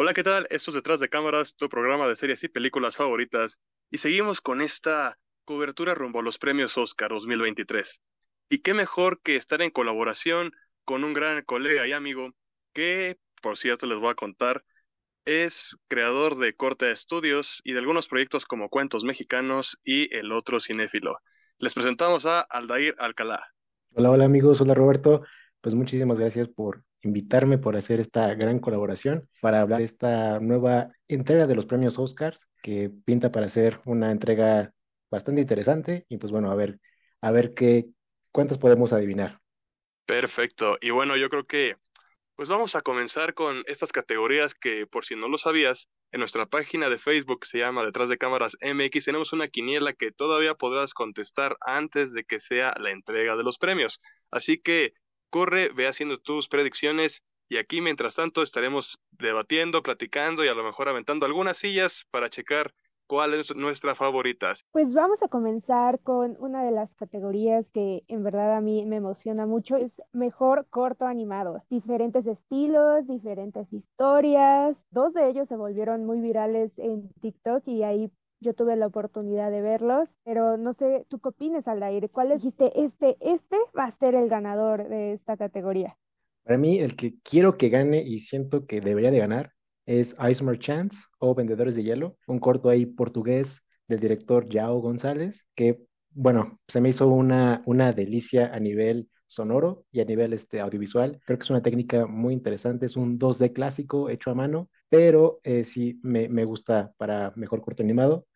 Hola, ¿qué tal? Esto es Detrás de Cámaras, tu programa de series y películas favoritas, y seguimos con esta cobertura rumbo a los premios Oscar 2023. Y qué mejor que estar en colaboración con un gran colega y amigo que, por cierto, les voy a contar, es creador de Corte de Estudios y de algunos proyectos como Cuentos Mexicanos y El Otro Cinéfilo. Les presentamos a Aldair Alcalá. Hola, hola amigos, hola Roberto. Pues muchísimas gracias por invitarme, por hacer esta gran colaboración para hablar de esta nueva entrega de los premios Oscars que pinta para ser una entrega bastante interesante y pues bueno, a ver, a ver qué, cuántas podemos adivinar. Perfecto. Y bueno, yo creo que pues vamos a comenzar con estas categorías que por si no lo sabías, en nuestra página de Facebook se llama Detrás de Cámaras MX, tenemos una quiniela que todavía podrás contestar antes de que sea la entrega de los premios. Así que corre, ve haciendo tus predicciones y aquí mientras tanto estaremos debatiendo, platicando y a lo mejor aventando algunas sillas para checar cuál es nuestra favorita. Pues vamos a comenzar con una de las categorías que en verdad a mí me emociona mucho, es mejor corto animado. Diferentes estilos, diferentes historias. Dos de ellos se volvieron muy virales en TikTok y ahí yo tuve la oportunidad de verlos, pero no sé, ¿tú qué opinas, Aldair? ¿Cuál dijiste? Este, este va a ser el ganador de esta categoría. Para mí, el que quiero que gane y siento que debería de ganar es Ice Merchants o Vendedores de Hielo, un corto ahí portugués del director Yao González, que, bueno, se me hizo una, una delicia a nivel sonoro y a nivel este, audiovisual. Creo que es una técnica muy interesante, es un 2D clásico hecho a mano, pero eh, sí me, me, gusta para mejor corto animado.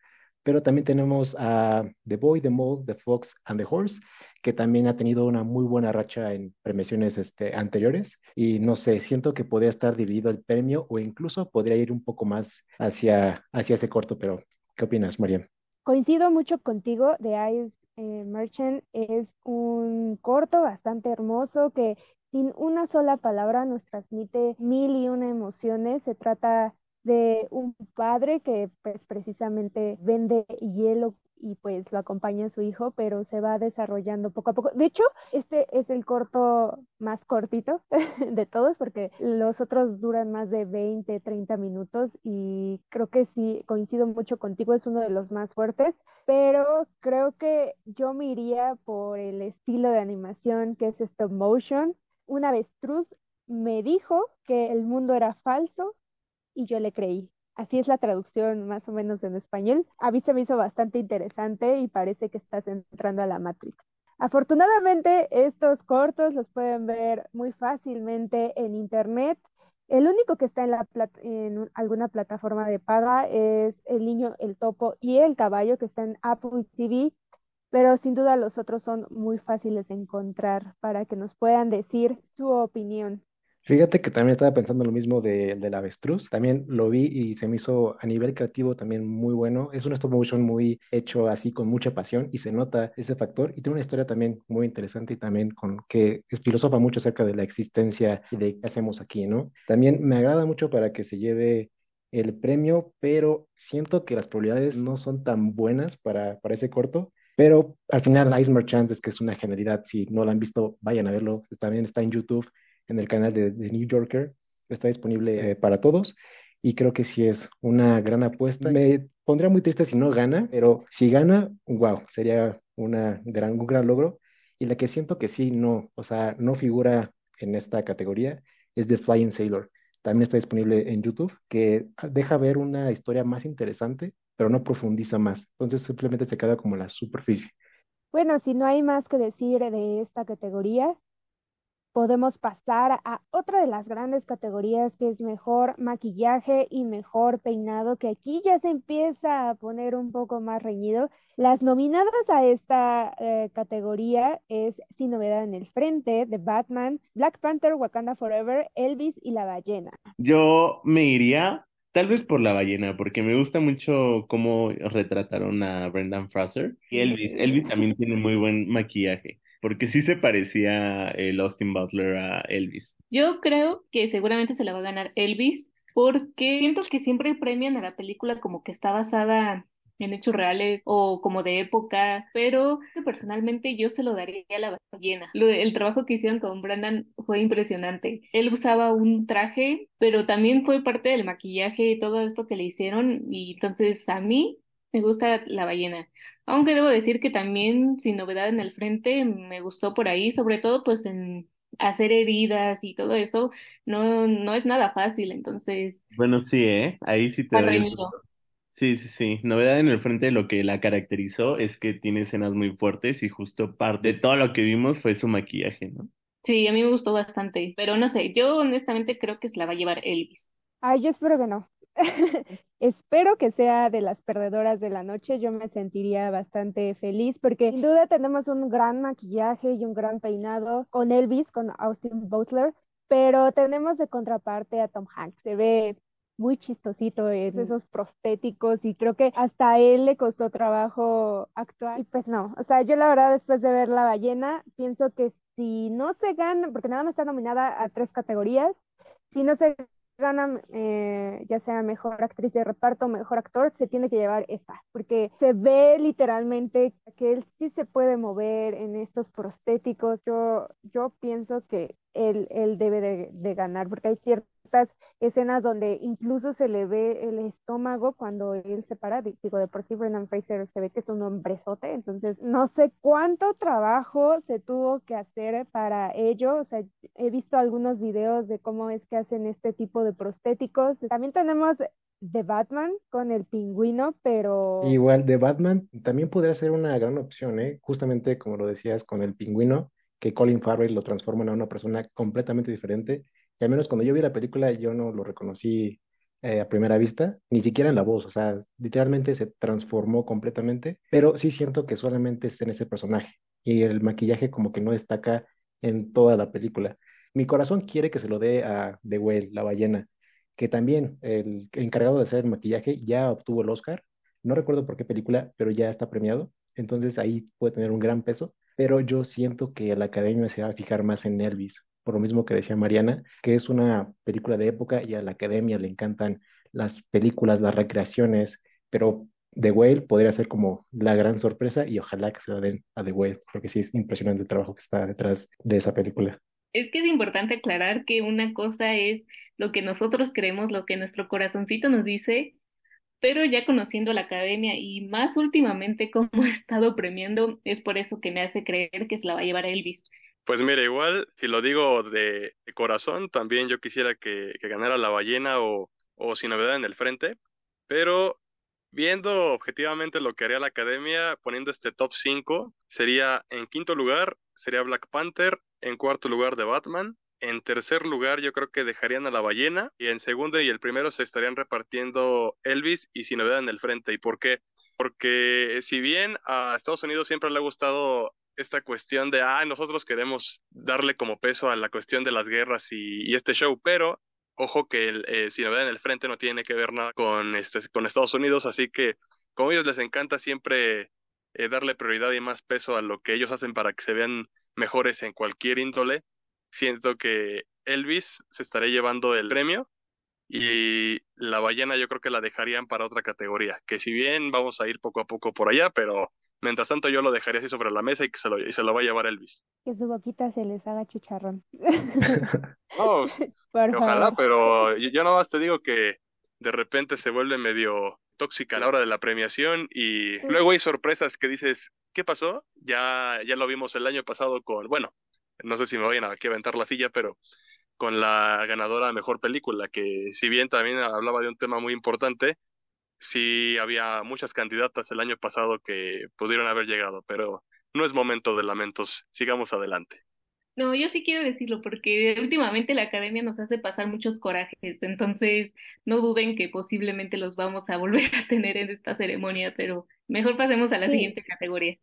Pero también tenemos a The Boy, The Mole, The Fox and The Horse, que también ha tenido una muy buena racha en premiaciones este, anteriores. Y no sé, siento que podría estar dividido el premio o incluso podría ir un poco más hacia, hacia ese corto, pero ¿qué opinas, Mariam? Coincido mucho contigo, The Ice eh, Merchant es un corto bastante hermoso que sin una sola palabra nos transmite mil y una emociones. Se trata de un padre que pues precisamente vende hielo y pues lo acompaña a su hijo, pero se va desarrollando poco a poco. De hecho, este es el corto más cortito de todos porque los otros duran más de 20, 30 minutos y creo que sí, coincido mucho contigo, es uno de los más fuertes, pero creo que yo me iría por el estilo de animación que es stop motion. Una avestruz me dijo que el mundo era falso y yo le creí. Así es la traducción más o menos en español. A mí se me hizo bastante interesante y parece que estás entrando a la Matrix. Afortunadamente, estos cortos los pueden ver muy fácilmente en Internet. El único que está en, la en alguna plataforma de paga es El Niño, el Topo y El Caballo, que está en Apple TV, pero sin duda los otros son muy fáciles de encontrar para que nos puedan decir su opinión. Fíjate que también estaba pensando lo mismo de, del avestruz. También lo vi y se me hizo a nivel creativo también muy bueno. Es un stop motion muy hecho así con mucha pasión y se nota ese factor. Y tiene una historia también muy interesante y también con que es filosofa mucho acerca de la existencia y de qué hacemos aquí, ¿no? También me agrada mucho para que se lleve el premio, pero siento que las probabilidades no son tan buenas para, para ese corto. Pero al final, Ice Merchants es que es una genialidad. Si no lo han visto, vayan a verlo. También está en YouTube en el canal de, New Yorker. Está disponible eh, para todos y creo que sí es una gran apuesta. Me pondría muy triste si no gana, pero si gana, wow, sería una gran, un gran logro. Y la que siento que sí, no, o sea, no figura en esta categoría es The Flying Sailor. También está disponible en YouTube, que deja ver una historia más interesante, pero no profundiza más. Entonces simplemente se queda como la superficie. Bueno, si no hay más que decir de esta categoría, podemos pasar a otra de las grandes categorías que es mejor maquillaje y mejor peinado, que aquí ya se empieza a poner un poco más reñido. Las nominadas a esta eh, categoría es Sin Novedad en el Frente, de Batman, Black Panther, Wakanda Forever, Elvis y La Ballena. Yo me iría Tal vez por la ballena, porque me gusta mucho cómo retrataron a Brendan Fraser y Elvis. Elvis también tiene muy buen maquillaje porque sí se parecía el Austin Butler a Elvis. Yo creo que seguramente se la va a ganar Elvis, porque siento que siempre premian a la película como que está basada en hechos reales o como de época, pero personalmente yo se lo daría a la ballena. El trabajo que hicieron con Brandon fue impresionante. Él usaba un traje, pero también fue parte del maquillaje y todo esto que le hicieron y entonces a mí me gusta la ballena. Aunque debo decir que también, sin novedad en el frente, me gustó por ahí, sobre todo pues en hacer heridas y todo eso, no, no es nada fácil, entonces. Bueno, sí, ¿eh? Ahí sí te doy Sí, sí, sí. Novedad en el frente, lo que la caracterizó es que tiene escenas muy fuertes y justo parte de todo lo que vimos fue su maquillaje, ¿no? Sí, a mí me gustó bastante, pero no sé, yo honestamente creo que se la va a llevar Elvis. Ay, yo espero que no. Espero que sea de las perdedoras de la noche. Yo me sentiría bastante feliz porque sin duda tenemos un gran maquillaje y un gran peinado con Elvis, con Austin Butler, pero tenemos de contraparte a Tom Hanks. Se ve muy chistosito es esos prostéticos y creo que hasta a él le costó trabajo actuar y pues no, o sea, yo la verdad después de ver La ballena pienso que si no se gana, porque nada más está nominada a tres categorías, si no se gana eh, ya sea mejor actriz de reparto o mejor actor, se tiene que llevar esta, porque se ve literalmente que él sí se puede mover en estos prostéticos. Yo, yo pienso que él, él debe de, ganar, porque hay ciertos escenas donde incluso se le ve el estómago cuando él se para, digo, de por sí Brendan Fraser se ve que es un hombrezote, entonces no sé cuánto trabajo se tuvo que hacer para ello, o sea, he visto algunos videos de cómo es que hacen este tipo de prostéticos. También tenemos de Batman con el pingüino, pero... Igual, de Batman también podría ser una gran opción, ¿eh? Justamente como lo decías con el pingüino, que Colin Farrell lo transforma en una persona completamente diferente y al menos cuando yo vi la película yo no lo reconocí eh, a primera vista, ni siquiera en la voz, o sea, literalmente se transformó completamente, pero sí siento que solamente es en ese personaje y el maquillaje como que no destaca en toda la película. Mi corazón quiere que se lo dé a The Whale, la ballena, que también el encargado de hacer el maquillaje ya obtuvo el Oscar, no recuerdo por qué película, pero ya está premiado, entonces ahí puede tener un gran peso, pero yo siento que la academia se va a fijar más en Elvis, por lo mismo que decía Mariana, que es una película de época y a la academia le encantan las películas, las recreaciones, pero The Whale podría ser como la gran sorpresa y ojalá que se la den a The Whale, porque sí es impresionante el trabajo que está detrás de esa película. Es que es importante aclarar que una cosa es lo que nosotros creemos, lo que nuestro corazoncito nos dice, pero ya conociendo la academia y más últimamente cómo ha estado premiando, es por eso que me hace creer que se la va a llevar Elvis. Pues mira, igual, si lo digo de, corazón, también yo quisiera que, ganara la ballena o, o sin novedad en el frente, pero viendo objetivamente lo que haría la academia, poniendo este top 5, sería en quinto lugar, sería Black Panther, en cuarto lugar de Batman, en tercer lugar yo creo que dejarían a la ballena y en segundo y el primero se estarían repartiendo Elvis y sin novedad en el frente. ¿Y por qué? Porque si bien a Estados Unidos siempre le ha gustado esta cuestión de, ah, nosotros queremos darle como peso a la cuestión de las guerras y, este show, pero ojo que el, eh, si en el frente no tiene que ver nada con, este, con Estados Unidos, así que como a ellos les encanta siempre eh, darle prioridad y más peso a lo que ellos hacen para que se vean mejores en cualquier índole, siento que Elvis se estaría llevando el premio y la ballena yo creo que la dejarían para otra categoría, que si bien vamos a ir poco a poco por allá, pero Mientras tanto, yo lo dejaría así sobre la mesa y que se lo, y se lo va a llevar Elvis. Que su boquita se les haga chicharrón. no, ojalá, pero yo, yo nada más te digo que de repente se vuelve medio tóxica a la hora de la premiación y luego hay sorpresas que dices, ¿qué pasó? Ya, ya lo vimos el año pasado con, bueno, no sé si me vayan a aquí aventar la silla, pero con la ganadora de Mejor Película, que si bien también hablaba de un tema muy importante, sí había muchas candidatas el año pasado que pudieron haber llegado, pero no es momento de lamentos. Sigamos adelante. No, yo sí quiero decirlo porque últimamente la academia nos hace pasar muchos corajes, entonces no duden que posiblemente los vamos a volver a tener en esta ceremonia, pero mejor pasemos a la siguiente categoría.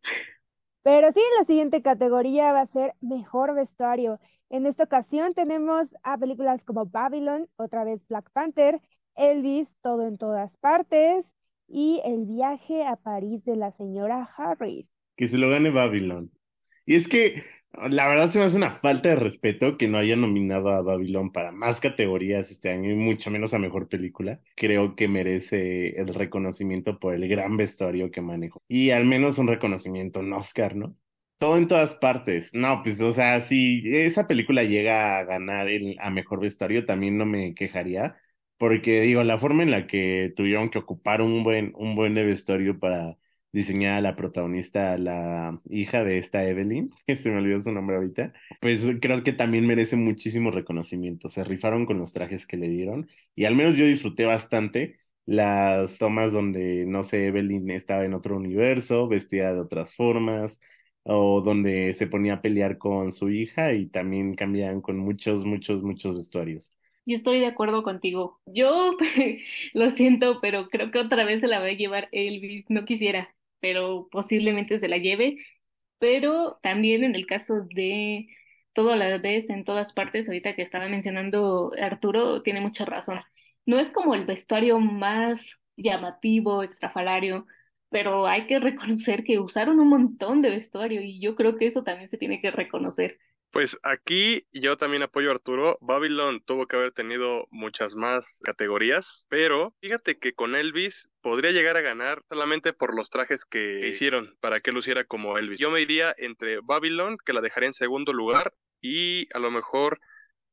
Pero sí, la siguiente categoría va a ser mejor vestuario. En esta ocasión tenemos a películas como Babylon, otra vez Black Panther, Elvis, todo en todas partes, y el viaje a París de la señora Harris. Que se lo gane Babylon. Y es que La verdad se me hace una falta de respeto que no haya nominado a Babylon para más categorías este año y mucho menos a mejor película. Creo que merece el reconocimiento por el gran vestuario que manejó y al menos un reconocimiento, un Oscar, ¿no? Todo en todas partes. No, pues, o sea, si esa película llega a ganar el, a mejor vestuario, también no me quejaría, porque digo, la forma en la que tuvieron que ocupar un buen, un buen vestuario para diseñada a la protagonista, la hija de esta Evelyn, que se me olvidó su nombre ahorita, pues creo que también merece muchísimo reconocimiento. Se rifaron con los trajes que le dieron y al menos yo disfruté bastante las tomas donde, no sé, Evelyn estaba en otro universo, vestida de otras formas, o donde se ponía a pelear con su hija y también cambiaban con muchos, muchos, muchos vestuarios. Yo estoy de acuerdo contigo. Yo lo siento, pero creo que otra vez se la va a llevar Elvis. No quisiera pero posiblemente se la lleve. Pero también en el caso de todo a la vez, en todas partes, ahorita que estaba mencionando Arturo, tiene mucha razón. No es como el vestuario más llamativo, extrafalario, pero hay que reconocer que usaron un montón de vestuario y yo creo que eso también se tiene que reconocer. Pues aquí yo también apoyo a Arturo. Babylon tuvo que haber tenido muchas más categorías, pero fíjate que con Elvis podría llegar a ganar solamente por los trajes que hicieron para que luciera como Elvis. Yo me iría entre Babylon, que la dejaría en segundo lugar, y a lo mejor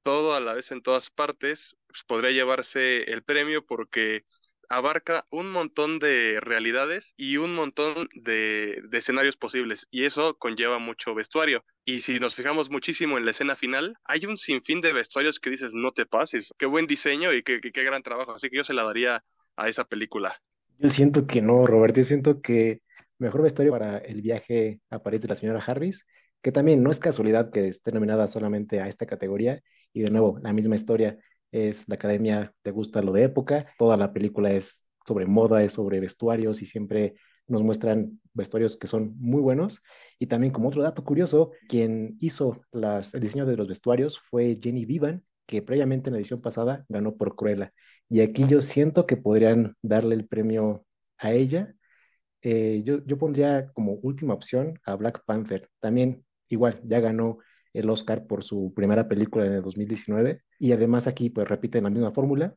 todo a la vez en todas partes, pues, podría llevarse el premio porque abarca un montón de realidades y un montón de, escenarios posibles y eso conlleva mucho vestuario. Y si nos fijamos muchísimo en la escena final, hay un sinfín de vestuarios que dices, no te pases, qué buen diseño y qué, qué gran trabajo. Así que yo se la daría a esa película. Yo siento que no, Robert, yo siento que mejor vestuario para el viaje a París de la señora Harris, que también no es casualidad que esté nominada solamente a esta categoría y de nuevo, la misma historia es la academia te gusta lo de época, toda la película es sobre moda, es sobre vestuarios y siempre nos muestran vestuarios que son muy buenos. Y también como otro dato curioso, quien hizo las, el diseño de los vestuarios fue Jenny Vivan, que previamente en la edición pasada ganó por Cruella. Y aquí yo siento que podrían darle el premio a ella. Eh, yo, yo pondría como última opción a Black Panther. También igual, ya ganó el Oscar por su primera película en el 2019 y además aquí pues repiten la misma fórmula,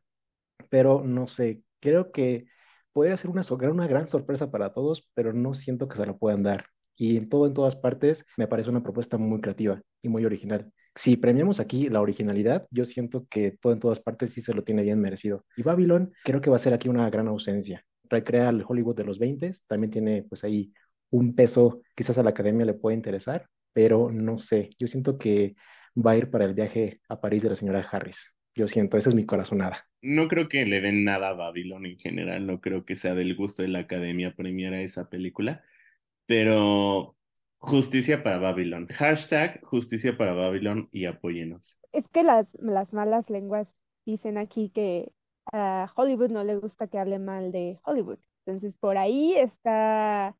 pero no sé, creo que puede ser una, una gran sorpresa para todos, pero no siento que se la puedan dar. Y en todo, en todas partes, me parece una propuesta muy creativa y muy original. Si premiamos aquí la originalidad, yo siento que todo en todas partes sí se lo tiene bien merecido. Y Babylon creo que va a ser aquí una gran ausencia. Recrea el Hollywood de los 20, también tiene pues ahí un peso, quizás a la academia le puede interesar, pero no sé, yo siento que va a ir para el viaje a París de la señora Harris. Yo siento, esa es mi corazonada. No creo que le den nada a Babylon en general, no creo que sea del gusto de la academia premiar a esa película, pero justicia para Babylon. Hashtag justicia para Babylon y apóyenos. Es que las, las malas lenguas dicen aquí que a Hollywood no le gusta que hable mal de Hollywood. Entonces por ahí está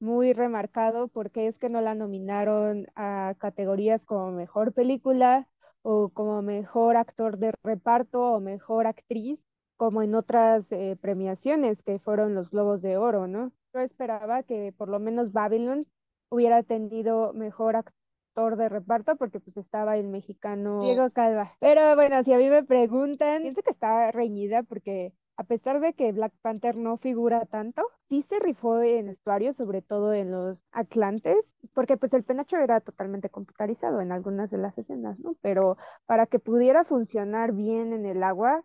muy remarcado porque es que no la nominaron a categorías como mejor película o como mejor actor de reparto o mejor actriz, como en otras eh, premiaciones que fueron los Globos de Oro, ¿no? Yo esperaba que por lo menos Babylon hubiera tenido mejor actor de reparto porque pues estaba el mexicano Diego Calva. Pero bueno, si a mí me preguntan, pienso que está reñida porque a pesar de que Black Panther no figura tanto, sí se rifó en vestuario, sobre todo en los Atlantes, porque pues el penacho era totalmente computarizado en algunas de las escenas, ¿no? Pero para que pudiera funcionar bien en el agua,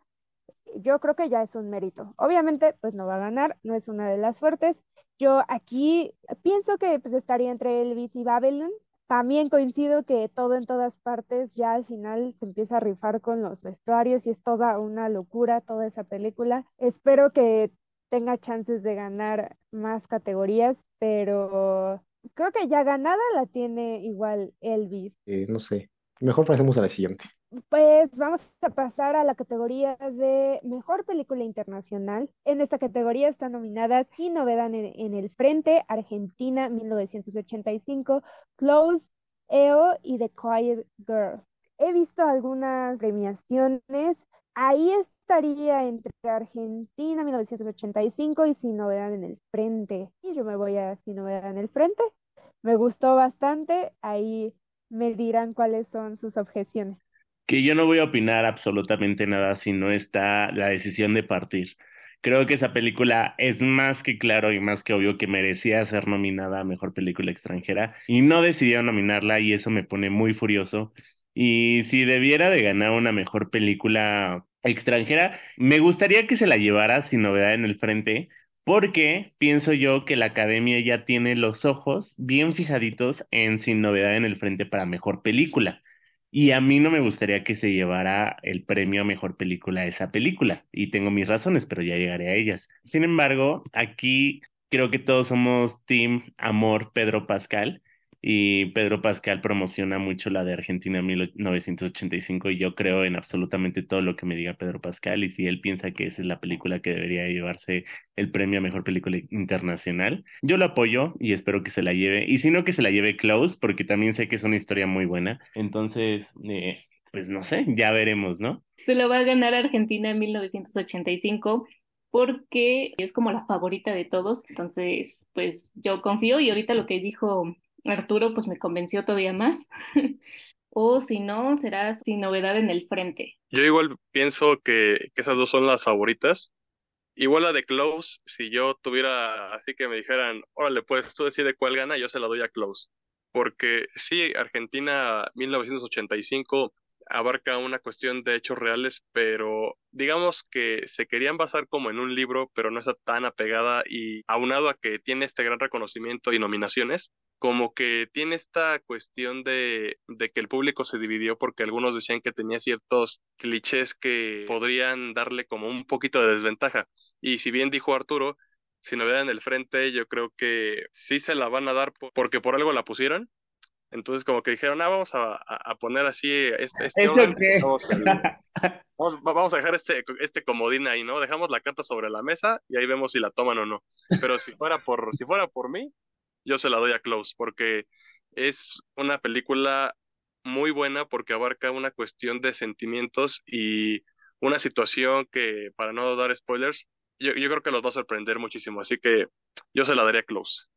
yo creo que ya es un mérito. Obviamente, pues no va a ganar, no es una de las fuertes. Yo aquí pienso que pues estaría entre Elvis y Babylon, también coincido que todo en todas partes ya al final se empieza a rifar con los vestuarios y es toda una locura toda esa película. Espero que tenga chances de ganar más categorías, pero creo que ya ganada la tiene igual Elvis. Eh, no sé, mejor pasemos a la siguiente. Pues vamos a pasar a la categoría de Mejor Película Internacional. En esta categoría están nominadas Y Novedad en, el Frente, Argentina 1985, Close, EO y The Quiet Girl. He visto algunas premiaciones. Ahí estaría entre Argentina 1985 y Sin Novedad en el Frente. Y yo me voy a Sin Novedad en el Frente. Me gustó bastante. Ahí me dirán cuáles son sus objeciones. Que yo no voy a opinar absolutamente nada si no está la decisión de partir. Creo que esa película es más que claro y más que obvio que merecía ser nominada a Mejor Película Extranjera y no decidieron nominarla y eso me pone muy furioso. Y si debiera de ganar una Mejor Película Extranjera, me gustaría que se la llevara sin novedad en el frente, porque pienso yo que la academia ya tiene los ojos bien fijaditos en Sin Novedad en el Frente para Mejor Película. Y a mí no me gustaría que se llevara el premio a mejor película a esa película. Y tengo mis razones, pero ya llegaré a ellas. Sin embargo, aquí creo que todos somos Team Amor Pedro Pascal y Pedro Pascal promociona mucho la de Argentina 1985 y yo creo en absolutamente todo lo que me diga Pedro Pascal y si él piensa que esa es la película que debería llevarse el premio a mejor película internacional, yo lo apoyo y espero que se la lleve y si no que se la lleve Close porque también sé que es una historia muy buena, entonces eh, pues no sé, ya veremos, ¿no? Se lo va a ganar Argentina en 1985 porque es como la favorita de todos. Entonces, pues yo confío y ahorita lo que dijo Arturo pues me convenció todavía más. o si no, será sin novedad en el frente. Yo igual pienso que, que esas dos son las favoritas. Igual la de Close, si yo tuviera así que me dijeran, órale, pues tú decides cuál gana, yo se la doy a Close. Porque sí, Argentina 1985 abarca una cuestión de hechos reales, pero digamos que se querían basar como en un libro, pero no está tan apegada y aunado a que tiene este gran reconocimiento y nominaciones, como que tiene esta cuestión de, de que el público se dividió porque algunos decían que tenía ciertos clichés que podrían darle como un poquito de desventaja. Y si bien dijo Arturo, si no vean el frente, yo creo que sí se la van a dar porque por algo la pusieron, entonces como que dijeron, ah, vamos a, a poner así este, este Vamos, vamos, a dejar este, este comodín ahí, ¿no? Dejamos la carta sobre la mesa y ahí vemos si la toman o no. Pero si fuera por, si fuera por mí, yo se la doy a Close, porque es una película muy buena porque abarca una cuestión de sentimientos y una situación que, para no dar spoilers, yo, yo creo que los va a sorprender muchísimo. Así que yo se la daría a Close.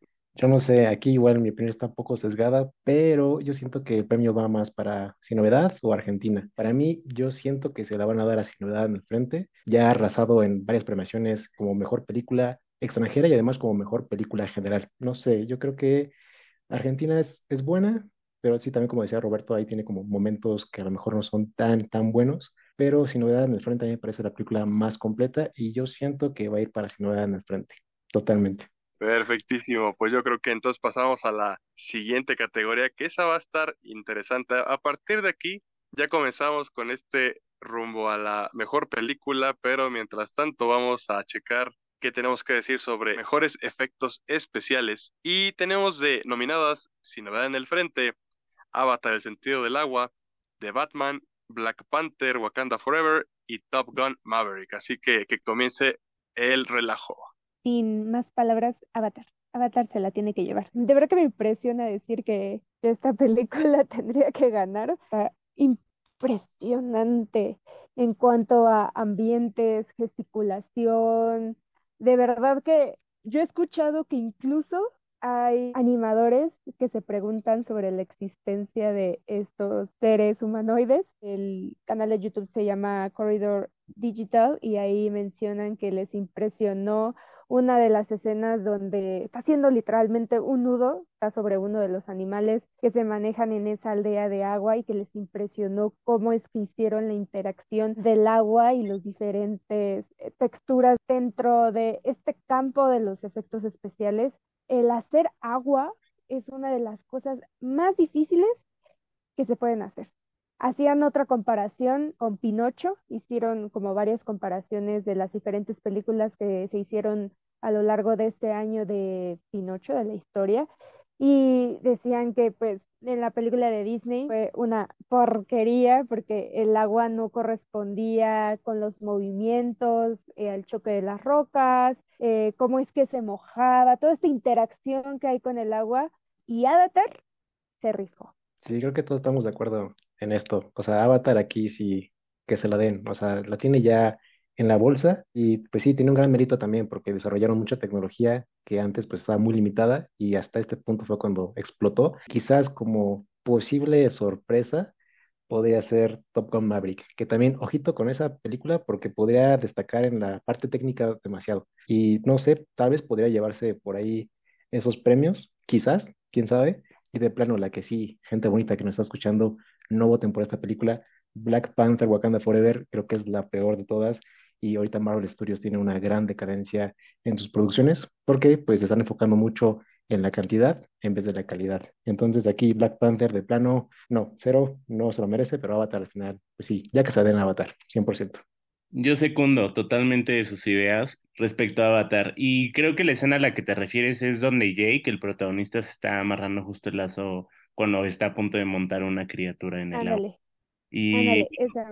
Yo no sé, aquí igual mi opinión está un poco sesgada, pero yo siento que el premio va más para Sin Novedad o Argentina. Para mí, yo siento que se la van a dar a Sin Novedad en el frente. Ya ha arrasado en varias premiaciones como mejor película extranjera y además como mejor película general. No sé, yo creo que Argentina es, es buena, pero sí también como decía Roberto, ahí tiene como momentos que a lo mejor no son tan, tan buenos. Pero Sin Novedad en el frente a mí me parece la película más completa y yo siento que va a ir para Sin Novedad en el frente. Totalmente. Perfectísimo, pues yo creo que entonces pasamos a la siguiente categoría, que esa va a estar interesante. A partir de aquí ya comenzamos con este rumbo a la mejor película, pero mientras tanto vamos a checar qué tenemos que decir sobre mejores efectos especiales. Y tenemos de nominadas, sin en el frente, Avatar, el sentido del agua, The Batman, Black Panther, Wakanda Forever y Top Gun Maverick. Así que que comience el relajo sin más palabras, Avatar. Avatar se la tiene que llevar. De verdad que me impresiona decir que esta película tendría que ganar. Está impresionante en cuanto a ambientes, gesticulación. De verdad que yo he escuchado que incluso hay animadores que se preguntan sobre la existencia de estos seres humanoides. El canal de YouTube se llama Corridor Digital y ahí mencionan que les impresionó una de las escenas donde está haciendo literalmente un nudo, está sobre uno de los animales que se manejan en esa aldea de agua y que les impresionó cómo es que hicieron la interacción del agua y las diferentes eh, texturas dentro de este campo de los efectos especiales. El hacer agua es una de las cosas más difíciles que se pueden hacer. Hacían otra comparación con Pinocho, hicieron como varias comparaciones de las diferentes películas que se hicieron a lo largo de este año de Pinocho, de la historia, y decían que pues en la película de Disney fue una porquería porque el agua no correspondía con los movimientos, eh, al choque de las rocas, eh, cómo es que se mojaba, toda esta interacción que hay con el agua, y Avatar se rifó. Sí, creo que todos estamos de acuerdo en esto. O sea, Avatar aquí sí que se la den. O sea, la tiene ya en la bolsa y pues sí, tiene un gran mérito también porque desarrollaron mucha tecnología que antes pues estaba muy limitada y hasta este punto fue cuando explotó. Quizás como posible sorpresa podría ser Top Gun Maverick, que también, ojito con esa película porque podría destacar en la parte técnica demasiado. Y no sé, tal vez podría llevarse por ahí esos premios, quizás, quién sabe. Y de plano, la que sí, gente bonita que nos está escuchando, no voten por esta película. Black Panther Wakanda Forever creo que es la peor de todas y ahorita Marvel Studios tiene una gran decadencia en sus producciones porque pues se están enfocando mucho en la cantidad en vez de la calidad. Entonces aquí Black Panther de plano, no, cero, no se lo merece, pero Avatar al final, pues sí, ya que se den Avatar, 100%. Yo secundo totalmente sus ideas respecto a Avatar y creo que la escena a la que te refieres es donde Jake, el protagonista, se está amarrando justo el lazo cuando está a punto de montar una criatura en el agua. Y esa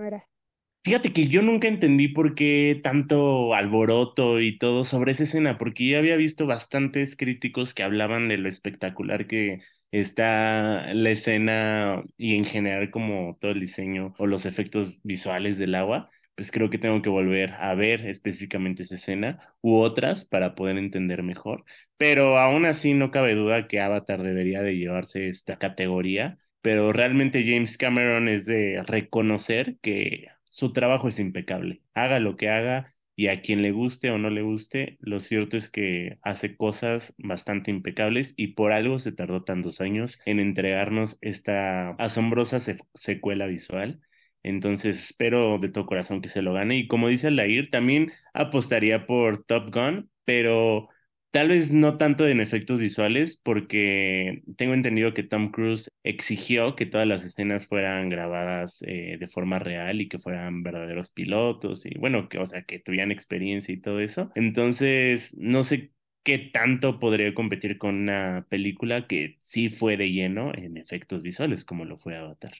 Fíjate que yo nunca entendí por qué tanto alboroto y todo sobre esa escena, porque yo había visto bastantes críticos que hablaban de lo espectacular que está la escena y en general como todo el diseño o los efectos visuales del agua, pues creo que tengo que volver a ver específicamente esa escena u otras para poder entender mejor. Pero aún así no cabe duda que Avatar debería de llevarse esta categoría, pero realmente James Cameron es de reconocer que su trabajo es impecable. Haga lo que haga y a quien le guste o no le guste, lo cierto es que hace cosas bastante impecables y por algo se tardó tantos años en entregarnos esta asombrosa secuela visual. Entonces espero de todo corazón que se lo gane. Y como dice Lair, también apostaría por Top Gun, pero Tal vez no tanto en efectos visuales, porque tengo entendido que Tom Cruise exigió que todas las escenas fueran grabadas eh, de forma real y que fueran verdaderos pilotos y bueno, que o sea, que tuvieran experiencia y todo eso. Entonces, no sé qué tanto podría competir con una película que sí fue de lleno en efectos visuales, como lo fue Avatar.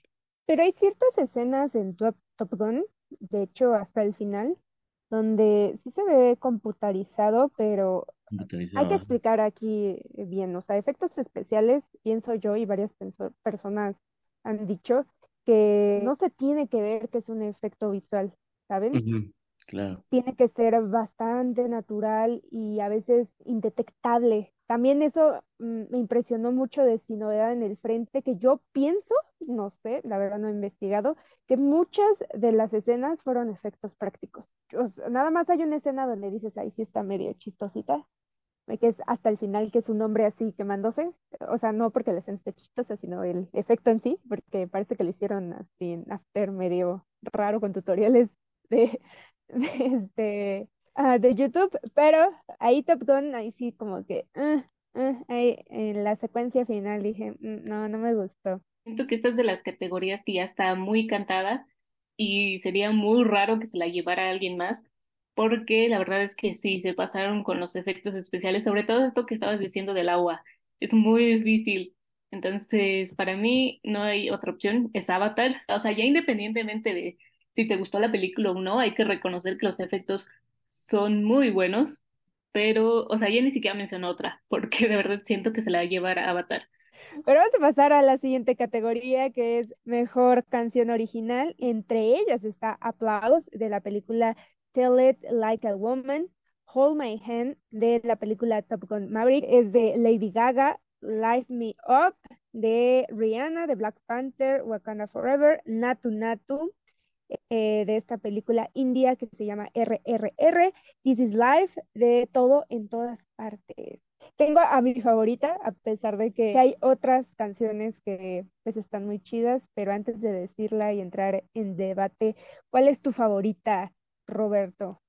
Pero hay ciertas escenas en Top, Top Gun, de hecho hasta el final, donde sí se ve computarizado, pero hay que explicar aquí bien, o sea, efectos especiales, pienso yo y varias personas han dicho que no se tiene que ver que es un efecto visual, ¿saben? Tiene que ser bastante natural y a veces indetectable. También eso mm, me impresionó mucho de Sin Novedad en el Frente, que yo pienso, no sé, la verdad no he investigado, que muchas de las escenas fueron efectos prácticos. nada más hay una escena donde dices, ahí sí está medio chistosita, que es hasta el final, que es un hombre así quemándose, o sea, no porque la escena esté chistosa, sino el efecto en sí, porque parece que lo hicieron así en After medio raro con tutoriales de, este, ah, de YouTube, pero ahí Top Gun, ahí sí como que, uh, ahí, en la secuencia final dije, mm, no, no me gustó. Siento que esta es de las categorías que ya está muy cantada y sería muy raro que se la llevara alguien más, porque la verdad es que sí, se pasaron con los efectos especiales, sobre todo esto que estabas diciendo del agua, es muy difícil. Entonces, para mí no hay otra opción, es Avatar. O sea, ya independientemente de si te gustó la película o no, hay que reconocer que los efectos son muy buenos, pero, o sea, ya ni siquiera menciono otra, porque de verdad siento que se la va a llevar a Avatar. Pero vamos a pasar a la siguiente categoría, que es Mejor Canción Original. Entre ellas está Applause, de la película Tell It Like a Woman. Hold My Hand, de la película Top Gun Maverick, es de Lady Gaga. Life Me Up, de Rihanna, de Black Panther, Wakanda Forever. Natu Natu, eh, de esta película india que se llama RRR, This is Life, de todo en todas partes. Tengo a mi favorita, a pesar de que hay otras canciones que pues están muy chidas, pero antes de decirla y entrar en debate, ¿cuál es tu favorita, Roberto?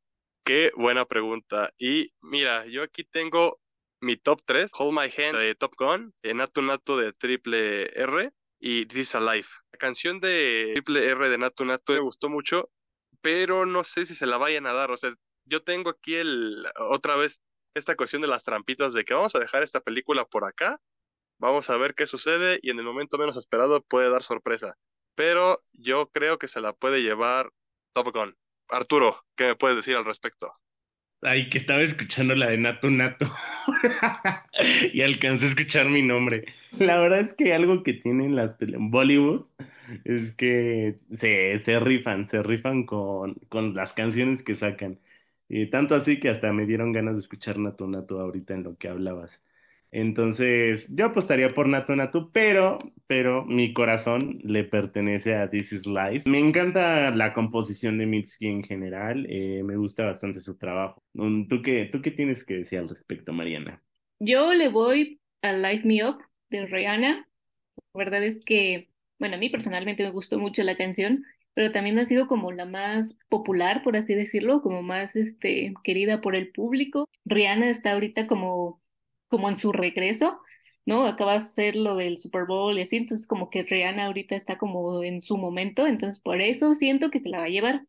Qué buena pregunta. Y mira, yo aquí tengo mi top 3, Hold My Hand de Top Gun, Natu Natu de Triple R y This is Alive. La canción de Triple R de Natu Natu me gustó mucho, pero no sé si se la vayan a dar. O sea, yo tengo aquí el otra vez esta cuestión de las trampitas de que vamos a dejar esta película por acá, vamos a ver qué sucede y en el momento menos esperado puede dar sorpresa. Pero yo creo que se la puede llevar Top Gun. Arturo, ¿qué me puedes decir al respecto? Ay, que estaba escuchando la de Nato Nato y alcancé a escuchar mi nombre. La verdad es que algo que tienen las Bollywood es que se, se rifan, se rifan con, con las canciones que sacan. Y tanto así que hasta me dieron ganas de escuchar Nato Nato ahorita en lo que hablabas. Entonces, yo apostaría por Natu Natu, pero, pero mi corazón le pertenece a This Is Life. Me encanta la composición de Mitski en general, eh, me gusta bastante su trabajo. Um, ¿Tú qué, ¿Tú qué tienes que decir al respecto, Mariana? Yo le voy a Life Me Up de Rihanna. La verdad es que, bueno, a mí personalmente me gustó mucho la canción, pero también ha sido como la más popular, por así decirlo, como más este, querida por el público. Rihanna está ahorita como como en su regreso, ¿no? Acaba de ser lo del Super Bowl y así, entonces como que Rihanna ahorita está como en su momento, entonces por eso siento que se la va a llevar.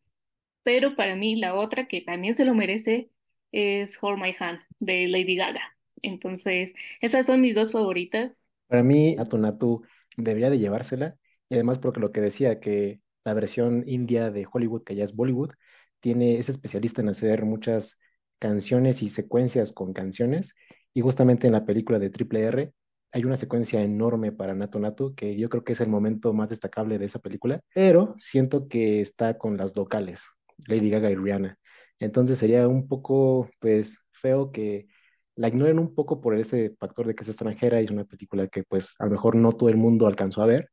Pero para mí la otra que también se lo merece es Hold My Hand de Lady Gaga. Entonces, esas son mis dos favoritas. Para mí, Natu Natu debería de llevársela, y además porque lo que decía, que la versión india de Hollywood, que ya es Bollywood, tiene, es especialista en hacer muchas canciones y secuencias con canciones, y justamente en la película de Triple R hay una secuencia enorme para Nato Nato, que yo creo que es el momento más destacable de esa película, pero siento que está con las locales, Lady Gaga y Rihanna. Entonces sería un poco, pues, feo que la ignoren un poco por ese factor de que es extranjera y es una película que, pues, a lo mejor no todo el mundo alcanzó a ver,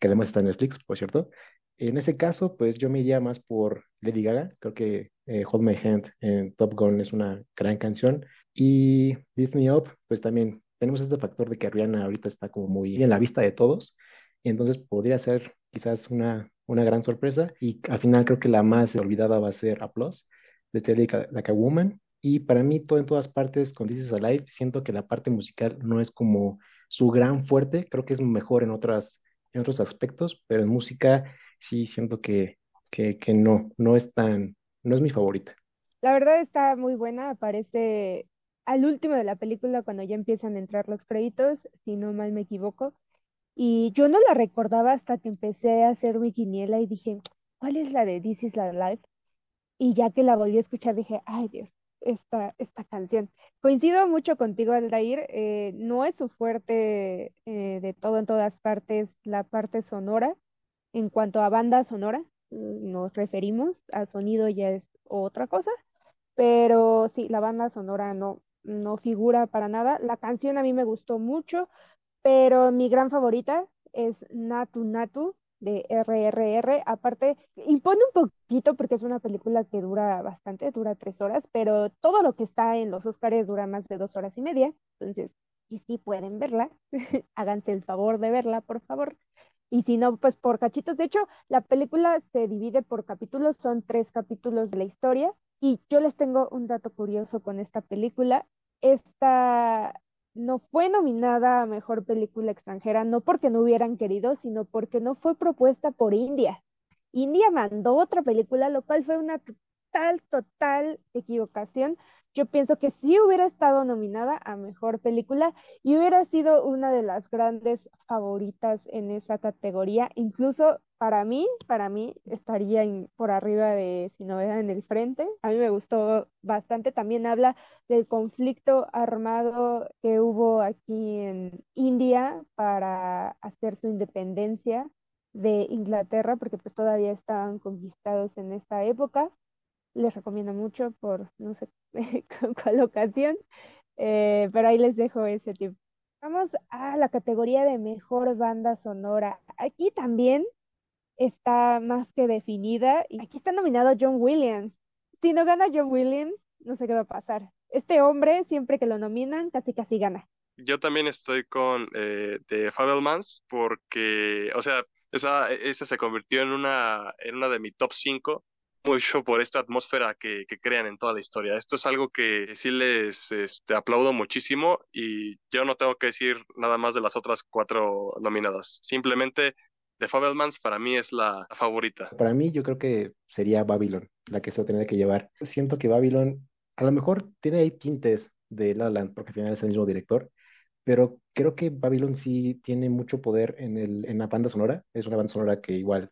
que además está en Netflix, por cierto. En ese caso, pues yo me iría más por Lady Gaga. Creo que eh, Hold My Hand en Top Gun es una gran canción. Y Disney Up, pues también tenemos este factor de que Rihanna ahorita está como muy en la vista de todos. Y entonces podría ser quizás una, una gran sorpresa. Y al final creo que la más olvidada va a ser Applause de Telly Like a Woman. Y para mí, todo en todas partes, con This is Alive, siento que la parte musical no es como su gran fuerte. Creo que es mejor en, otras, en otros aspectos, pero en música sí siento que, que, que no, no es tan, no es mi favorita. La verdad está muy buena, aparece al último de la película cuando ya empiezan a entrar los créditos, si no mal me equivoco. Y yo no la recordaba hasta que empecé a hacer mi quiniela y dije, ¿cuál es la de This is la Life? Y ya que la volví a escuchar dije, ay Dios, esta, esta canción. Coincido mucho contigo, Aldair, eh, no es su fuerte eh, de todo en todas partes la parte sonora. En cuanto a banda sonora, mm, nos referimos, a sonido ya es otra cosa, pero sí, la banda sonora no, no figura para nada. La canción a mí me gustó mucho, pero mi gran favorita es Natu Natu de RRR. Aparte, impone un poquito porque es una película que dura bastante, dura tres horas, pero todo lo que está en los Oscars dura más de dos horas y media. Entonces, y si pueden verla, háganse el favor de verla, por favor. Y si no, pues por cachitos. De hecho, la película se divide por capítulos, son tres capítulos de la historia. Y yo les tengo un dato curioso con esta película esta no fue nominada a Mejor Película Extranjera, no porque no hubieran querido, sino porque no fue propuesta por India. India mandó otra película, lo cual fue una total, total equivocación, yo pienso que sí hubiera estado nominada a Mejor Película y hubiera sido una de las grandes favoritas en esa categoría. Incluso para mí, para mí estaría por arriba de Si no en el frente. A mí me gustó bastante. También habla del conflicto armado que hubo aquí en India para hacer su independencia de Inglaterra, porque pues todavía estaban conquistados en esta época les recomiendo mucho por no sé cuál ocasión, eh, pero ahí les dejo ese tip. Vamos a la categoría de mejor banda sonora. Aquí también está más que definida y aquí está nominado John Williams. Si no gana John Williams, no sé qué va a pasar. Este hombre, siempre que lo nominan, casi casi gana. Yo también estoy con eh, The Fabelmans porque, o sea, esa, esa se convirtió en una, en una de mi top 5 mucho por esta atmósfera que, que, crean en toda la historia. Esto es algo que sí les este, aplaudo muchísimo y yo no tengo que decir nada más de las otras cuatro nominadas. Simplemente The Fabelmans para mí es la favorita. Para mí yo creo que sería Babylon la que se va a tener que llevar. Siento que Babylon a lo mejor tiene ahí tintes de La Land porque al final es el mismo director, pero creo que Babylon sí tiene mucho poder en, el, en la banda sonora. Es una banda sonora que igual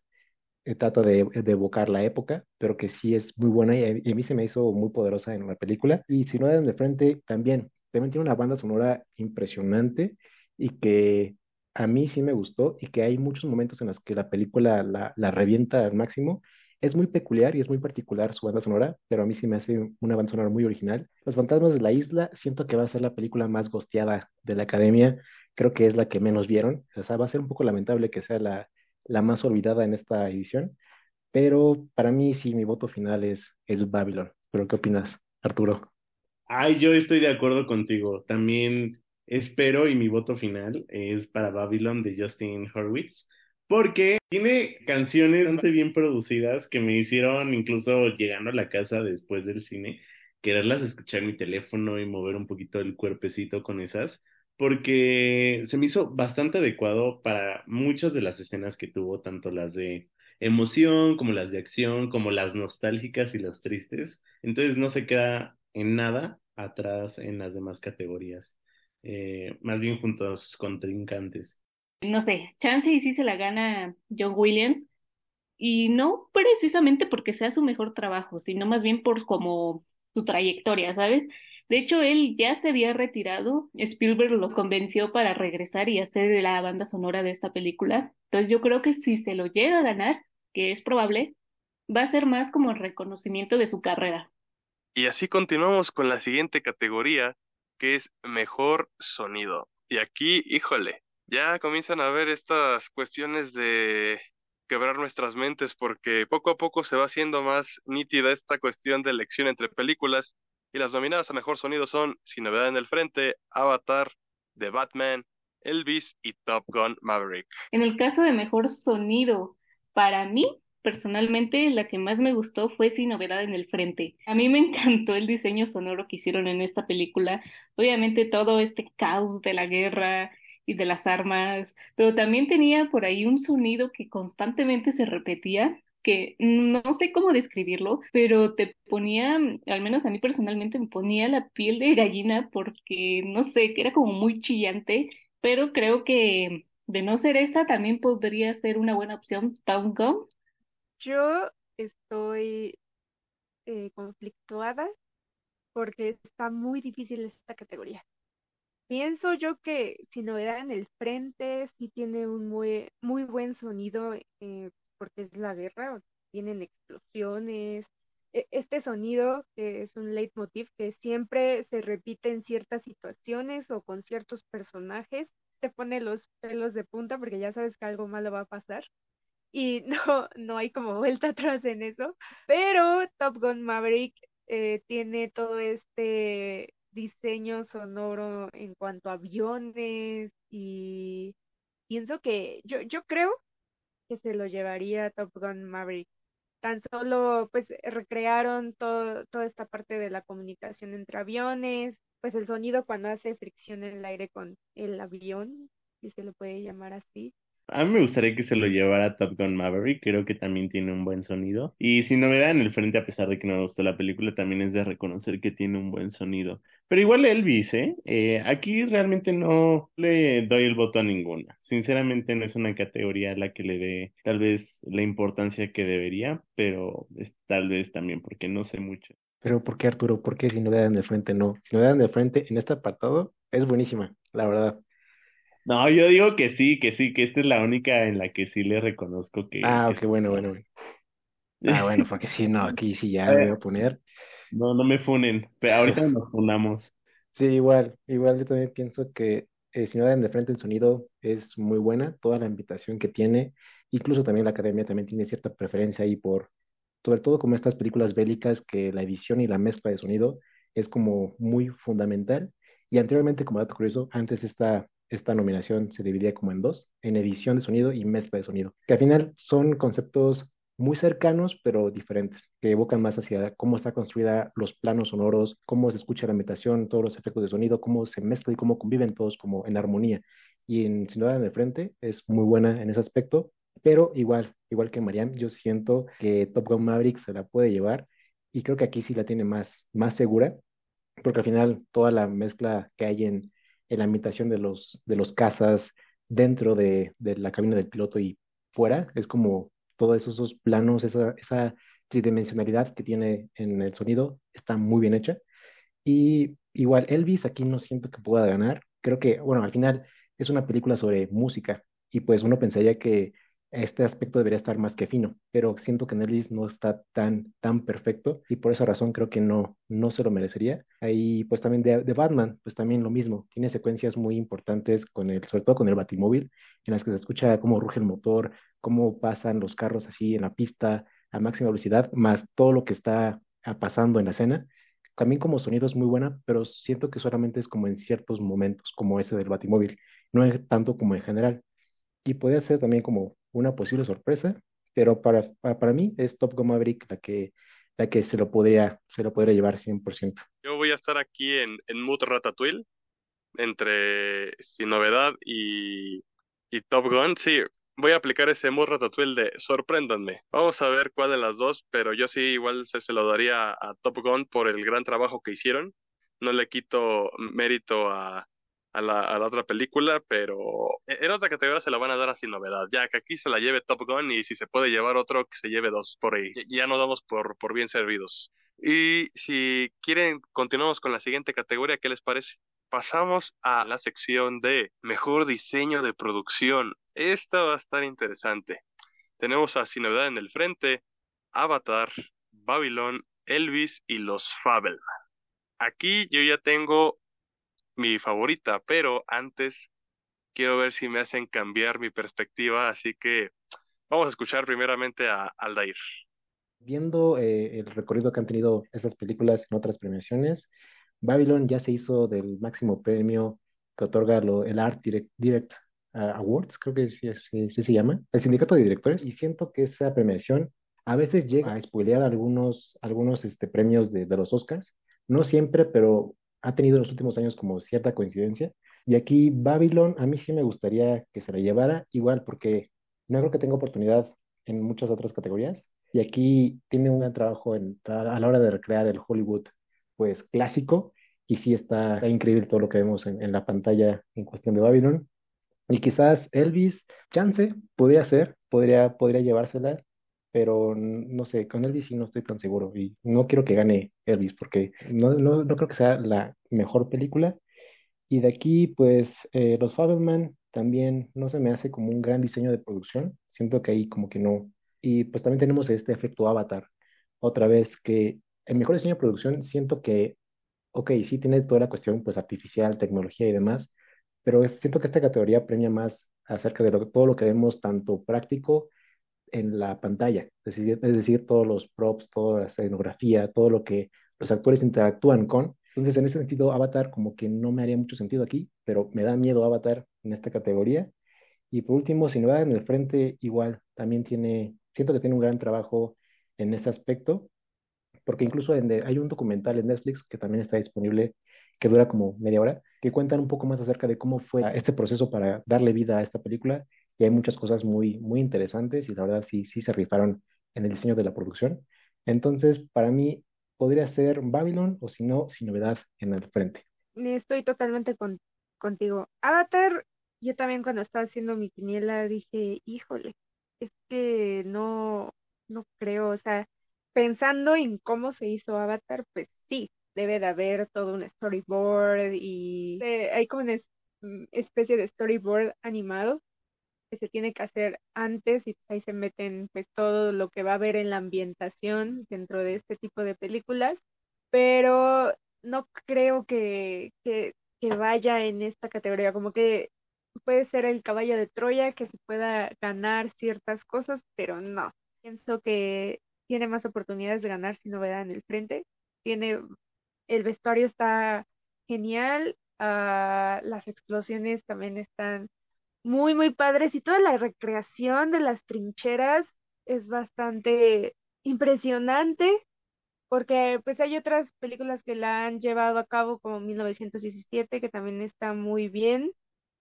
trata de, de, evocar la época, pero que sí es muy buena y a, mí se me hizo muy poderosa en la película. Y si no de frente, también, también tiene una banda sonora impresionante y que a mí sí me gustó y que hay muchos momentos en los que la película la, la revienta al máximo. Es muy peculiar y es muy particular su banda sonora, pero a mí sí me hace una banda sonora muy original. Los fantasmas de la isla, siento que va a ser la película más gosteada de la academia. Creo que es la que menos vieron. O sea, va a ser un poco lamentable que sea la, la más olvidada en esta edición. Pero para mí sí, mi voto final es, es Babylon. ¿Pero qué opinas, Arturo? Ay, yo estoy de acuerdo contigo. También espero y mi voto final es para Babylon de Justin Hurwitz, porque tiene canciones bastante bien producidas que me hicieron incluso llegando a la casa después del cine, quererlas escuchar en mi teléfono y mover un poquito el cuerpecito con esas, porque se me hizo bastante adecuado para muchas de las escenas que tuvo, tanto las de emoción como las de acción, como las nostálgicas y las tristes. Entonces no se queda en nada atrás en las demás categorías, eh, más bien junto a sus contrincantes. No sé, chance y sí se la gana John Williams, y no precisamente porque sea su mejor trabajo, sino más bien por como su trayectoria, ¿sabes? De hecho, él ya se había retirado, Spielberg lo convenció para regresar y hacer la banda sonora de esta película, entonces yo creo que si se lo llega a ganar, que es probable, va a ser más como reconocimiento de su carrera. Y así continuamos con la siguiente categoría, que es mejor sonido. Y aquí, híjole, ya comienzan a ver estas cuestiones de quebrar nuestras mentes porque poco a poco se va haciendo más nítida esta cuestión de elección entre películas y las nominadas a mejor sonido son Sin novedad en el frente, Avatar, The Batman, Elvis y Top Gun Maverick. En el caso de mejor sonido, para mí personalmente la que más me gustó fue Sin Novedad en el Frente. A mí me encantó el diseño sonoro que hicieron en esta película. Obviamente todo este caos de la guerra y de las armas, pero también tenía por ahí un sonido que constantemente se repetía que no sé cómo describirlo, pero te ponía, al menos a mí personalmente me ponía la piel de gallina porque no sé, que era como muy chillante, pero creo que de no ser esta también podría ser una buena opción Town Gum yo estoy eh, conflictuada porque está muy difícil esta categoría. Pienso yo que si novedad en el frente, sí tiene un muy, muy buen sonido eh, porque es la guerra, tienen explosiones. E, este sonido, que es un leitmotiv que siempre se repite en ciertas situaciones o con ciertos personajes, te pone los pelos de punta porque ya sabes que algo malo va a pasar y no, no hay como vuelta atrás en eso. Pero Top Gun Maverick eh, tiene todo este diseño sonoro en cuanto a aviones y pienso que yo, yo creo que se lo llevaría Top Gun Maverick. Tan solo pues recrearon todo, toda esta parte de la comunicación entre aviones, pues el sonido cuando hace fricción en el aire con el avión, si se lo puede llamar así. A mí me gustaría que se lo llevara Top Gun Maverick, creo que también tiene un buen sonido. Y si no novedad en el frente, a pesar de que no me gustó la película, también es de reconocer que tiene un buen sonido. Pero igual Elvis, ¿eh? ¿eh? aquí realmente no le doy el voto a ninguna. Sinceramente no es una categoría a la que le dé tal vez la importancia que debería, pero es tal vez también porque no sé mucho. Pero ¿por qué Arturo? ¿Por qué si no en el frente no? Si no en el frente en este apartado es buenísima, la verdad. No, yo digo que sí, que sí, que esta es la única en la que sí le reconozco que. Ah, ok, bueno, bueno, bueno. Ah, bueno, porque sí, no, aquí sí ya me voy a poner. No, no me funen, pero ahorita nos funamos. Sí, igual, igual yo también pienso que eh, si no dan de frente el sonido es muy buena, toda la invitación que tiene, incluso también la academia también tiene cierta preferencia ahí por, sobre todo como estas películas bélicas, que la edición y la mezcla de sonido es como muy fundamental. Y anteriormente, como dato curioso, antes esta esta nominación se dividía como en dos, en edición de sonido y mezcla de sonido, que al final son conceptos muy cercanos pero diferentes, que evocan más hacia cómo está construida los planos sonoros, cómo se escucha la ambientación, todos los efectos de sonido, cómo se mezcla y cómo conviven todos como en armonía. Y en Sin duda en el frente es muy buena en ese aspecto, pero igual, igual que Mariam, yo siento que Top Gun Maverick se la puede llevar y creo que aquí sí la tiene más, más segura, porque al final toda la mezcla que hay en en la imitación de los, de los cazas dentro de, la cabina del piloto y fuera. Es como todos esos, planos, esa, esa tridimensionalidad que tiene en el sonido está muy bien hecha. Y igual, Elvis aquí no siento que pueda ganar. Creo que, bueno, al final es una película sobre música y pues uno pensaría que este aspecto debería estar más que fino, pero siento que Elvis no está tan, tan perfecto y por esa razón creo que no, no se lo merecería. Ahí pues también de, de Batman, pues también lo mismo, tiene secuencias muy importantes con el, sobre todo con el Batimóvil, en las que se escucha cómo ruge el motor, cómo pasan los carros así en la pista a máxima velocidad, más todo lo que está ah, pasando en la escena. También como sonido es muy buena, pero siento que solamente es como en ciertos momentos, como ese del Batimóvil, no es tanto como en general. Y podría ser también como una posible sorpresa, pero para, para, mí es Top Gun Maverick la que, la que se, lo podría, se lo podría llevar 100%. Yo voy a estar aquí en, en Mood Ratatouille, entre Sin Novedad y, y Top Gun. Sí, voy a aplicar ese Mood Ratatouille de sorpréndanme. Vamos a ver cuál de las dos, pero yo sí igual se, se lo daría a Top Gun por el gran trabajo que hicieron. No le quito mérito a, a la, otra película, pero en otra categoría se la van a dar así novedad. Ya que aquí se la lleve Top Gun y si se puede llevar otro, que se lleve dos por ahí. Ya no damos por, por bien servidos. Y si quieren, continuamos con la siguiente categoría, ¿qué les parece? Pasamos a la sección de mejor diseño de producción. Esta va a estar interesante. Tenemos a Sin Novedad en el frente, Avatar, Babylon, Elvis y los Fabelman. Aquí yo ya tengo mi favorita, pero antes quiero ver si me hacen cambiar mi perspectiva, así que vamos a escuchar primeramente a Aldair. Viendo eh, el recorrido que han tenido estas películas en otras premiaciones, Babylon ya se hizo del máximo premio que otorga el Art Direct, uh, Awards, creo que sí, se llama, el sindicato de directores, y siento que esa premiación a veces llega a spoilear algunos, algunos este, premios de, de los Oscars, no siempre, pero ha tenido en los últimos años como cierta coincidencia. Y aquí Babylon, a mí sí me gustaría que se la llevara igual, porque no creo que tenga oportunidad en muchas otras categorías. Y aquí tiene un gran trabajo a la hora de recrear el Hollywood, pues clásico. Y sí está, está increíble todo lo que vemos en, en, la pantalla en cuestión de Babylon. Y quizás Elvis, chance, podría ser, podría, podría llevársela, pero no sé, con Elvis sí no estoy tan seguro y no quiero que gane Elvis porque no, no, no creo que sea la mejor película. Y de aquí, pues, eh, los Fabelman también no se me hace como un gran diseño de producción, siento que ahí como que no. Y pues también tenemos este efecto Avatar, otra vez que el mejor diseño de producción siento que, ok, sí tiene toda la cuestión pues artificial, tecnología y demás, pero siento que esta categoría premia más acerca de lo, todo lo que vemos, tanto práctico, en la pantalla, es decir, todos los props, toda la escenografía, todo lo que los actores interactúan con. Entonces, en ese sentido, Avatar como que no me haría mucho sentido aquí, pero me da miedo Avatar en esta categoría. Y por último, Sin Novedad en el Frente, igual, también tiene, siento que tiene un gran trabajo en ese aspecto, porque incluso en hay un documental en Netflix que también está disponible, que dura como media hora, que cuentan un poco más acerca de cómo fue este proceso para darle vida a esta película y hay muchas cosas muy, muy interesantes y la verdad sí, sí se rifaron en el diseño de la producción. Entonces, para mí podría ser Babylon o si no, sin novedad en el frente. Estoy totalmente con, contigo. Avatar, yo también cuando estaba haciendo mi quiniela dije, híjole, es que no, no creo, o sea, pensando en cómo se hizo Avatar, pues sí, debe de haber todo un storyboard y eh, hay como una mm, especie de storyboard animado que se tiene que hacer antes y pues ahí se meten pues todo lo que va a haber en la ambientación dentro de este tipo de películas, pero no creo que, que, que vaya en esta categoría, como que puede ser el caballo de Troya que se pueda ganar ciertas cosas, pero no. Pienso que tiene más oportunidades de ganar si novedad en el frente. Tiene el vestuario está genial, uh, las explosiones también están muy, muy padres y toda la recreación de las trincheras es bastante impresionante porque pues hay otras películas que la han llevado a cabo como 1917 que también está muy bien,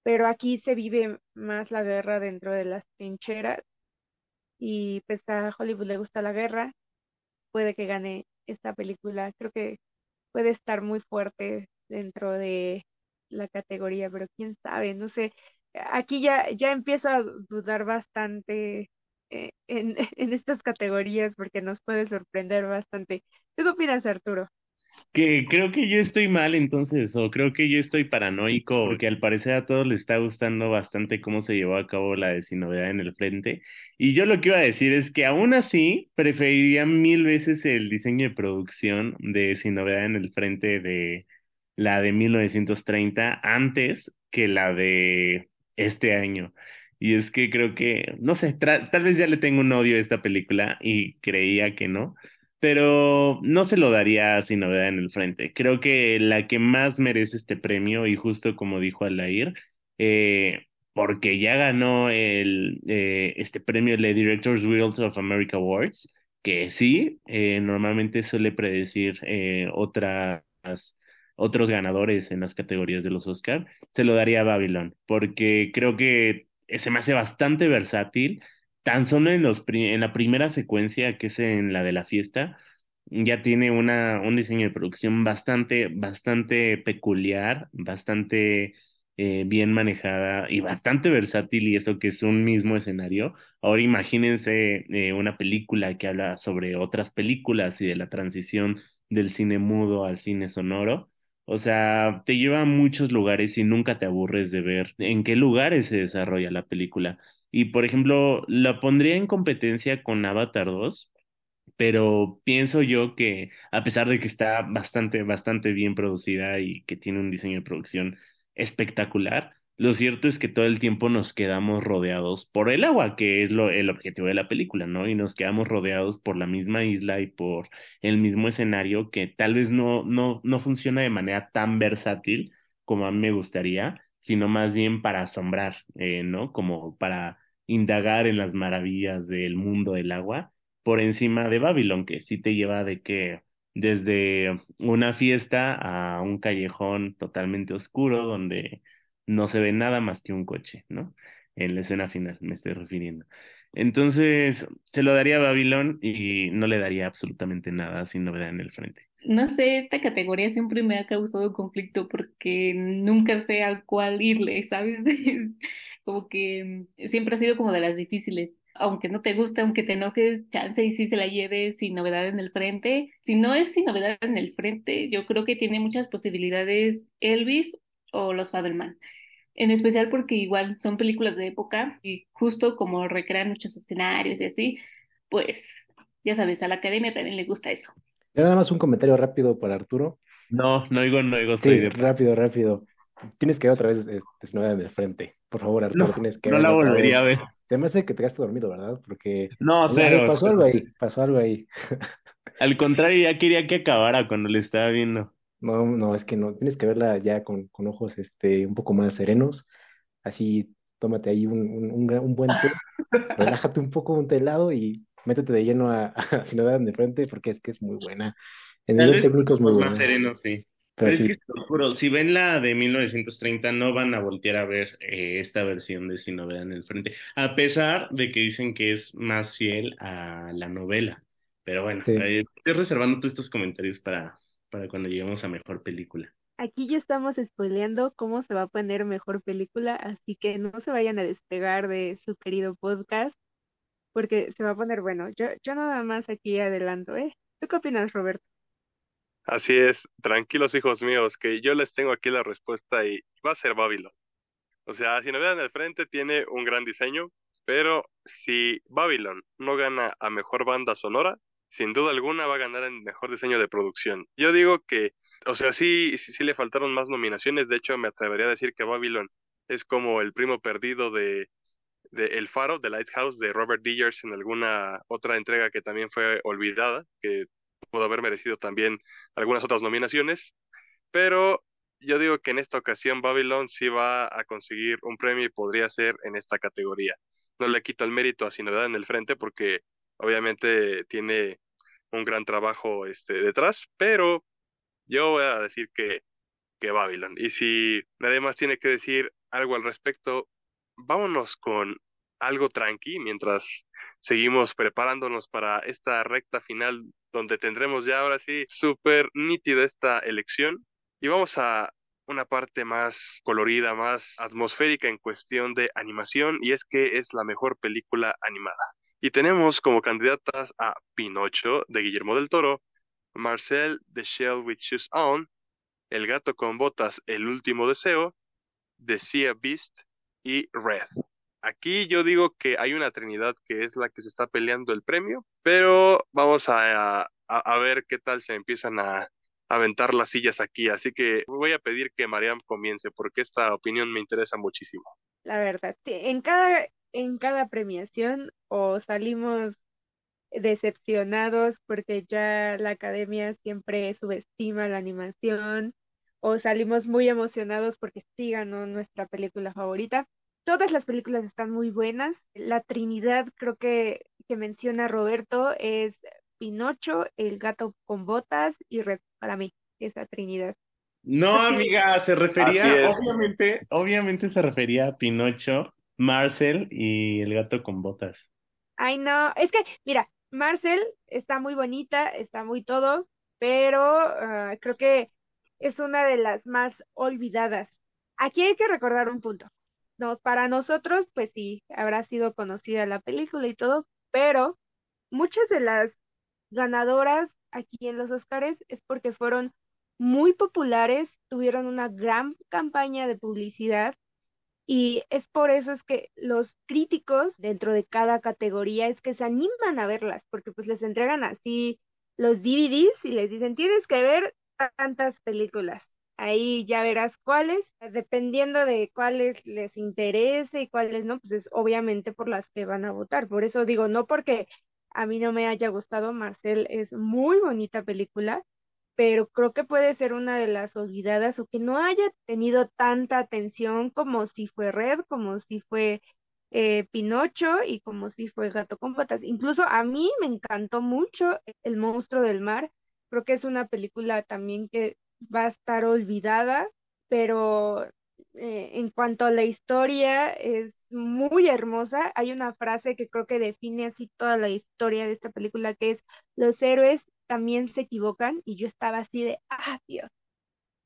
pero aquí se vive más la guerra dentro de las trincheras y pues a Hollywood le gusta la guerra, puede que gane esta película, creo que puede estar muy fuerte dentro de la categoría, pero quién sabe, no sé, aquí ya, ya empiezo a dudar bastante eh, en, en, estas categorías porque nos puede sorprender bastante. ¿Tú qué opinas, Arturo? Que creo que yo estoy mal entonces, o creo que yo estoy paranoico, porque al parecer a todos les está gustando bastante cómo se llevó a cabo la de Sin Novedad en el Frente. Y yo lo que iba a decir es que aún así preferiría mil veces el diseño de producción de Sin Novedad en el Frente de la de 1930 antes que la de este año. Y es que creo que, no sé, tal vez ya le tengo un odio a esta película y creía que no pero no se lo daría sin novedad en el frente. Creo que la que más merece este premio, y justo como dijo Alair, eh, porque ya ganó el, eh, este premio, de Directors Guild of America Awards, que sí, eh, normalmente suele predecir otras, otros ganadores en las categorías de los Oscar, se lo daría a Babylon, porque creo que se me hace bastante versátil tan solo en, los, en la primera secuencia, que es en la de la fiesta, ya tiene una, un diseño de producción bastante, bastante peculiar, bastante eh, bien manejada y bastante versátil y eso que es un mismo escenario. Ahora imagínense eh, una película que habla sobre otras películas y de la transición del cine mudo al cine sonoro. O sea, te lleva a muchos lugares y nunca te aburres de ver en qué lugares se desarrolla la película. Y por ejemplo, la pondría en competencia con Avatar 2, pero pienso yo que a pesar de que está bastante, bastante bien producida y que tiene un diseño de producción espectacular, lo cierto es que todo el tiempo nos quedamos rodeados por el agua, que es lo, el objetivo de la película, ¿no? Y nos quedamos rodeados por la misma isla y por el mismo escenario que tal vez no, no, no funciona de manera tan versátil como a mí me gustaría, sino más bien para asombrar, eh, ¿no? Como para indagar en las maravillas del mundo del agua por encima de Babylon, que sí te lleva de que desde una fiesta a un callejón totalmente oscuro donde no se ve nada más que un coche, ¿no? En la escena final me estoy refiriendo. Entonces, se lo daría a Babylon y no le daría absolutamente nada sin novedad en el frente. No sé, esta categoría siempre me ha causado conflicto porque nunca sé a cuál irle, ¿sabes? como que mm, siempre ha sido como de las difíciles. Aunque no te guste, aunque te enojes, chance y si se la lleves sin novedad en el frente. Si no es sin novedad en el frente, yo creo que tiene muchas posibilidades Elvis o los Fabelman. En especial porque igual son películas de época y justo como recrean muchos escenarios y así, pues ya sabes, a la academia también le gusta eso. nada más un comentario rápido para Arturo. No, no oigo, no oigo. Sí, rápido, rápido. Tienes que ver otra vez este, en el frente. Por favor, Arturo, tienes que No la volvería a ver. Te me hace que te quedaste dormido, ¿verdad? Porque. No, cero. Pasó algo ahí, pasó algo ahí. Al contrario, ya quería que acabara cuando le estaba viendo. No, no, es que no. Tienes que verla ya con, con ojos este, un poco más serenos. Así, tómate ahí un, un, un buen té, relájate un poco, un helado y métete de lleno a, a Ciudad de Frente porque es que es muy buena. El nivel técnico es muy bueno. Más sereno, sí. Pero, es que, juro, si ven la de 1930, no van a voltear a ver eh, esta versión de Sin Novedad en el Frente, a pesar de que dicen que es más fiel a la novela. Pero bueno, eh, estoy reservando todos estos comentarios para, para cuando lleguemos a mejor película. Aquí ya estamos spoileando cómo se va a poner mejor película, así que no se vayan a despegar de su querido podcast, porque se va a poner bueno. Yo, yo nada más aquí adelanto, ¿eh? ¿Tú qué opinas, Roberto? Así es, tranquilos hijos míos, que yo les tengo aquí la respuesta y va a ser Babylon. O sea, si no vean el frente, tiene un gran diseño, pero si Babylon no gana a mejor banda sonora, sin duda alguna va a ganar en mejor diseño de producción. Yo digo que, o sea, sí, sí, sí le faltaron más nominaciones, de hecho me atrevería a decir que Babylon es como el primo perdido de, de El Faro, de Lighthouse, de Robert Diggers en alguna otra entrega que también fue olvidada, que pudo haber merecido también algunas otras nominaciones, pero yo digo que en esta ocasión Babylon sí va a conseguir un premio y podría ser en esta categoría. No le quito el mérito a Sin en el frente porque obviamente tiene un gran trabajo este, detrás, pero yo voy a decir que, que Babylon. Y si nadie más tiene que decir algo al respecto, vámonos con algo tranqui mientras seguimos preparándonos para esta recta final donde tendremos ya ahora sí súper nítida esta elección y vamos a una parte más colorida, más atmosférica en cuestión de animación y es que es la mejor película animada. Y tenemos como candidatas a Pinocho de Guillermo del Toro, Marcel The Shell with Shoes On, El gato con botas, El último deseo, The Sea Beast y Red. Aquí yo digo que hay una trinidad que es la que se está peleando el premio, pero vamos a, a, ver qué tal se empiezan a, aventar las sillas aquí. Así que voy a pedir que Mariam comience porque esta opinión me interesa muchísimo. La verdad, sí, en cada, en cada premiación o salimos decepcionados porque ya la academia siempre subestima la animación o salimos muy emocionados porque sí ganó nuestra película favorita. Todas las películas están muy buenas. La Trinidad creo que, que menciona Roberto es Pinocho, El gato con botas y Red para mí, esa Trinidad. No, amiga, se refería, obviamente, obviamente se refería a Pinocho, Marcel y el gato con botas. Ay, no, es que, mira, Marcel está muy bonita, está muy todo, pero ah, creo que es una de las más olvidadas. Aquí hay que recordar un punto. No, para nosotros, pues sí, habrá sido conocida la película y todo, pero muchas de las ganadoras aquí en los Oscars es porque fueron muy populares, tuvieron una gran campaña de publicidad y es por eso es que los críticos dentro de cada categoría es que se animan a verlas, porque pues les entregan así los DVDs y les dicen, tienes que ver tantas películas. Ahí ya verás cuáles, dependiendo de cuáles les interese y cuáles no, pues es obviamente por las que van a votar. Por eso digo, no porque a mí no me haya gustado, Marcel es muy bonita película, pero creo que puede ser una de las olvidadas o que no haya tenido tanta atención como si fue Red, como si fue eh, Pinocho y como si fue Gato con Patas. Incluso a mí me encantó mucho El monstruo del mar. Creo que es una película también que va a estar olvidada, pero eh, en cuanto a la historia es muy hermosa. Hay una frase que creo que define así toda la historia de esta película, que es los héroes también se equivocan y yo estaba así de, ah, Dios,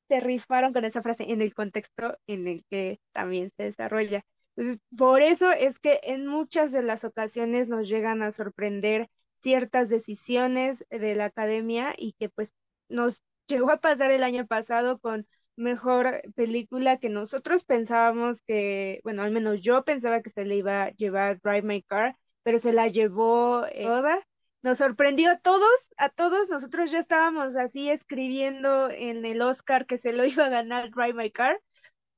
se rifaron con esa frase en el contexto en el que también se desarrolla. Entonces, por eso es que en muchas de las ocasiones nos llegan a sorprender ciertas decisiones de la academia y que pues nos llegó a pasar el año pasado con mejor película que nosotros pensábamos que, bueno, al menos yo pensaba que se le iba a llevar Drive My Car, pero se la llevó eh, toda nos sorprendió a todos, a todos, nosotros ya estábamos así escribiendo en el Oscar que se lo iba a ganar Drive My Car,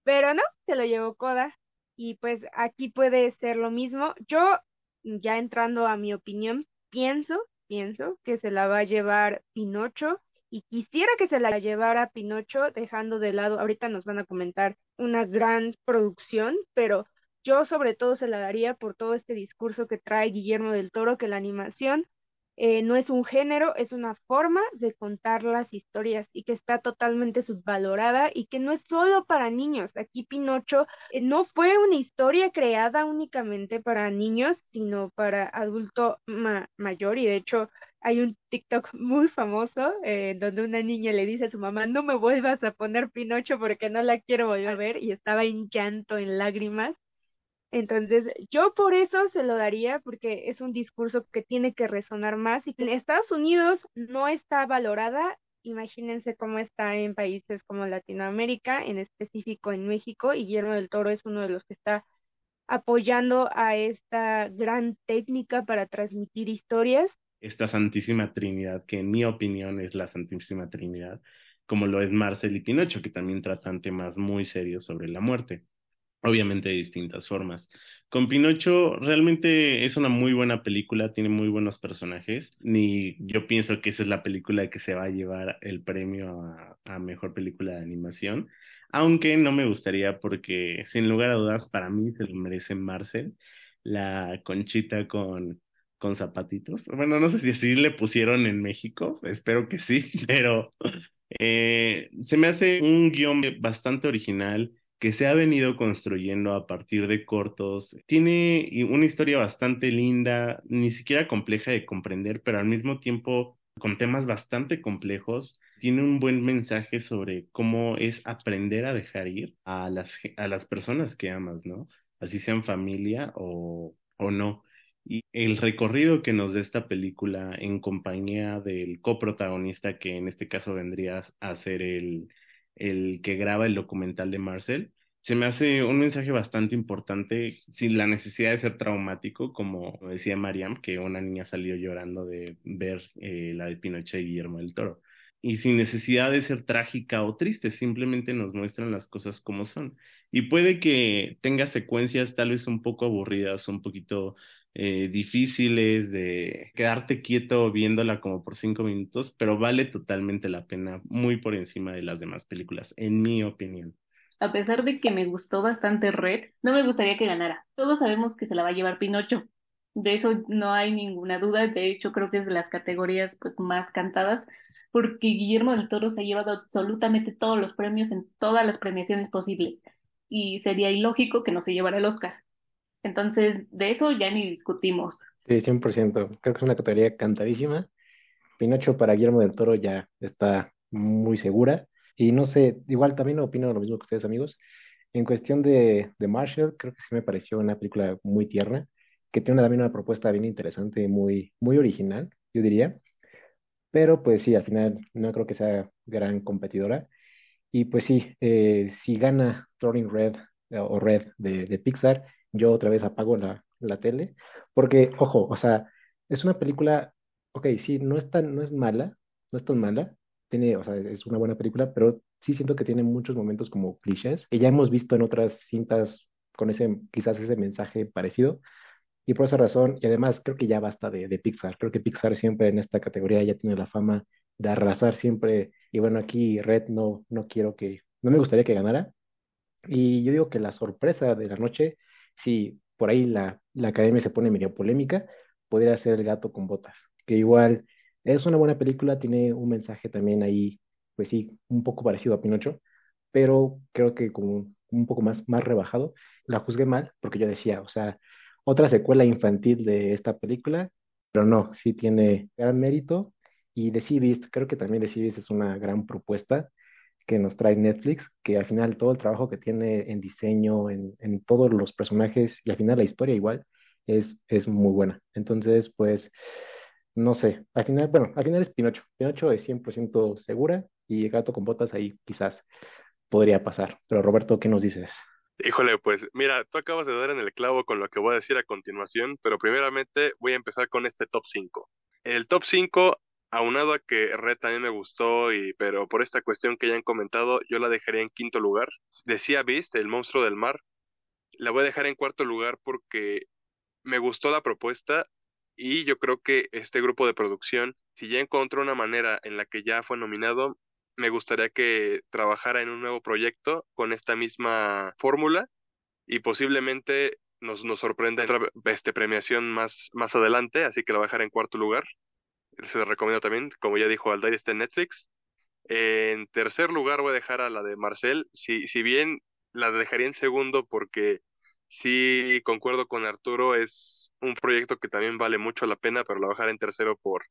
pero no, se lo llevó Coda y pues aquí puede ser lo mismo. Yo, ya entrando a mi opinión, pienso, pienso que se la va a llevar Pinocho y quisiera que se la llevara Pinocho dejando de lado, ahorita nos van a comentar una gran producción, pero yo sobre todo se la daría por todo este discurso que trae Guillermo del Toro, que la animación eh, no es un género, es una forma de contar las historias y que está totalmente subvalorada y que no es solo para niños. Aquí Pinocho eh, no fue una historia creada únicamente para niños, sino para adulto mayor y de hecho hay un TikTok muy famoso eh, donde una niña le dice a su mamá, no me vuelvas a poner Pinocho porque no la quiero volver a ver y estaba en llanto, en lágrimas entonces, yo por eso se lo daría, porque es un discurso que tiene que resonar más y en Estados Unidos no está valorada. Imagínense cómo está en países como Latinoamérica, en específico en México, y Guillermo del Toro es uno de los que está apoyando a esta gran técnica para transmitir historias. Esta Santísima Trinidad, que en mi opinión es la Santísima Trinidad, como lo es Marcel y Pinocho, que también tratan temas muy serios sobre la muerte obviamente de distintas formas. Con Pinocho realmente es una muy buena película, tiene muy buenos personajes, ni yo pienso que esa es la película que se va a llevar el premio a, mejor película de animación, aunque no me gustaría porque sin lugar a dudas para mí se lo merece Marcel, la conchita con con zapatitos. Bueno, no sé si así le pusieron en México, espero que sí, pero eh, se me hace un guion bastante original que se ha venido construyendo a partir de cortos. Tiene una historia bastante linda, ni siquiera compleja de comprender, pero al mismo tiempo con temas bastante complejos. Tiene un buen mensaje sobre cómo es aprender a dejar ir a las, a las personas que amas, ¿no? Así sean familia o, o no. y el recorrido que nos da esta película en compañía del coprotagonista, que en este caso vendría a ser el, el que graba el documental de Marcel, se me hace un mensaje bastante importante sin la necesidad de ser traumático, como decía Mariam, que una niña salió llorando de ver eh, la de Pinochet y Guillermo del Toro. Y sin necesidad de ser trágica o triste, simplemente nos muestran las cosas como son. Y puede que tenga secuencias tal vez un poco aburridas, un poquito eh, difíciles de quedarte quieto viéndola como por cinco minutos, pero vale totalmente la pena, muy por encima de las demás películas, en mi opinión. A pesar de que me gustó bastante Red, no me gustaría que ganara. Todos sabemos que se la va a llevar Pinocho. De eso no hay ninguna duda. De hecho, creo que es de las categorías pues más cantadas, porque Guillermo del Toro se ha llevado absolutamente todos los premios en todas las premiaciones posibles. Y sería ilógico que no se llevara el Oscar. Entonces, de eso ya ni discutimos. Sí, 100%. Creo que es una categoría cantadísima. Pinocho para Guillermo del Toro ya está muy segura. Y no sé, igual también opino lo mismo que ustedes, amigos. En cuestión de, de Marshall, creo que sí me pareció una película muy tierna, que tiene también una propuesta bien interesante, muy, muy original, yo diría. Pero pues sí, al final no creo que sea gran competidora. Y pues sí, eh, si gana Turning Red eh, o Red de, de Pixar, yo otra vez apago la, la tele, porque, ojo, o sea, es una película, ok, sí, no es tan, no es mala, no es tan mala, tiene, o sea, es una buena película, pero sí siento que tiene muchos momentos como clichés, que ya hemos visto en otras cintas con ese, quizás ese mensaje parecido, y por esa razón, y además creo que ya basta de, de Pixar, creo que Pixar siempre en esta categoría ya tiene la fama de arrasar siempre, y bueno, aquí Red no, no quiero que, no me gustaría que ganara, y yo digo que la sorpresa de la noche si por ahí la, la academia se pone medio polémica, podría ser El gato con botas, que igual es una buena película, tiene un mensaje también ahí, pues sí, un poco parecido a Pinocho, pero creo que como un poco más, más rebajado. La juzgué mal porque yo decía, o sea, otra secuela infantil de esta película, pero no, sí tiene gran mérito. Y The Sea Beast, creo que también The Sea Beast es una gran propuesta que nos trae Netflix, que al final todo el trabajo que tiene en diseño, en, en todos los personajes y al final la historia igual es, es muy buena. Entonces, pues, no sé, al final, bueno, al final es Pinocho. Pinocho es 100% segura y Gato con Botas ahí quizás podría pasar. Pero Roberto, ¿qué nos dices? Híjole, pues mira, tú acabas de dar en el clavo con lo que voy a decir a continuación, pero primeramente voy a empezar con este top 5. El top 5 aunado a que Red también me gustó, y, pero por esta cuestión que ya han comentado, yo la dejaría en quinto lugar. Decía Beast, el monstruo del mar, la voy a dejar en cuarto lugar porque me gustó la propuesta y yo creo que este grupo de producción, si ya encontró una manera en la que ya fue nominado, me gustaría que trabajara en un nuevo proyecto con esta misma fórmula y posiblemente nos, nos sorprenda otra este, premiación más, más adelante, así que la voy a dejar en cuarto lugar se recomiendo también, como ya dijo Aldair, está en Netflix. En tercer lugar voy a dejar a la de Marcel, si, si bien la dejaría en segundo porque sí concuerdo con Arturo, es un proyecto que también vale mucho la pena, pero la voy a dejar en tercero por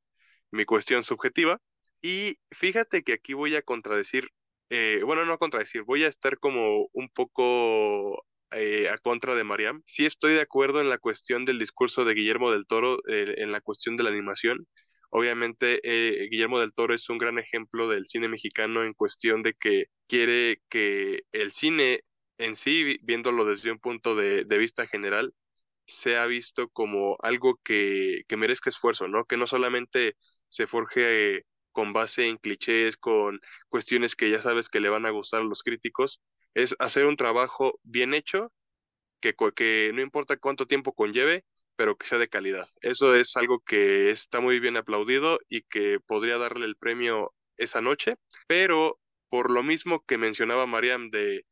mi cuestión subjetiva. Y fíjate que aquí voy a contradecir, eh, bueno, no a contradecir, voy a estar como un poco eh, a contra de Mariam. Sí estoy de acuerdo en la cuestión del discurso de Guillermo del Toro, eh, en la cuestión de la animación. Obviamente, eh, Guillermo del Toro es un gran ejemplo del cine mexicano en cuestión de que quiere que el cine en sí, viéndolo desde un punto de, vista general, sea visto como algo que, que, merezca esfuerzo, ¿no? Que no solamente se forje con base en clichés, con cuestiones que ya sabes que le van a gustar a los críticos, es hacer un trabajo bien hecho, que, que no importa cuánto tiempo conlleve, pero que sea de calidad. Eso es algo que está muy bien aplaudido y que podría darle el premio esa noche, pero por lo mismo que mencionaba Mariam de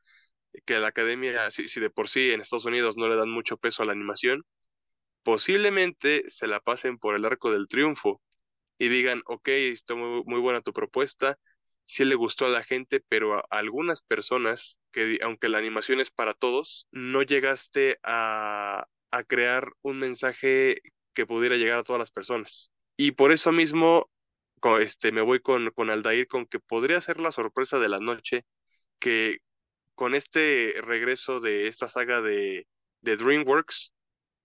que la academia, si, de por sí en Estados Unidos no le dan mucho peso a la animación, posiblemente se la pasen por el arco del triunfo y digan, ok, está muy, muy buena tu propuesta, sí le gustó a la gente, pero a algunas personas, que aunque la animación es para todos, no llegaste a, a crear un mensaje que pudiera llegar a todas las personas. Y por eso mismo este, me voy con, con Aldair, con que podría ser la sorpresa de la noche, que con este regreso de esta saga de, de DreamWorks,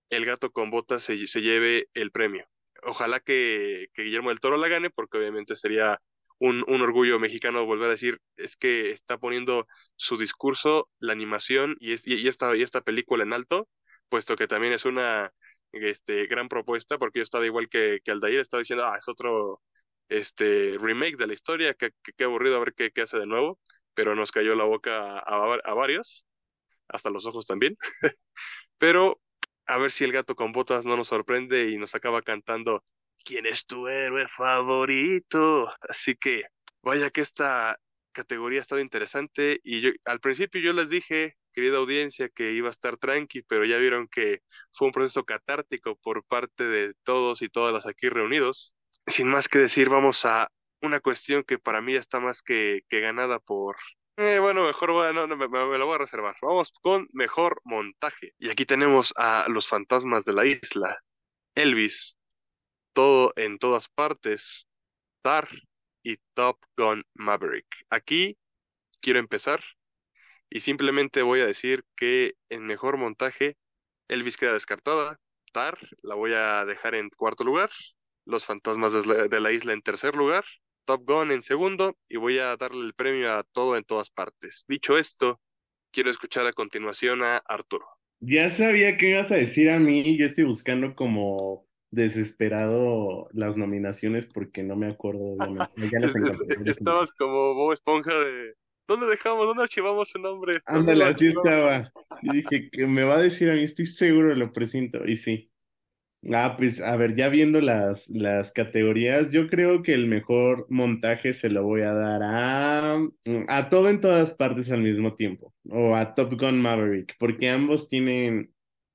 el gato con botas se, se lleve el premio. Ojalá que, que Guillermo del Toro la gane, porque obviamente sería un, un, orgullo mexicano volver a decir, es que está poniendo su discurso, la animación y, es, y, esta, y esta película en alto, puesto que también es una este, gran propuesta, porque yo estaba igual que, que Aldair, estaba diciendo, ah, es otro este, remake de la historia, qué que, que aburrido a ver qué, qué, hace de nuevo, pero nos cayó la boca a, a, varios, hasta los ojos también. pero a ver si el gato con botas no nos sorprende y nos acaba cantando ¿Quién es tu héroe favorito? Así que vaya que esta categoría ha estado interesante y yo al principio yo les dije, querida audiencia, que iba a estar tranqui, pero ya vieron que fue un proceso catártico por parte de todos y todas las aquí reunidos. Sin más que decir, vamos a una cuestión que para mí está más que, ganada por eh, bueno, mejor bueno, no, me, me, lo voy a reservar. Vamos con mejor montaje. Y aquí tenemos a los fantasmas de la isla, Elvis, todo en todas partes, Tar y Top Gun Maverick. Aquí quiero empezar y simplemente voy a decir que en mejor montaje Elvis queda descartada, Tar la voy a dejar en cuarto lugar, Los fantasmas de la, de la isla en tercer lugar, Top Gun en segundo y voy a darle el premio a todo en todas partes. Dicho esto, quiero escuchar a continuación a Arturo. Ya sabía que ibas a decir a mí, yo estoy buscando como desesperado las nominaciones porque no me acuerdo ya las Estabas como Bob Esponja de ¿Dónde dejamos? ¿Dónde archivamos su nombre? Ándale, así estaba. Y dije que me va a decir a mí, estoy seguro, lo presento. Y sí. Ah, pues a ver, ya viendo las, las categorías, yo creo que el mejor montaje se lo voy a dar a, a todo en todas partes al mismo tiempo, o a Top Gun Maverick, porque ambos tienen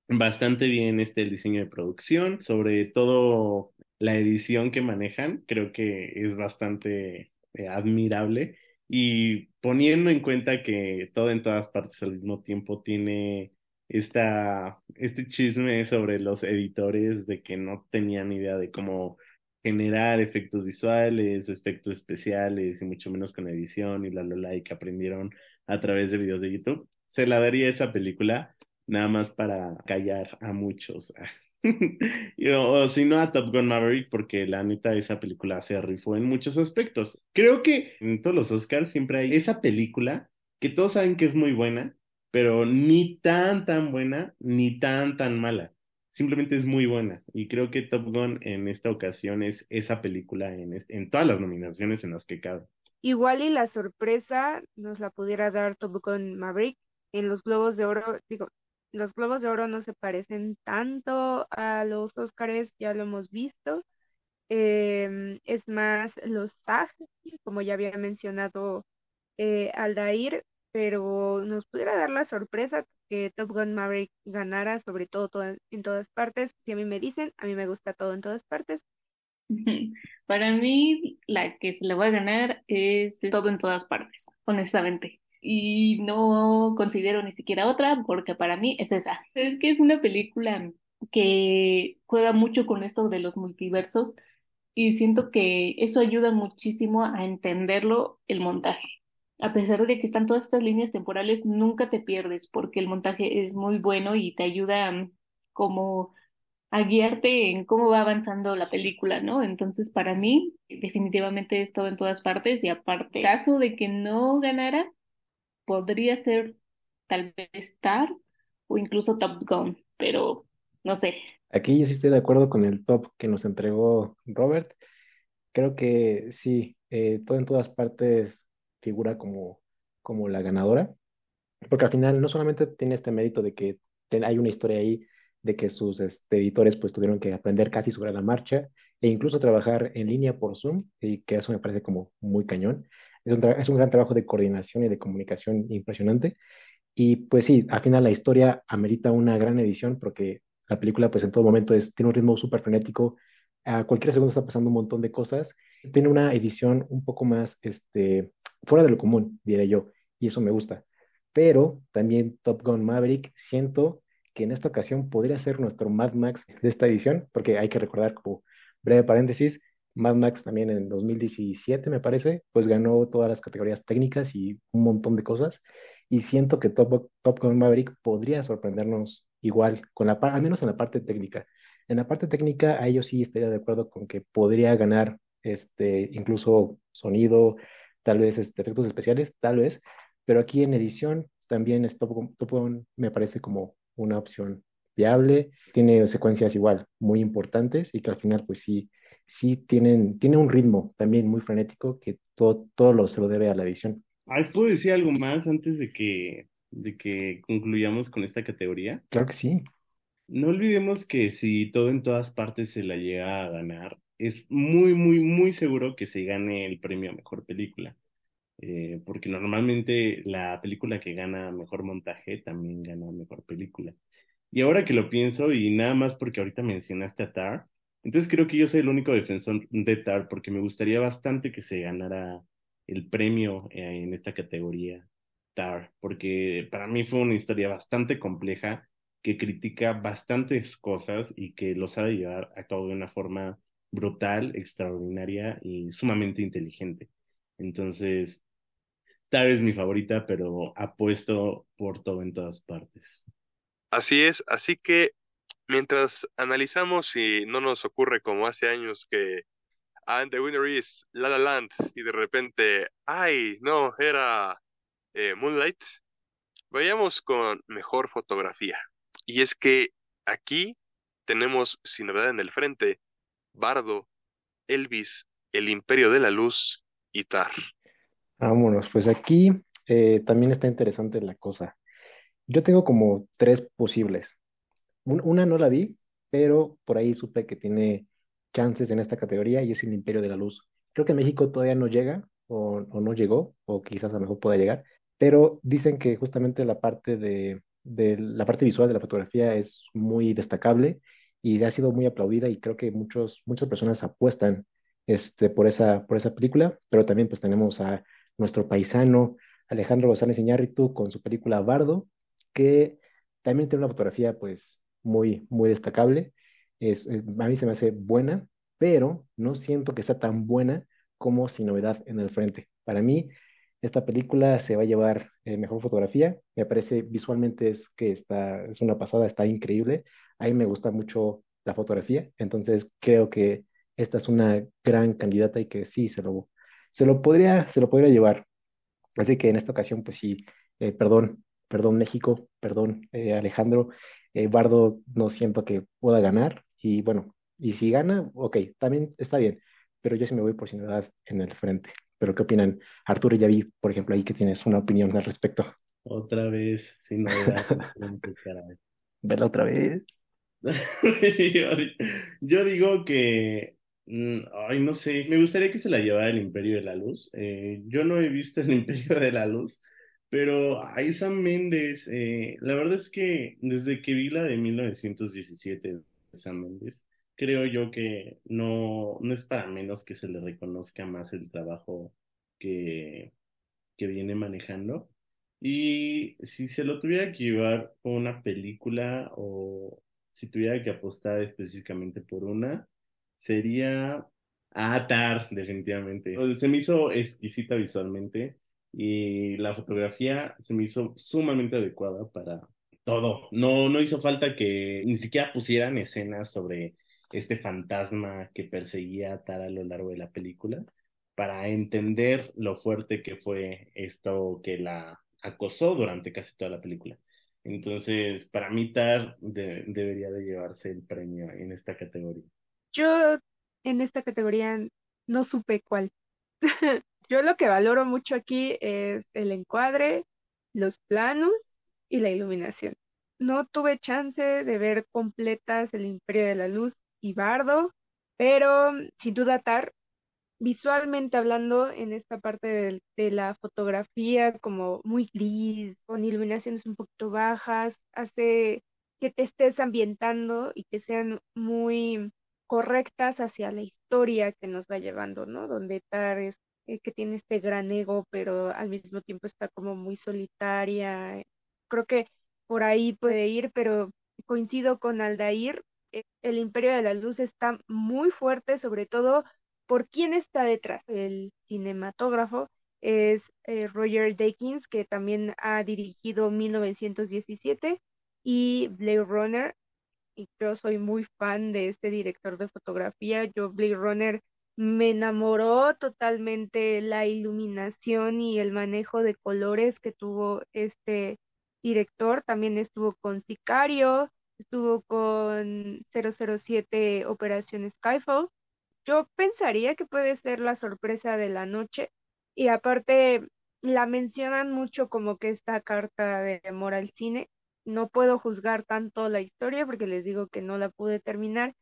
bastante bien este el diseño de producción, sobre todo la edición que manejan, creo que es bastante eh, admirable. Y poniendo en cuenta que todo en todas partes al mismo tiempo tiene esta, este chisme sobre los editores de que no tenían idea de cómo generar efectos visuales, efectos especiales y mucho menos con edición y la la y que aprendieron a través de videos de YouTube. Se la daría esa película nada más para callar a muchos. o, si no a Top Gun Maverick porque la neta esa película se rifó en muchos aspectos. Creo que en todos los Oscars siempre hay esa película que todos saben que es muy buena, pero ni tan, tan buena, ni tan, tan mala. Simplemente es muy buena. Y creo que Top Gun en esta ocasión es esa película en, en todas las nominaciones en las que cabe. Igual y la sorpresa nos la pudiera dar Top Gun Maverick en los Globos de Oro. Digo, los Globos de Oro no se parecen tanto a los Oscars, ya lo hemos visto. Eh, es más los SAG, como ya había mencionado eh, Aldair, pero nos pudiera dar la sorpresa que Top Gun Maverick ganara, sobre todo, en todas partes. Si a mí me dicen, a mí me gusta todo en todas partes. Para mí, la que se le va a ganar es todo en todas partes, honestamente. Y no considero ni siquiera otra, porque para mí es esa. Es que es una película que juega mucho con esto de los multiversos y siento que eso ayuda muchísimo a entenderlo el montaje a pesar de que están todas estas líneas temporales, nunca te pierdes porque el montaje es muy bueno y te ayuda mm, como a guiarte en cómo va avanzando la película, ¿no? Entonces, para mí, definitivamente es todo en todas partes y aparte, caso de que no ganara, podría ser tal vez Star o incluso Top Gun, pero no sé. Aquí yo sí estoy de acuerdo con el top que nos entregó Robert. Creo que sí, eh, todo en todas partes figura como, como la ganadora, porque al final no solamente tiene este mérito de que hay una historia ahí de que sus este, editores pues tuvieron que aprender casi sobre la marcha e incluso trabajar en línea por Zoom, y que eso me parece como muy cañón. Es un, es un gran trabajo de coordinación y de comunicación impresionante. Y pues sí, al final la historia amerita una gran edición porque la película pues en todo momento es, tiene un ritmo súper frenético, a cualquier segundo está pasando un montón de cosas. Tiene una edición un poco más este, fuera de lo común, diré yo, y eso me gusta. Pero también Top Gun Maverick, siento que en esta ocasión podría ser nuestro Mad Max de esta edición, porque hay que recordar, como breve paréntesis, Mad Max también en 2017, me parece, pues ganó todas las categorías técnicas y un montón de cosas. Y siento que Top, Top Gun Maverick podría sorprendernos igual, con la, al menos en la parte técnica. En la parte técnica, a ellos sí estaría de acuerdo con que podría ganar este, incluso sonido, tal vez este, efectos especiales, tal vez, pero aquí en edición también es Top, Gun me parece como una opción viable, tiene secuencias igual muy importantes y que al final pues sí, sí tienen, tiene un ritmo también muy frenético que todo, todo lo, se lo debe a la edición. ¿puedo decir algo más antes de que, de que concluyamos con esta categoría? Claro que sí. No olvidemos que si todo en todas partes se la llega a ganar, es muy, muy, muy seguro que se gane el premio a mejor película. Eh, porque normalmente la película que gana mejor montaje también gana mejor película. Y ahora que lo pienso, y nada más porque ahorita mencionaste a Tar, entonces creo que yo soy el único defensor de Tar porque me gustaría bastante que se ganara el premio eh, en esta categoría Tar, porque para mí fue una historia bastante compleja que critica bastantes cosas y que lo sabe llevar a cabo de una forma brutal, extraordinaria y sumamente inteligente. Entonces, Tar es mi favorita, pero apuesto por todo en todas partes. Así es, así que mientras analizamos y no nos ocurre como hace años que and the winner is La La Land y de repente, ay, no, era eh, Moonlight, vayamos con mejor fotografía. Y es que aquí tenemos, sin novedad en el frente, Bardo, Elvis, El Imperio de la Luz y Tar. Vámonos, pues aquí eh, también está interesante la cosa. Yo tengo como tres posibles. Una no la vi, pero por ahí supe que tiene chances en esta categoría y es el Imperio de la Luz. Creo que México todavía no llega o, no llegó, o quizás a lo mejor pueda llegar, pero dicen que justamente la parte de, la parte visual de la fotografía es muy destacable y ha sido muy aplaudida y creo que muchos, muchas personas apuestan este, por, esa, por esa película, pero también pues tenemos a nuestro paisano Alejandro González Iñárritu con su película Bardo, que también tiene una fotografía pues muy, muy destacable. Es, eh, a mí se me hace buena, pero no siento que sea tan buena como Sin Novedad en el Frente. Para mí, esta película se va a llevar eh, mejor fotografía. Me parece visualmente es que está, es una pasada, está increíble. A mí me gusta mucho la fotografía, entonces creo que esta es una gran candidata y que sí se lo, se lo podría, se lo podría llevar. Así que en esta ocasión, pues sí, eh, perdón, perdón México, perdón eh, Alejandro, Bardo no siento que pueda ganar y bueno, y si gana, ok, también está bien, pero yo sí me voy por sin novedad en el frente. Pero ¿qué opinan? Arturo ya vi, por ejemplo, ahí que tienes una opinión al respecto. Otra vez, sin novedad. Verla otra vez. yo, digo que, mm, ay, no sé, me gustaría que se la llevara el Imperio de la Luz. Eh, yo no he visto el Imperio de la Luz, pero ahí Sam Méndez, eh, la verdad es que desde que vi la de 1917, Sam Méndez, creo yo que no, no es para menos que se le reconozca más el trabajo que, que viene manejando. Y si se lo tuviera que llevar por una película o si tuviera que apostar específicamente por una, sería Atar, definitivamente. Se me hizo exquisita visualmente y la fotografía se me hizo sumamente adecuada para todo. No, no hizo falta que ni siquiera pusieran escenas sobre este fantasma que perseguía a Tara a lo largo de la película, para entender lo fuerte que fue esto que la acosó durante casi toda la película. Entonces, para mí Tar debería de llevarse el premio en esta categoría. Yo en esta categoría no supe cuál. Yo lo que valoro mucho aquí es el encuadre, los planos y la iluminación. No tuve chance de ver completas el Imperio de la Luz y Bardo, pero sin duda Tar, visualmente hablando, en esta parte de, la fotografía como muy gris, con iluminaciones un poquito bajas, hace que te estés ambientando y que sean muy correctas hacia la historia que nos va llevando, ¿no? Donde Tar es eh, que tiene este gran ego, pero al mismo tiempo está como muy solitaria. Creo que por ahí puede ir, pero coincido con Aldair, eh, el Imperio de la Luz está muy fuerte, sobre todo por quién está detrás. El cinematógrafo es eh, Roger Deakins, que también ha dirigido 1917 y Blade Runner. Y yo soy muy fan de este director de fotografía. Yo, Blade Runner, me enamoró totalmente la iluminación y el manejo de colores que tuvo este director. También estuvo con Sicario, estuvo con 007 Operación Skyfall. Yo pensaría que puede ser la sorpresa de la noche. Y aparte, la mencionan mucho como que esta carta de amor al cine. No puedo juzgar tanto la historia porque les digo que no la pude terminar,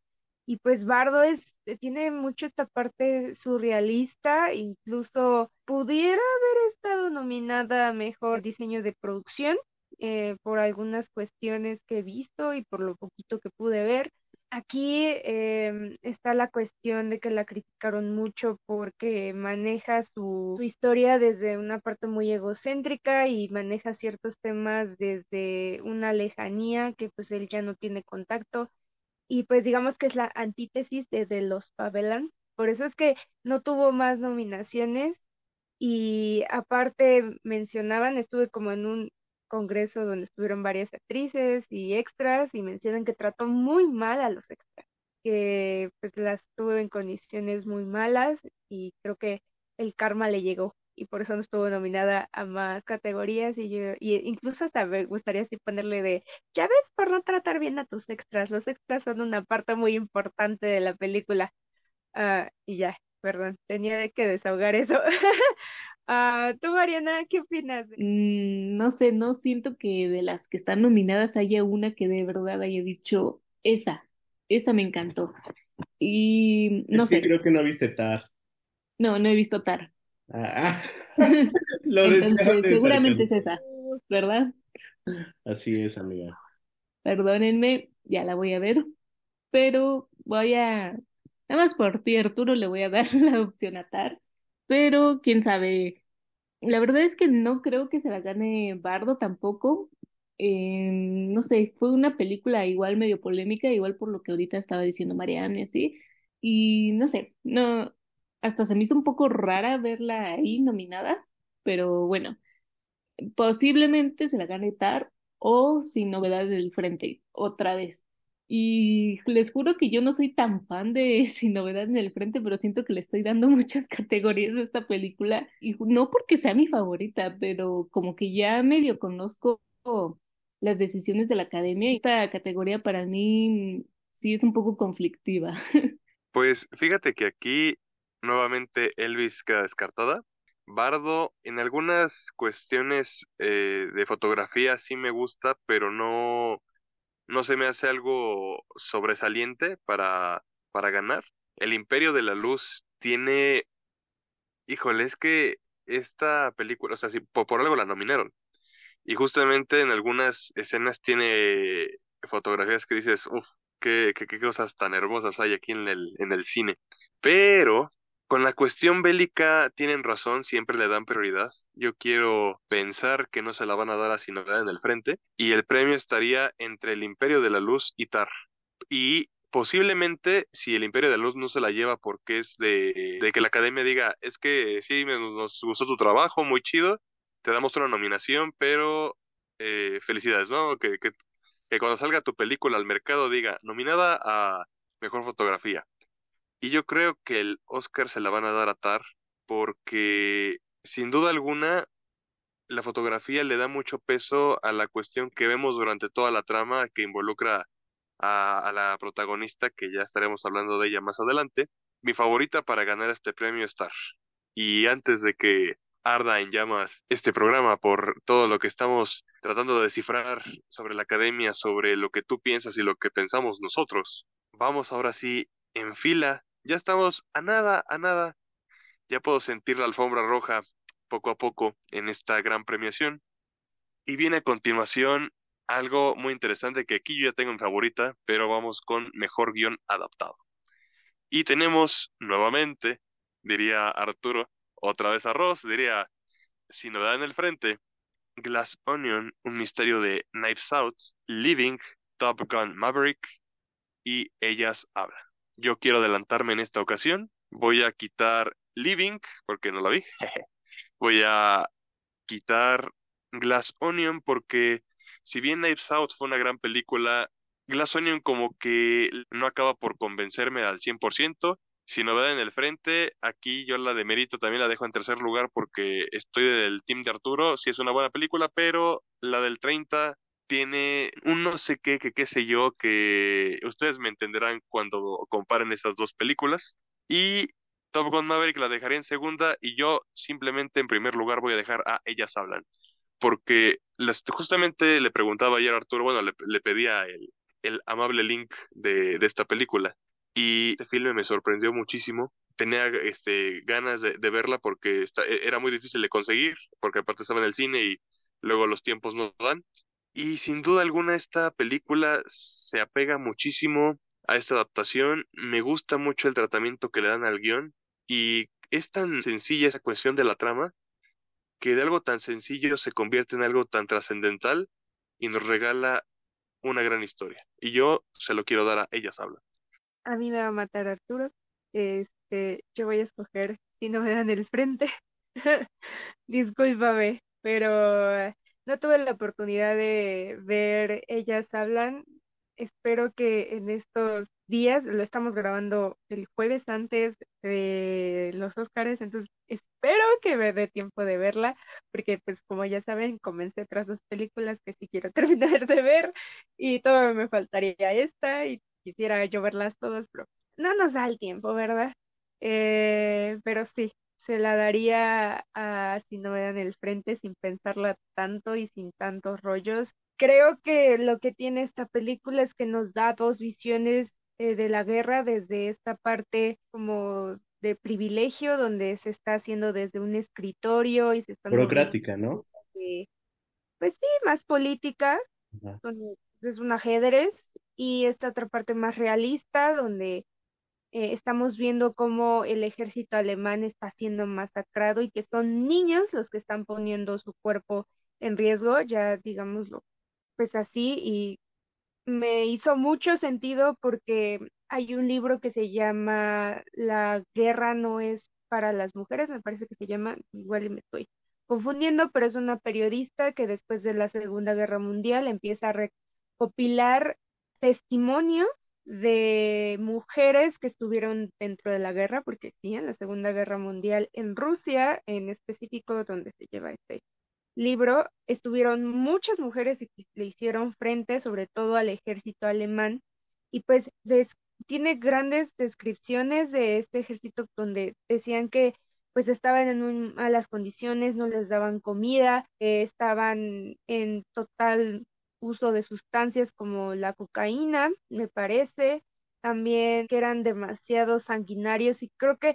y pues Bardo es, eh, tiene mucho esta parte surrealista, incluso pudiera haber estado nominada a mejor diseño de producción eh, por algunas cuestiones que he visto y por lo poquito que pude ver. Aquí em, está la cuestión de que la criticaron mucho porque maneja su, su, historia desde una parte muy egocéntrica y maneja ciertos temas desde una lejanía que pues él ya no tiene contacto y pues digamos que es la antítesis de, de los Pavelan. Por eso es que no tuvo más nominaciones y aparte mencionaban, estuve como en un congreso donde estuvieron varias actrices y extras y mencionan que trató muy mal a los extras, que pues las tuvo en condiciones muy malas y creo que el karma le llegó y por eso no estuvo nominada a más categorías y yo y incluso hasta me gustaría así ponerle de ya ves por no tratar bien a tus extras los extras son una parte muy importante de la película uh, y ya perdón tenía que desahogar eso. Uh, tú Mariana qué opinas mm, no sé no siento que de las que están nominadas haya una que de verdad haya dicho esa esa me encantó y no es sé. que creo que no viste Tar. No no he visto Tar Ah, lo Entonces, seguramente es esa, ¿verdad? Así es, amiga. Perdónenme, ya la voy a ver, pero voy a, nada más por ti, Arturo, le voy a dar la opción a Tar, pero quién sabe. La verdad es que no creo que se la gane Bardo tampoco. Eh, no sé, fue una película igual medio polémica, igual por lo que ahorita estaba diciendo Marianne y así. Y no sé, no, hasta se me hizo un poco rara verla ahí nominada, pero bueno, posiblemente se la gane Tar o sin novedad del frente, otra vez. Y les juro que yo no soy tan fan de Sin Novedad en el Frente, pero siento que le estoy dando muchas categorías a esta película. Y no porque sea mi favorita, pero como que ya medio conozco las decisiones de la academia. Esta categoría para mí sí es un poco conflictiva. Pues fíjate que aquí nuevamente Elvis queda descartada. Bardo, en algunas cuestiones eh, de fotografía sí me gusta, pero no, no se me hace algo sobresaliente para, para ganar. El Imperio de la Luz tiene, híjole, es que esta película, o sea, sí, por, por algo la nominaron. Y justamente en algunas escenas tiene fotografías que dices, uff, qué, qué, qué cosas tan hermosas hay aquí en el, en el cine. Pero con la cuestión bélica tienen razón, siempre le dan prioridad. Yo quiero pensar que no se la van a dar a Sinodad en el frente y el premio estaría entre el Imperio de la Luz y Tar. Y posiblemente si el Imperio de la Luz no se la lleva porque es de, de que la academia diga, es que sí, me, nos gustó tu trabajo, muy chido, te damos una nominación, pero eh, felicidades, ¿no? Que, que, que cuando salga tu película al mercado diga, nominada a Mejor Fotografía y yo creo que el Oscar se la van a dar a Tar porque sin duda alguna la fotografía le da mucho peso a la cuestión que vemos durante toda la trama que involucra a, a la protagonista, que ya estaremos hablando de ella más adelante. Mi favorita para ganar este premio es Tar. Y antes de que arda en llamas este programa por todo lo que estamos tratando de descifrar sobre la academia, sobre lo que tú piensas y lo que pensamos nosotros, vamos ahora sí en fila ya estamos a nada, a nada. Ya puedo sentir la alfombra roja poco a poco en esta gran premiación. Y viene a continuación algo muy interesante que aquí yo ya tengo en favorita, pero vamos con mejor guion adaptado. Y tenemos nuevamente, diría Arturo, otra vez arroz, diría, si novedad en el frente, Glass Onion, un misterio de Knives Out, Living, Top Gun Maverick y Ellas Hablan. Yo quiero adelantarme en esta ocasión. Voy a quitar Living, porque no la vi. Voy a quitar Glass Onion, porque si bien Knives Out fue una gran película, Glass Onion como que no acaba por convencerme al 100%. Si novedad en el frente, aquí yo la de mérito también la dejo en tercer lugar porque estoy del team de Arturo, sí es una buena película, pero la del 30 tiene un no sé qué, que qué sé yo, que ustedes me entenderán cuando comparen esas dos películas. Y Top Gun Maverick la dejaría en segunda y yo simplemente en primer lugar voy a dejar a Ellas Hablan. Porque justamente le preguntaba ayer a Arturo, bueno, le, pedía el, el amable link de, de esta película y este filme me sorprendió muchísimo. Tenía este, ganas de, verla porque e, era muy difícil de conseguir, porque aparte estaba en el cine y luego los tiempos no dan. Y sin duda alguna esta película se apega muchísimo a esta adaptación. Me gusta mucho el tratamiento que le dan al guion y es tan sencilla esa cuestión de la trama que de algo tan sencillo se convierte en algo tan trascendental y nos regala una gran historia. Y yo se lo quiero dar a Ellas Hablan a mí me va a matar Arturo. Este, yo voy a escoger si no me dan el frente. Discúlpame, pero no tuve la oportunidad de ver Ellas Hablan. Espero que en estos días, lo estamos grabando el jueves antes de los Óscares, entonces espero que me dé tiempo de verla, porque pues como ya saben, comencé otras dos películas que sí quiero terminar de ver y todo me faltaría esta y quisiera yo verlas todas, pero no nos da el tiempo, ¿verdad? Eh, pero sí, se la daría a si no me dan el frente sin pensarla tanto y sin tantos rollos. Creo que lo que tiene esta película es que nos da dos visiones eh, de la guerra desde esta parte como de privilegio, donde se está haciendo desde un escritorio y se está... Burocrática, ¿no? pues sí, más política, es un ajedrez y esta otra parte más realista donde eh, estamos viendo cómo el ejército alemán está siendo masacrado y que son niños los que están poniendo su cuerpo en riesgo, ya digámoslo, pues así, y me hizo mucho sentido porque hay un libro que se llama La guerra no es para las mujeres, me parece que se llama, igual y me estoy confundiendo, pero es una periodista que después de la Segunda Guerra Mundial empieza a recopilar testimonios de mujeres que estuvieron dentro de la guerra, porque sí, en la Segunda Guerra Mundial, en Rusia en específico, donde se lleva este libro, estuvieron muchas mujeres que le hicieron frente, sobre todo al ejército alemán, y pues tiene grandes descripciones de este ejército donde decían que pues estaban en malas condiciones, no les daban comida, eh, estaban en total uso de sustancias como la cocaína, me parece, también que eran demasiado sanguinarios y creo que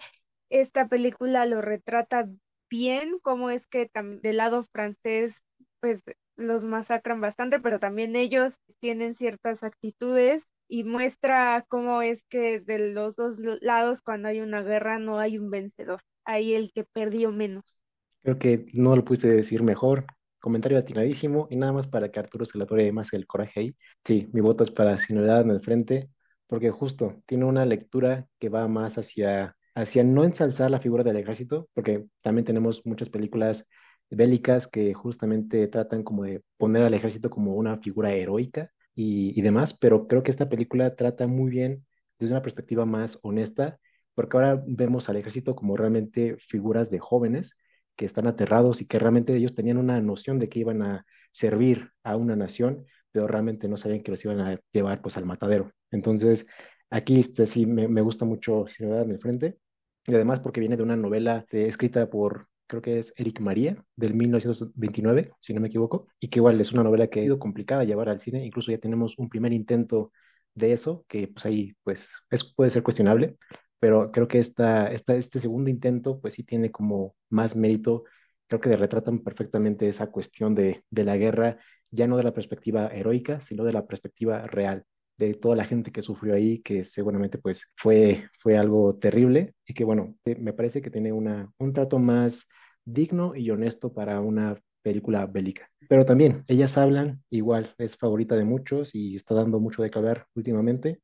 esta película lo retrata bien, como es que del lado francés pues los masacran bastante, pero también ellos tienen ciertas actitudes y muestra cómo es que de los dos lados cuando hay una guerra no hay un vencedor, hay el que perdió menos. Creo que no lo puse decir mejor comentario atinadísimo y nada más para que Arturo se le atore más el coraje ahí. Sí, mi voto es para Sin Novedad en el Frente, porque justo tiene una lectura que va más hacia, hacia no ensalzar la figura del ejército, porque también tenemos muchas películas bélicas que justamente tratan como de poner al ejército como una figura heroica y demás, pero creo que esta película trata muy bien desde una perspectiva más honesta, porque ahora vemos al ejército como realmente figuras de jóvenes que están aterrados y que realmente ellos tenían una noción de que iban a servir a una nación, pero realmente no sabían que los iban a llevar pues al matadero. Entonces, aquí este, sí me, me gusta mucho Ciudad en el Frente, y además porque viene de una novela escrita por, creo que es Eric María, del 1929, si no me equivoco, y que igual es una novela que ha sido complicada llevar al cine, incluso ya tenemos un primer intento de eso, que pues ahí pues es, puede ser cuestionable, pero creo que esta, esta, este segundo intento, pues sí tiene como más mérito, creo que retratan perfectamente esa cuestión de, de la guerra, ya no de la perspectiva heroica, sino de la perspectiva real, de toda la gente que sufrió ahí, que seguramente pues fue, fue algo terrible y que bueno, me parece que tiene una, un trato más digno y honesto para una película bélica. Pero también, ellas hablan, igual, es favorita de muchos y está dando mucho de que hablar últimamente.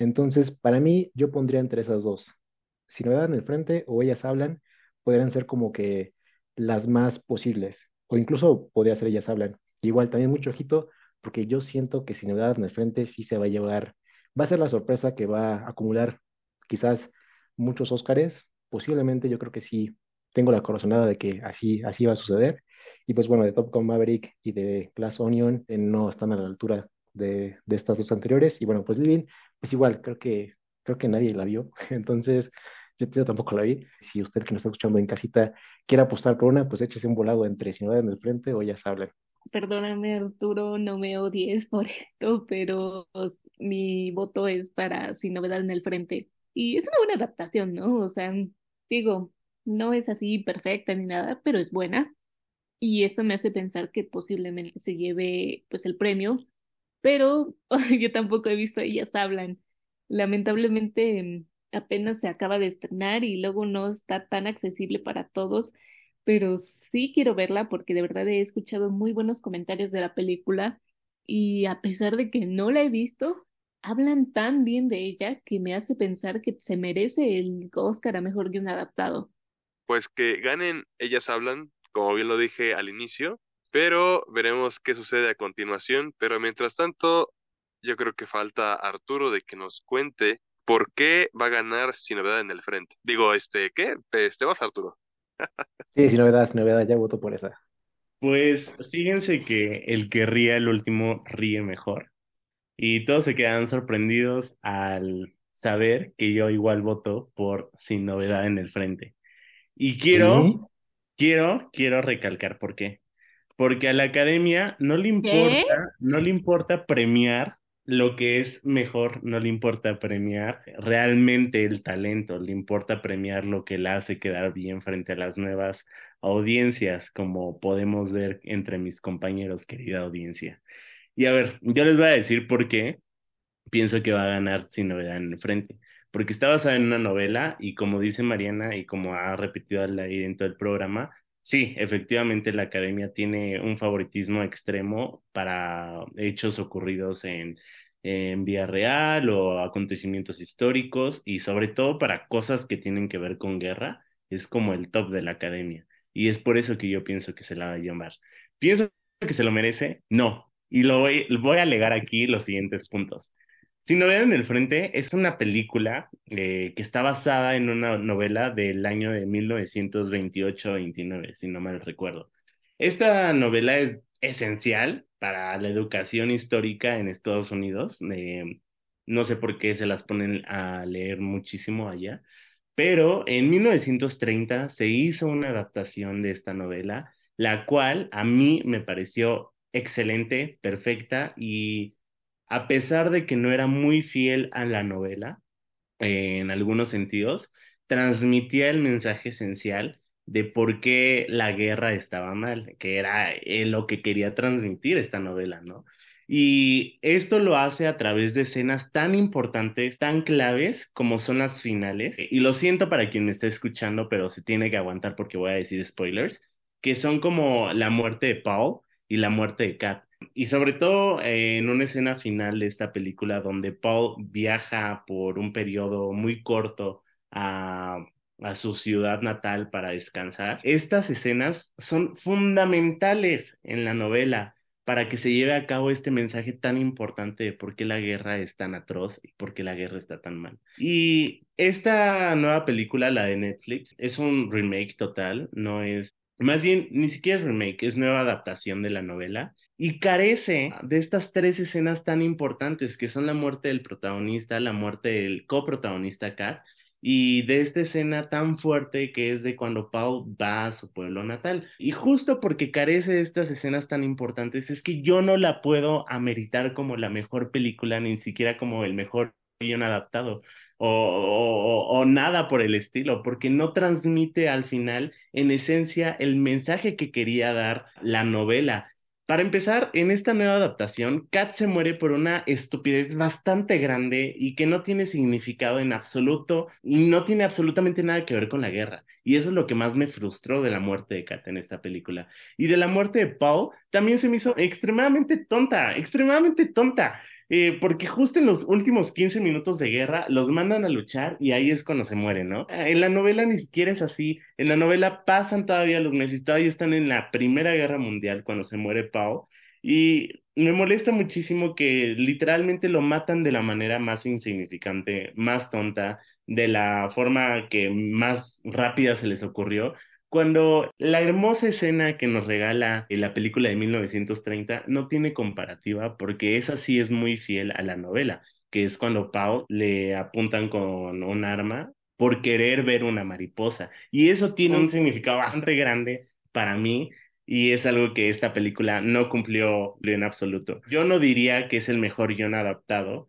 Entonces, para mí, yo pondría entre esas dos. Si Novedad en el Frente o Ellas Hablan podrían ser como que las más posibles, o incluso podría ser Ellas Hablan. Igual también mucho ojito, porque yo siento que Sin Novedad en el Frente sí se va a llevar, va a ser la sorpresa que va a acumular quizás muchos Óscares, posiblemente yo creo que sí tengo la corazonada de que así, así va a suceder. Y pues bueno, de Top Gun Maverick y de Glass Onion eh, no están a la altura de, de, estas dos anteriores. Y bueno, pues Living, pues igual, creo que, creo que nadie la vio. Entonces, yo, yo, tampoco la vi. Si usted que nos está escuchando en casita quiere apostar por una, pues échese un volado entre Ciudad en el frente o ya saben. Perdóname, Arturo, no me odies por esto, pero mi voto es para Sin Novedad en el Frente. Y es una buena adaptación, ¿no? O sea, digo, no es así perfecta ni nada, pero es buena. Y esto me hace pensar que posiblemente se lleve pues el premio, pero yo tampoco he visto Ellas Hablan. Lamentablemente apenas se acaba de estrenar y luego no está tan accesible para todos, pero sí quiero verla porque de verdad he escuchado muy buenos comentarios de la película y a pesar de que no la he visto, hablan tan bien de ella que me hace pensar que se merece el Oscar a Mejor Guión Adaptado. Pues que ganen, ellas hablan, como bien lo dije al inicio, pero veremos qué sucede a continuación. Pero mientras tanto, yo creo que falta Arturo de que nos cuente por qué va a ganar sin novedad en el frente. Digo, este, ¿qué? Este vas, Arturo. sí, sin novedad, sin novedad, ya voto por esa. Pues fíjense que el que ríe el último ríe mejor. Y todos se quedan sorprendidos al saber que yo igual voto por sin novedad en el frente. Y quiero, quiero, quiero recalcar por qué. Porque a la academia no le importa, no le importa premiar lo que es mejor, no le importa premiar realmente el talento, le importa premiar lo que la hace quedar bien frente a las nuevas audiencias, como podemos ver entre mis compañeros, querida audiencia. Y a ver, yo les voy a decir por qué pienso que va a ganar sin novedad en el frente porque está basada en una novela y como dice Mariana y como ha repetido ahí en todo el programa, sí, efectivamente la academia tiene un favoritismo extremo para hechos ocurridos en, en vía real o acontecimientos históricos y sobre todo para cosas que tienen que ver con guerra, es como el top de la academia. Y es por eso que yo pienso que se la va a llamar. ¿Pienso que se lo merece? No. Y lo voy, voy a alegar aquí los siguientes puntos. Sin novedad en el frente es una película eh, que está basada en una novela del año de 1928-29, si no mal recuerdo. Esta novela es esencial para la educación histórica en Estados Unidos. Eh, no sé por qué se las ponen a leer muchísimo allá, pero en 1930 se hizo una adaptación de esta novela, la cual a mí me pareció excelente, perfecta y a pesar de que no era muy fiel a la novela, en algunos sentidos, transmitía el mensaje esencial de por qué la guerra estaba mal, que era eh, lo que quería transmitir esta novela, ¿no? Y esto lo hace a través de escenas tan importantes, tan claves como son las finales. Y lo siento para quien me está escuchando, pero se tiene que aguantar porque voy a decir spoilers, que son como la muerte de Paul y la muerte de Kat. Y sobre todo eh, en una escena final de esta película donde Paul viaja por un periodo muy corto a, a su ciudad natal para descansar. Estas escenas son fundamentales en la novela para que se lleve a cabo este mensaje tan importante de por qué la guerra es tan atroz y por qué la guerra está tan mal. Y esta nueva película, la de Netflix, es un remake total, no es, más bien, ni siquiera es remake, es nueva adaptación de la novela y carece de estas tres escenas tan importantes que son la muerte del protagonista, la muerte del coprotagonista Kat y de esta escena tan fuerte que es de cuando Paul va a su pueblo natal. Y justo porque carece de estas escenas tan importantes es que yo no la puedo ameritar como la mejor película, ni siquiera como el mejor guion adaptado. O, nada por el estilo, porque no transmite al final, en esencia, el mensaje que quería dar la novela. Para empezar, en esta nueva adaptación, Kat se muere por una estupidez bastante grande y que no tiene significado en absoluto y no tiene absolutamente nada que ver con la guerra. Y eso es lo que más me frustró de la muerte de Kat en esta película. Y de la muerte de Paul también se me hizo extremadamente tonta, extremadamente tonta. Eh, porque justo en los últimos 15 minutos de guerra los mandan a luchar y ahí es cuando se mueren, ¿no? En la novela ni siquiera es así, en la novela pasan todavía los meses, todavía están en la Primera Guerra Mundial cuando se muere Pau. Y me molesta muchísimo que literalmente lo matan de la manera más insignificante, más tonta, de la forma que más rápida se les ocurrió cuando la hermosa escena que nos regala en la película de 1930 no tiene comparativa porque esa sí es muy fiel a la novela, que es cuando Pau le apuntan con un arma por querer ver una mariposa. Y eso tiene un significado bastante grande para mí y es algo que esta película no cumplió en absoluto. Yo no diría que es el mejor guion adaptado,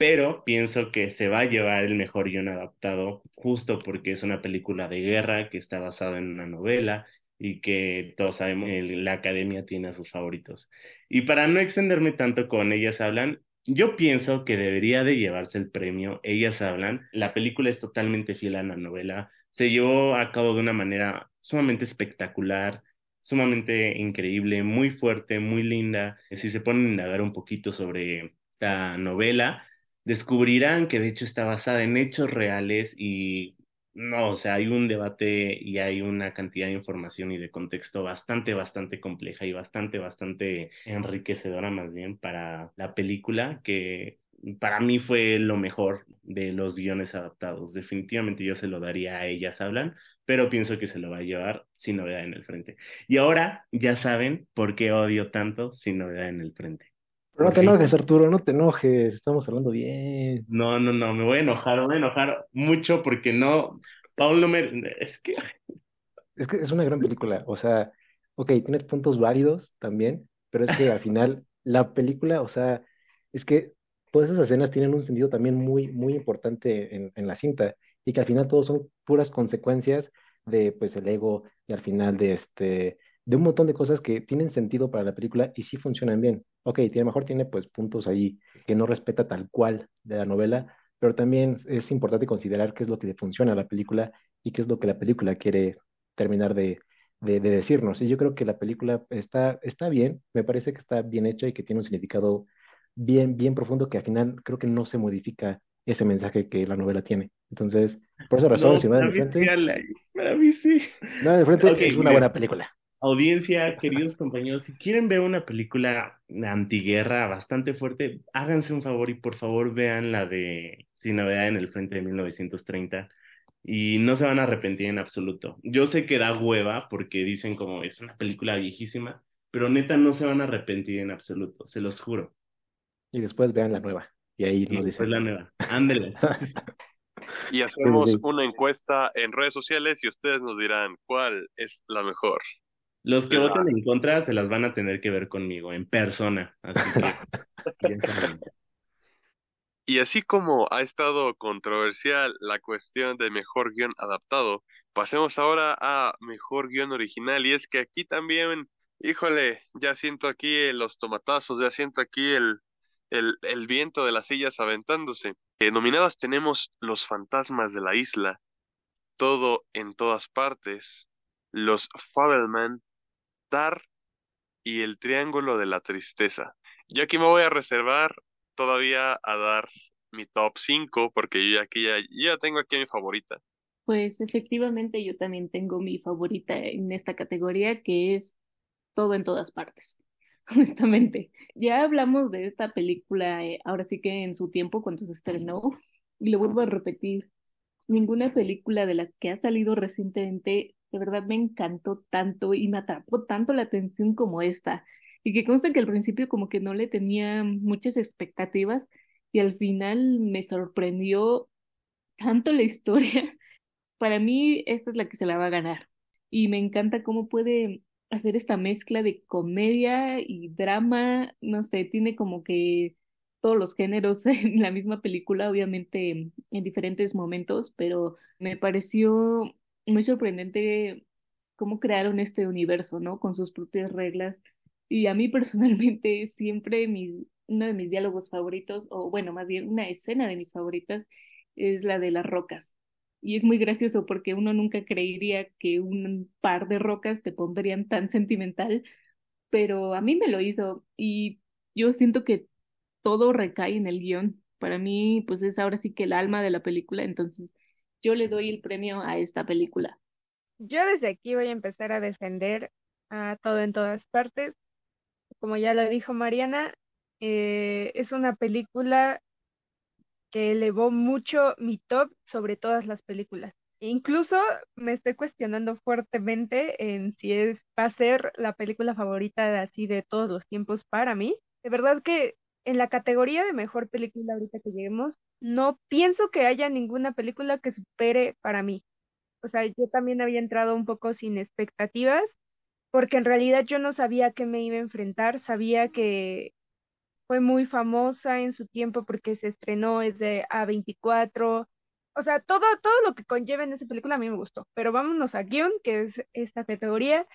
pero pienso que se va a llevar el mejor guion adaptado justo porque es una película de guerra que está basada en una novela y que todos sabemos que la academia tiene a sus favoritos. Y para no extenderme tanto con Ellas Hablan, yo pienso que debería de llevarse el premio Ellas Hablan. La película es totalmente fiel a la novela, se llevó a cabo de una manera sumamente espectacular, sumamente increíble, muy fuerte, muy linda. Si se ponen a indagar un poquito sobre esta novela, descubrirán que de hecho está basada en hechos reales y no, o sea, hay un debate y hay una cantidad de información y de contexto bastante, bastante compleja y bastante, bastante enriquecedora más bien para la película que para mí fue lo mejor de los guiones adaptados. Definitivamente yo se lo daría a ellas hablan, pero pienso que se lo va a llevar sin novedad en el frente. Y ahora ya saben por qué odio tanto sin novedad en el frente no te enojes, Arturo, no te enojes, estamos hablando bien. No, no, no, me voy a enojar, me voy a enojar mucho porque no, Paul no me, es que... Es que es una gran película, o sea, ok, tiene puntos válidos también, pero es que al final la película, o sea, es que todas esas escenas tienen un sentido también muy, muy importante en, en la cinta y que al final todos son puras consecuencias de, pues, el ego, y al final de este de un montón de cosas que tienen sentido para la película y sí funcionan bien. Ok, lo mejor tiene pues puntos ahí que no respeta tal cual de la novela, pero también es importante considerar qué es lo que le funciona a la película y qué es lo que la película quiere terminar de, de, decirnos. Y yo creo que la película está, está bien, me parece que está bien hecha y que tiene un significado bien, bien profundo que al final creo que no se modifica ese mensaje que la novela tiene. Entonces, por esa razón, si va de frente. Sí, no, de frente es una buena película. Audiencia, queridos compañeros, si quieren ver una película antiguerra bastante fuerte, háganse un favor y por favor vean la de Sin Novedad en el Frente de 1930 y no se van a arrepentir en absoluto. Yo sé que da hueva porque dicen como es una película viejísima, pero neta no se van a arrepentir en absoluto, se los juro. Y después vean la nueva y ahí nos dicen. la nueva, ándele. y hacemos una encuesta en redes sociales y ustedes nos dirán cuál es la mejor. Los que voten en contra se las van a tener que ver conmigo en persona. Así que, y así como ha estado controversial la cuestión de mejor guion adaptado, pasemos ahora a mejor guion original. Y es que aquí también, híjole, ya siento aquí los tomatazos, ya siento aquí el, el, el viento de las sillas aventándose. Eh, nominadas tenemos Los fantasmas de la isla, Todo en todas partes, Los Fabelman, Y el Triángulo de la Tristeza. Yo aquí me voy a reservar todavía a dar mi top 5 porque yo aquí ya, ya tengo aquí mi favorita. Pues efectivamente yo también tengo mi favorita en esta categoría que es todo en todas partes, honestamente. Ya hablamos de esta película eh, ahora sí que en su tiempo cuando se estrenó y lo vuelvo a repetir. Ninguna película de las que ha salido recientemente de verdad me encantó tanto y me atrapó tanto la atención como esta. Y que consta que al principio como que no le tenía muchas expectativas y al final me sorprendió tanto la historia. Para mí esta es la que se la va a ganar. Y me encanta cómo puede hacer esta mezcla de comedia y drama. No sé, tiene como que todos los géneros en la misma película, obviamente en diferentes momentos, pero me pareció muy sorprendente cómo crearon este universo, ¿no? Con sus propias reglas. Y a mí personalmente siempre mi, uno de mis diálogos favoritos, o bueno, más bien una escena de mis favoritas, es la de las rocas. Y es muy gracioso porque uno nunca creería que un par de rocas te pondrían tan sentimental, pero a mí me lo hizo y yo siento que todo recae en el guion. Para mí, pues es ahora sí que el alma de la película, entonces yo le doy el premio a esta película. Yo desde aquí voy a empezar a defender a todo en todas partes. Como ya lo dijo Mariana, eh, es una película que elevó mucho mi top sobre todas las películas. Incluso me estoy cuestionando fuertemente en si es, va a ser la película favorita de así de todos los tiempos para mí. De verdad que en la categoría de mejor película ahorita que lleguemos, no pienso que haya ninguna película que supere para mí. O sea, yo también había entrado un poco sin expectativas, porque en realidad yo no sabía a qué me iba a enfrentar, sabía que fue muy famosa en su tiempo porque se estrenó desde A24. O sea, todo, todo lo que conlleva en esa película a mí me gustó. Pero vámonos a guion, que es esta categoría.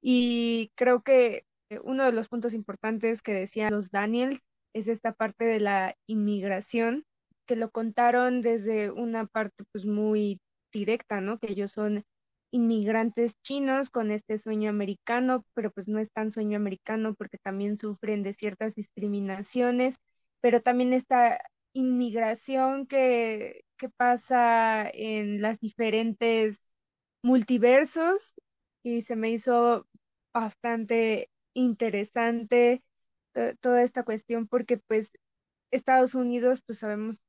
Y creo que uno de los puntos importantes que decían los Daniels es esta parte de la inmigración, que lo contaron desde una parte pues muy directa, ¿no? Que ellos son inmigrantes chinos con este sueño americano, pero pues no es tan sueño americano porque también sufren de ciertas discriminaciones, pero también esta inmigración que, que pasa en las diferentes multiversos y se me hizo bastante interesante toda esta cuestión porque pues Estados Unidos pues sabemos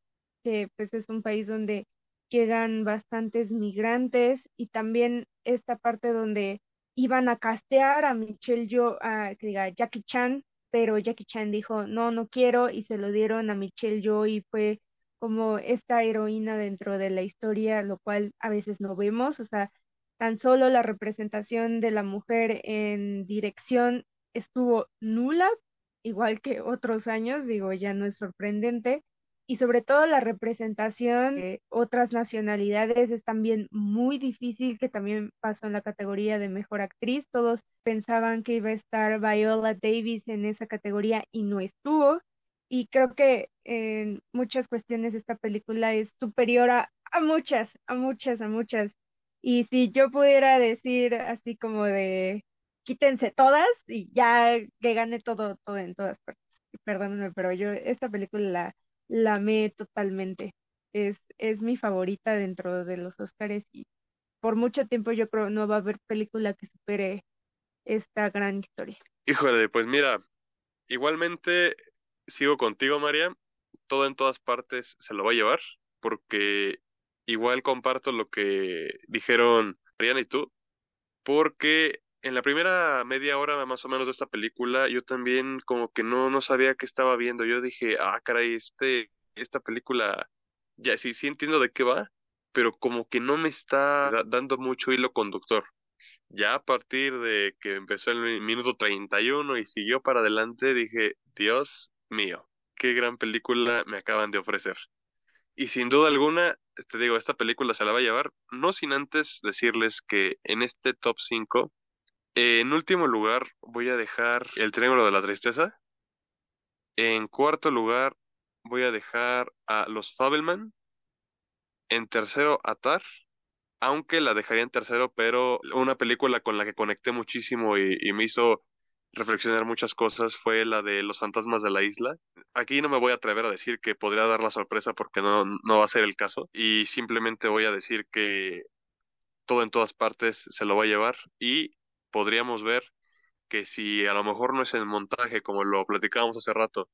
que pues es un país donde llegan bastantes migrantes y también esta parte donde iban a castear a Michelle Yo, a, que diga Jackie Chan, pero Jackie Chan dijo no, no quiero y se lo dieron a Michelle Yo y fue como esta heroína dentro de la historia, lo cual a veces no vemos, o sea, tan solo la representación de la mujer en dirección estuvo nula igual que otros años, digo, ya no es sorprendente. Y sobre todo la representación de otras nacionalidades es también muy difícil, que también pasó en la categoría de mejor actriz. Todos pensaban que iba a estar Viola Davis en esa categoría y no estuvo. Y creo que en muchas cuestiones esta película es superior a, muchas, a muchas, a muchas. Y si yo pudiera decir así como de quítense todas y ya que gane todo, todo en todas partes. Perdónenme, pero yo esta película la, la amé totalmente. Es, es mi favorita dentro de los Oscars y por mucho tiempo yo creo no va a haber película que supere esta gran historia. Híjole, pues mira, igualmente sigo contigo, María. Todo en todas partes se lo va a llevar, porque igual comparto lo que dijeron Mariana y tú, porque en la primera media hora más o menos de esta película, yo también como que no, no sabía qué estaba viendo. Yo dije, ah, caray, este, esta película, ya sí, sí entiendo de qué va, pero como que no me está dando mucho hilo conductor. Ya a partir de que empezó el minuto 31 y siguió para adelante, dije, Dios mío, qué gran película me acaban de ofrecer. Y sin duda alguna, te digo, esta película se la va a llevar, no sin antes decirles que en este top 5 en último lugar, voy a dejar El Triángulo de la Tristeza. En cuarto lugar, voy a dejar a Los Fabelman. En tercero, Atar. Aunque la dejaría en tercero, pero una película con la que conecté muchísimo y, me hizo reflexionar muchas cosas fue la de Los Fantasmas de la Isla. Aquí no me voy a atrever a decir que podría dar la sorpresa porque no, no va a ser el caso. Y simplemente voy a decir que todo en todas partes se lo va a llevar. Y podríamos ver que si a lo mejor no es el montaje como lo platicábamos hace rato,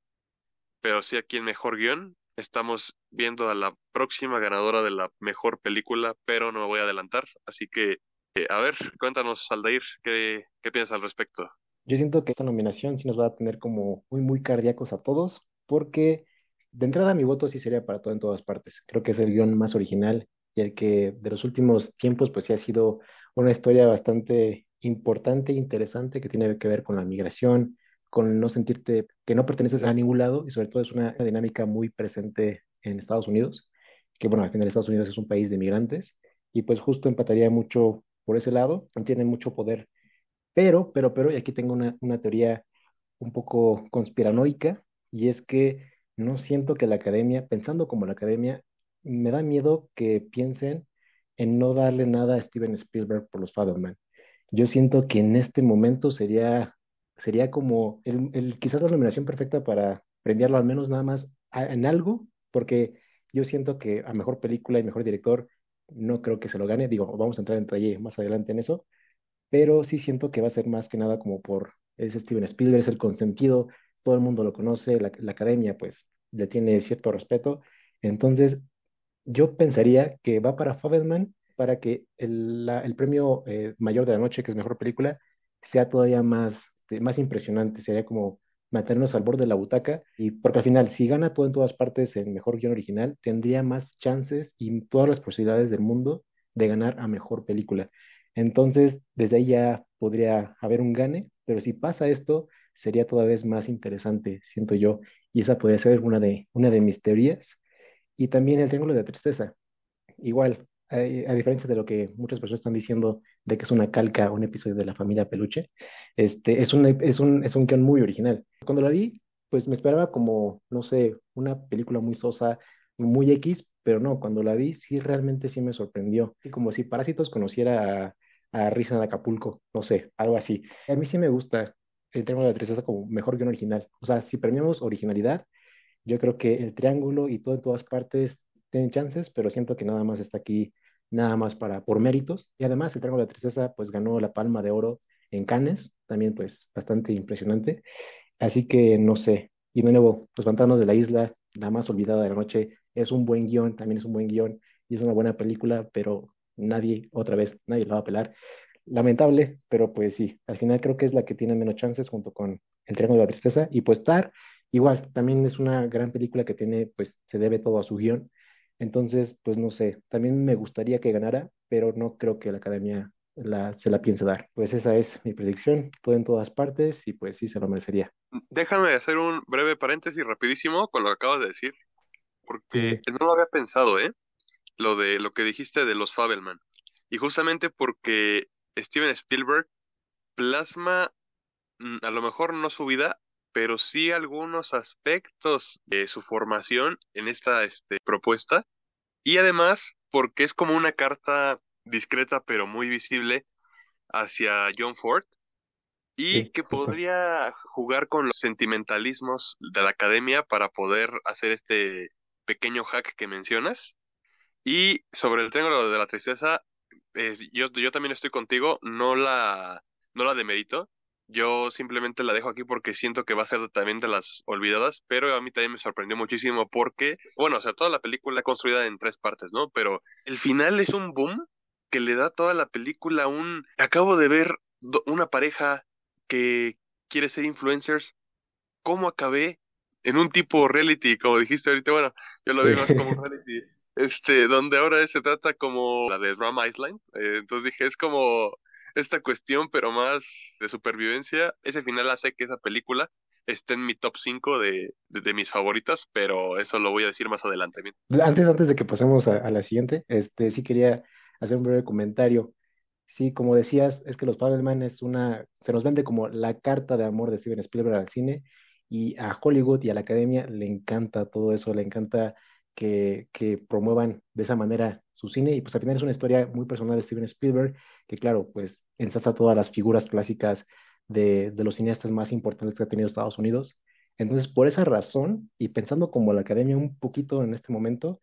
pero sí aquí en mejor guion, estamos viendo a la próxima ganadora de la mejor película, pero no me voy a adelantar. Así que, eh, a ver, cuéntanos, Aldair, ¿qué, qué piensas al respecto? Yo siento que esta nominación sí nos va a tener como muy, muy cardíacos a todos, porque de entrada mi voto sí sería para todo en todas partes. Creo que es el guion más original y el que de los últimos tiempos pues sí ha sido una historia bastante importante e interesante que tiene que ver con la migración, con no sentirte que no perteneces a ningún lado y sobre todo es una dinámica muy presente en Estados Unidos, que bueno, al final Estados Unidos es un país de migrantes y pues justo empataría mucho por ese lado, tiene mucho poder. Pero, pero, pero, y aquí tengo una, una teoría un poco conspiranoica y es que no siento que la academia, pensando como la academia, me da miedo que piensen en no darle nada a Steven Spielberg por los Fatherman. Yo siento que en este momento sería, sería como el, quizás la nominación perfecta para premiarlo al menos nada más en algo, porque yo siento que a mejor película y mejor director no creo que se lo gane. Digo, vamos a entrar en detalle más adelante en eso, pero sí siento que va a ser más que nada como por ese Steven Spielberg, es el consentido, todo el mundo lo conoce, la, academia pues le tiene cierto respeto. Entonces, yo pensaría que va para Fabelman para que el, premio eh, mayor de la noche, que es mejor película, sea todavía más, más impresionante. Sería como mantenernos al borde de la butaca y porque al final si gana todo en todas partes el mejor guion original tendría más chances y todas las posibilidades del mundo de ganar a mejor película. Entonces desde ahí ya podría haber un gane pero si pasa esto sería todavía más interesante siento yo y esa podría ser una de una de mis teorías. Y también el triángulo de la tristeza. Igual a, diferencia de lo que muchas personas están diciendo de que es una calca, un episodio de la familia Peluche, este, es un, es un, es un guion muy original. Cuando la vi, pues me esperaba como, no sé, una película muy sosa, muy X, pero no, cuando la vi sí realmente sí me sorprendió. Y como si Parásitos conociera a, a Risa de Acapulco, no sé, algo así. A mí sí me gusta el Triángulo de la Tristeza como mejor guion original. O sea, si premiamos originalidad, yo creo que el Triángulo y todo en todas partes tienen chances, pero siento que nada más está aquí, nada más para, por méritos. Y además el Triángulo de la Tristeza pues ganó la Palma de Oro en Cannes, también pues bastante impresionante. Así que no sé. Y de nuevo, Los Pantanos de la Isla, la más olvidada de la noche, es un buen guion, también es un buen guion y es una buena película, pero nadie, otra vez, nadie la va a pelar. Lamentable, pero pues sí, al final creo que es la que tiene menos chances junto con El Triángulo de la Tristeza. Y pues Tar, igual, también es una gran película que tiene, pues se debe todo a su guion entonces, pues no sé, también me gustaría que ganara, pero no creo que la academia la, se la piense dar. Pues esa es mi predicción, todo en todas partes y pues sí se lo merecería. Déjame hacer un breve paréntesis rapidísimo con lo que acabas de decir, porque no lo había pensado, ¿eh? Lo de lo que dijiste de los Fabelman. Y justamente porque Steven Spielberg plasma, mm, a lo mejor no su vida, pero sí algunos aspectos de su formación en esta este, propuesta. Y además, porque es como una carta discreta pero muy visible hacia John Ford y que podría jugar con los sentimentalismos de la academia para poder hacer este pequeño hack que mencionas. Y sobre el triángulo de la tristeza, yo, yo también estoy contigo, no la, no la demerito. Yo simplemente la dejo aquí porque siento que va a ser también de las olvidadas, pero a mí también me sorprendió muchísimo porque, bueno, o sea, toda la película construida en tres partes, ¿no? Pero el final es un boom que le da toda la película un... Acabo de ver una pareja que quiere ser influencers. ¿Cómo acabé? En un tipo reality, como dijiste ahorita, bueno, yo lo veo más como reality, este, donde ahora se trata como la de Drama Island. Eh, entonces dije, es como esta cuestión, pero más de supervivencia. Ese final hace que esa película esté en mi top 5 de, de, mis favoritas, pero eso lo voy a decir más adelante. Antes, antes de que pasemos a, la siguiente, este, sí quería hacer un breve comentario. Sí, como decías, es que Los Fabelman es una, se nos vende como la carta de amor de Steven Spielberg al cine y a Hollywood y a la academia le encanta todo eso, le encanta que, promuevan de esa manera su cine. Y pues al final es una historia muy personal de Steven Spielberg, que claro, pues ensasa todas las figuras clásicas de, los cineastas más importantes que ha tenido Estados Unidos. Entonces, por esa razón, y pensando como la academia un poquito en este momento,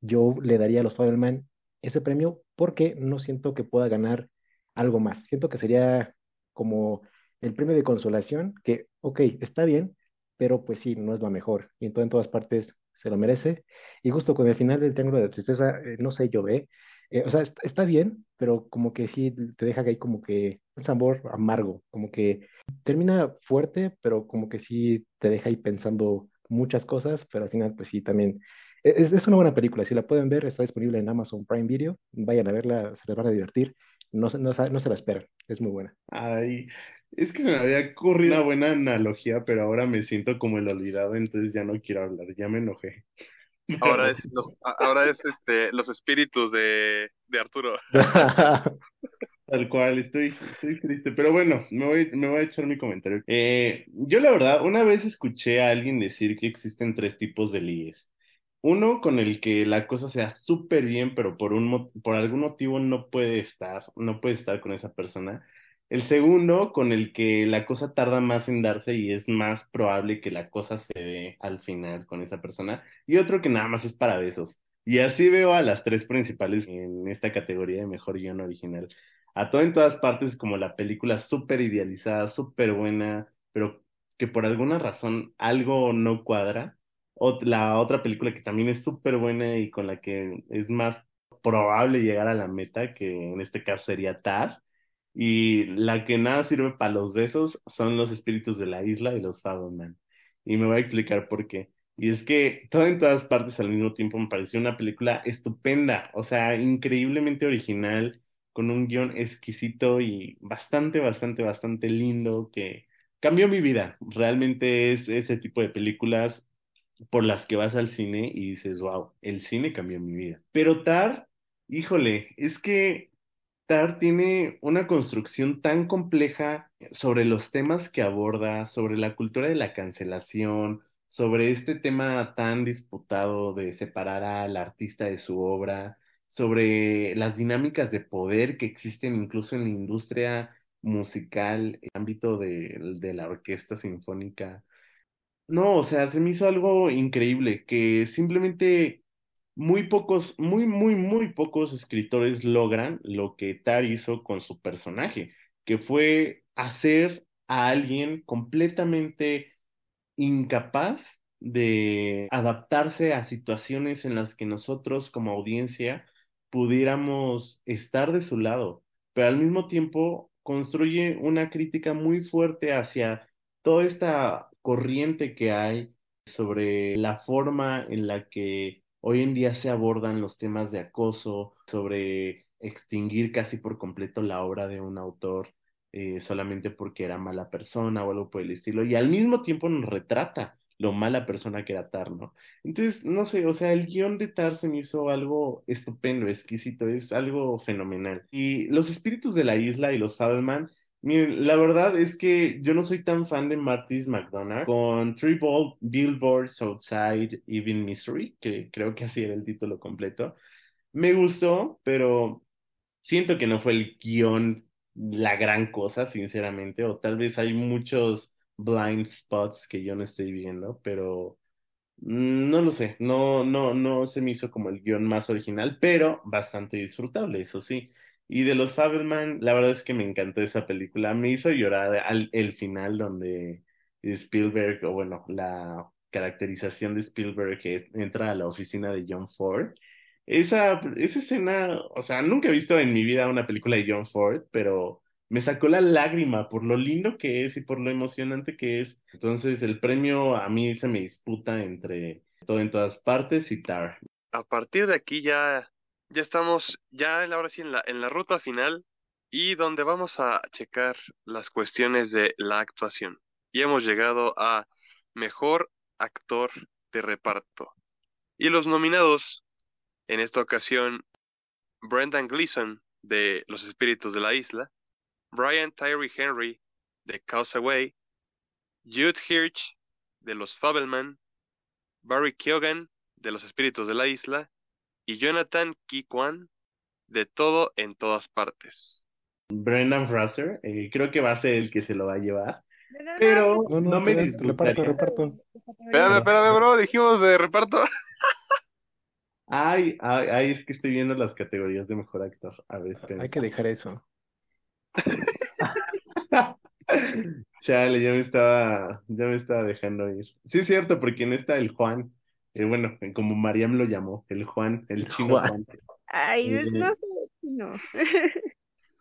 yo le daría a los Fabelman ese premio porque no siento que pueda ganar algo más. Siento que sería como el premio de consolación, que, ok, está bien, pero pues sí, no es la mejor. Y en, en todas partes se lo merece. Y justo con el final del Triángulo de Tristeza, eh, no sé, yo ve, eh, o sea, está, bien, pero como que sí te deja ahí como que un sabor amargo, como que termina fuerte, pero como que sí te deja ahí pensando muchas cosas, pero al final pues sí, también e, es, es una buena película, si la pueden ver, está disponible en Amazon Prime Video, vayan a verla, se les van a divertir, no, no, no se la esperan, es muy buena. Ay, es que se me había ocurrido una buena analogía, pero ahora me siento como el olvidado, entonces ya no quiero hablar, ya me enojé. Ahora es los, ahora es este los espíritus de, de Arturo. Tal cual, estoy, estoy triste. Pero bueno, me voy, me voy a echar mi comentario. Eh, yo la verdad, una vez escuché a alguien decir que existen tres tipos de ligues. Uno con el que la cosa sea súper bien, pero por, un, por algún motivo no puede estar, no puede estar con esa persona El segundo, con el que la cosa tarda más en darse y es más probable que la cosa se dé al final con esa persona. Y otro que nada más es para besos. Y así veo a las tres principales en esta categoría de mejor guion original. A todo en todas partes como la película súper idealizada, súper buena, pero que por alguna razón algo no cuadra. O la otra película que también es súper buena y con la que es más probable llegar a la meta, que en este caso sería Tar. Y la que nada sirve para los besos son los espíritus de la isla y los Fableman. Y me voy a explicar por qué. Y es que todo en todas partes al mismo tiempo me pareció una película estupenda, o sea, increíblemente original, con un guion exquisito y bastante, bastante, bastante lindo que cambió mi vida. Realmente es ese tipo de películas por las que vas al cine y dices, wow, el cine cambió mi vida. Pero Tar, híjole, es que Tiene una construcción tan compleja sobre los temas que aborda, sobre la cultura de la cancelación, sobre este tema tan disputado de separar al artista de su obra, sobre las dinámicas de poder que existen incluso en la industria musical, el ámbito de, de la orquesta sinfónica. No, o sea, se me hizo algo increíble, que simplemente muy pocos, muy, muy, muy pocos escritores logran lo que Tar hizo con su personaje, que fue hacer a alguien completamente incapaz de adaptarse a situaciones en las que nosotros como audiencia pudiéramos estar de su lado, pero al mismo tiempo construye una crítica muy fuerte hacia toda esta corriente que hay sobre la forma en la que hoy en día se abordan los temas de acoso, sobre extinguir casi por completo la obra de un autor eh, solamente porque era mala persona o algo por el estilo, y al mismo tiempo nos retrata lo mala persona que era Tar, ¿no? Entonces, no sé, o sea, el guion de Tar se me hizo algo estupendo, exquisito, es algo fenomenal. Y los espíritus de la isla y los Fableman, miren, la verdad es que yo no soy tan fan de Martis McDonagh con Three Billboards Outside Even Mystery, que creo que así era el título completo. Me gustó, pero siento que no fue el guion la gran cosa, sinceramente, o tal vez hay muchos blind spots que yo no estoy viendo, pero mm, no lo sé, no, no, no se me hizo como el guion más original, pero bastante disfrutable, eso sí. Y de los Fableman, la verdad es que me encantó esa película, me hizo llorar al el final donde Spielberg, o bueno, la caracterización de Spielberg que entra a la oficina de John Ford esa, esa escena, o sea, nunca he visto en mi vida una película de John Ford, pero me sacó la lágrima por lo lindo que es y por lo emocionante que es. Entonces, el premio a mí se me disputa entre todo en todas partes y Tar. A partir de aquí ya, ya estamos, ya ahora sí en la, en la ruta final y donde vamos a checar las cuestiones de la actuación. Y hemos llegado a mejor actor de reparto. Y los nominados en esta ocasión, Brendan Gleeson de Los Espíritus de la Isla, Brian Tyree Henry de Causeway, Jude Hirsch de Los Fableman, Barry Keoghan de Los Espíritus de la Isla y Jonathan Kikwan de Todo en Todas Partes. Brendan Fraser, eh, creo que va a ser el que se lo va a llevar. Pero no, me disgustaría. Reparto, reparto. Espérame, espérame, bro, dijimos de reparto. Ay, ay, es que estoy viendo las categorías de mejor actor. A ver, espera. Hay que dejar eso. Chale, ya me estaba, ya me estaba dejando ir. Sí, es cierto, porque en esta el Juan, eh, bueno, como Mariam lo llamó, el Juan, el chino Juan. Ay, Eh, no sé, no.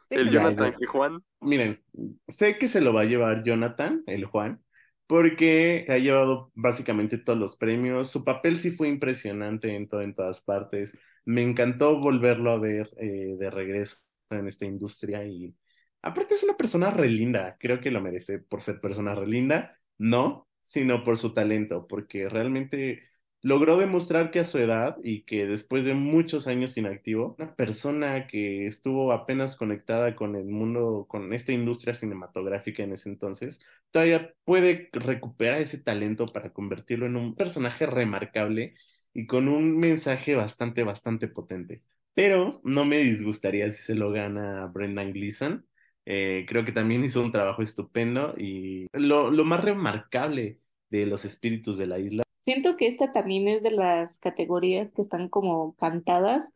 El. Jonathan que Juan. Miren, sé que se lo va a llevar Jonathan, el Juan, porque se ha llevado básicamente todos los premios. Su papel sí fue impresionante en todo, en todas partes. Me encantó volverlo a ver eh, de regreso en esta industria y aparte es una persona re linda. Creo que lo merece por ser persona re linda, no, sino por su talento, porque realmente logró demostrar que a su edad y que después de muchos años inactivo, una persona que estuvo apenas conectada con el mundo, con esta industria cinematográfica en ese entonces, todavía puede recuperar ese talento para convertirlo en un personaje remarcable y con un mensaje bastante, bastante potente. Pero no me disgustaría si se lo gana Brendan Gleeson. Eh, creo que también hizo un trabajo estupendo y lo, lo más remarcable de los espíritus de la isla. Siento que esta también es de las categorías que están como cantadas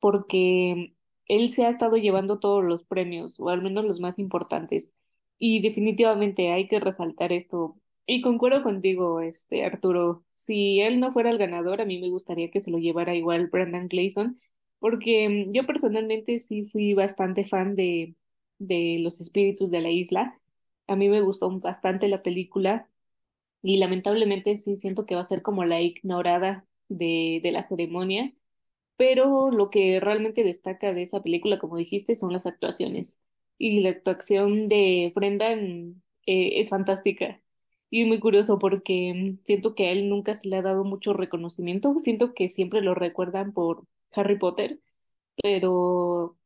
porque él se ha estado llevando todos los premios, o al menos los más importantes. Y definitivamente hay que resaltar esto. Y concuerdo contigo, este Arturo. Si él no fuera el ganador, a mí me gustaría que se lo llevara igual Brendan Gleeson, porque mm, yo personalmente sí fui bastante fan de, de Los Espíritus de la Isla. A mí me gustó bastante la película y lamentablemente sí siento que va a ser como la ignorada de, de la ceremonia pero lo que realmente destaca de esa película, como dijiste, son las actuaciones. Y la actuación de Brendan eh, es fantástica. Y muy curioso porque mm, siento que a él nunca se le ha dado mucho reconocimiento. Siento que siempre lo recuerdan por Harry Potter, pero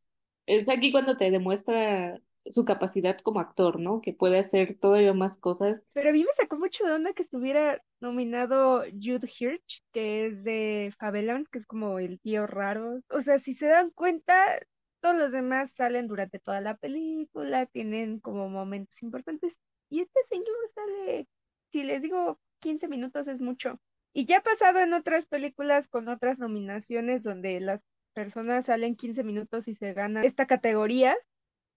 es aquí cuando te demuestra su capacidad como actor, ¿no? Que puede hacer todavía más cosas. Pero a mí me sacó mucho de onda que estuviera nominado Jude Hirsch, que es de Favelans, que es como el tío raro. O sea, si se dan cuenta, todos los demás salen durante toda la película, tienen como momentos importantes. Y este señor sale, si les digo 15 minutos es mucho. Y ya ha pasado en otras películas con otras nominaciones donde las personas salen 15 minutos y se gana esta categoría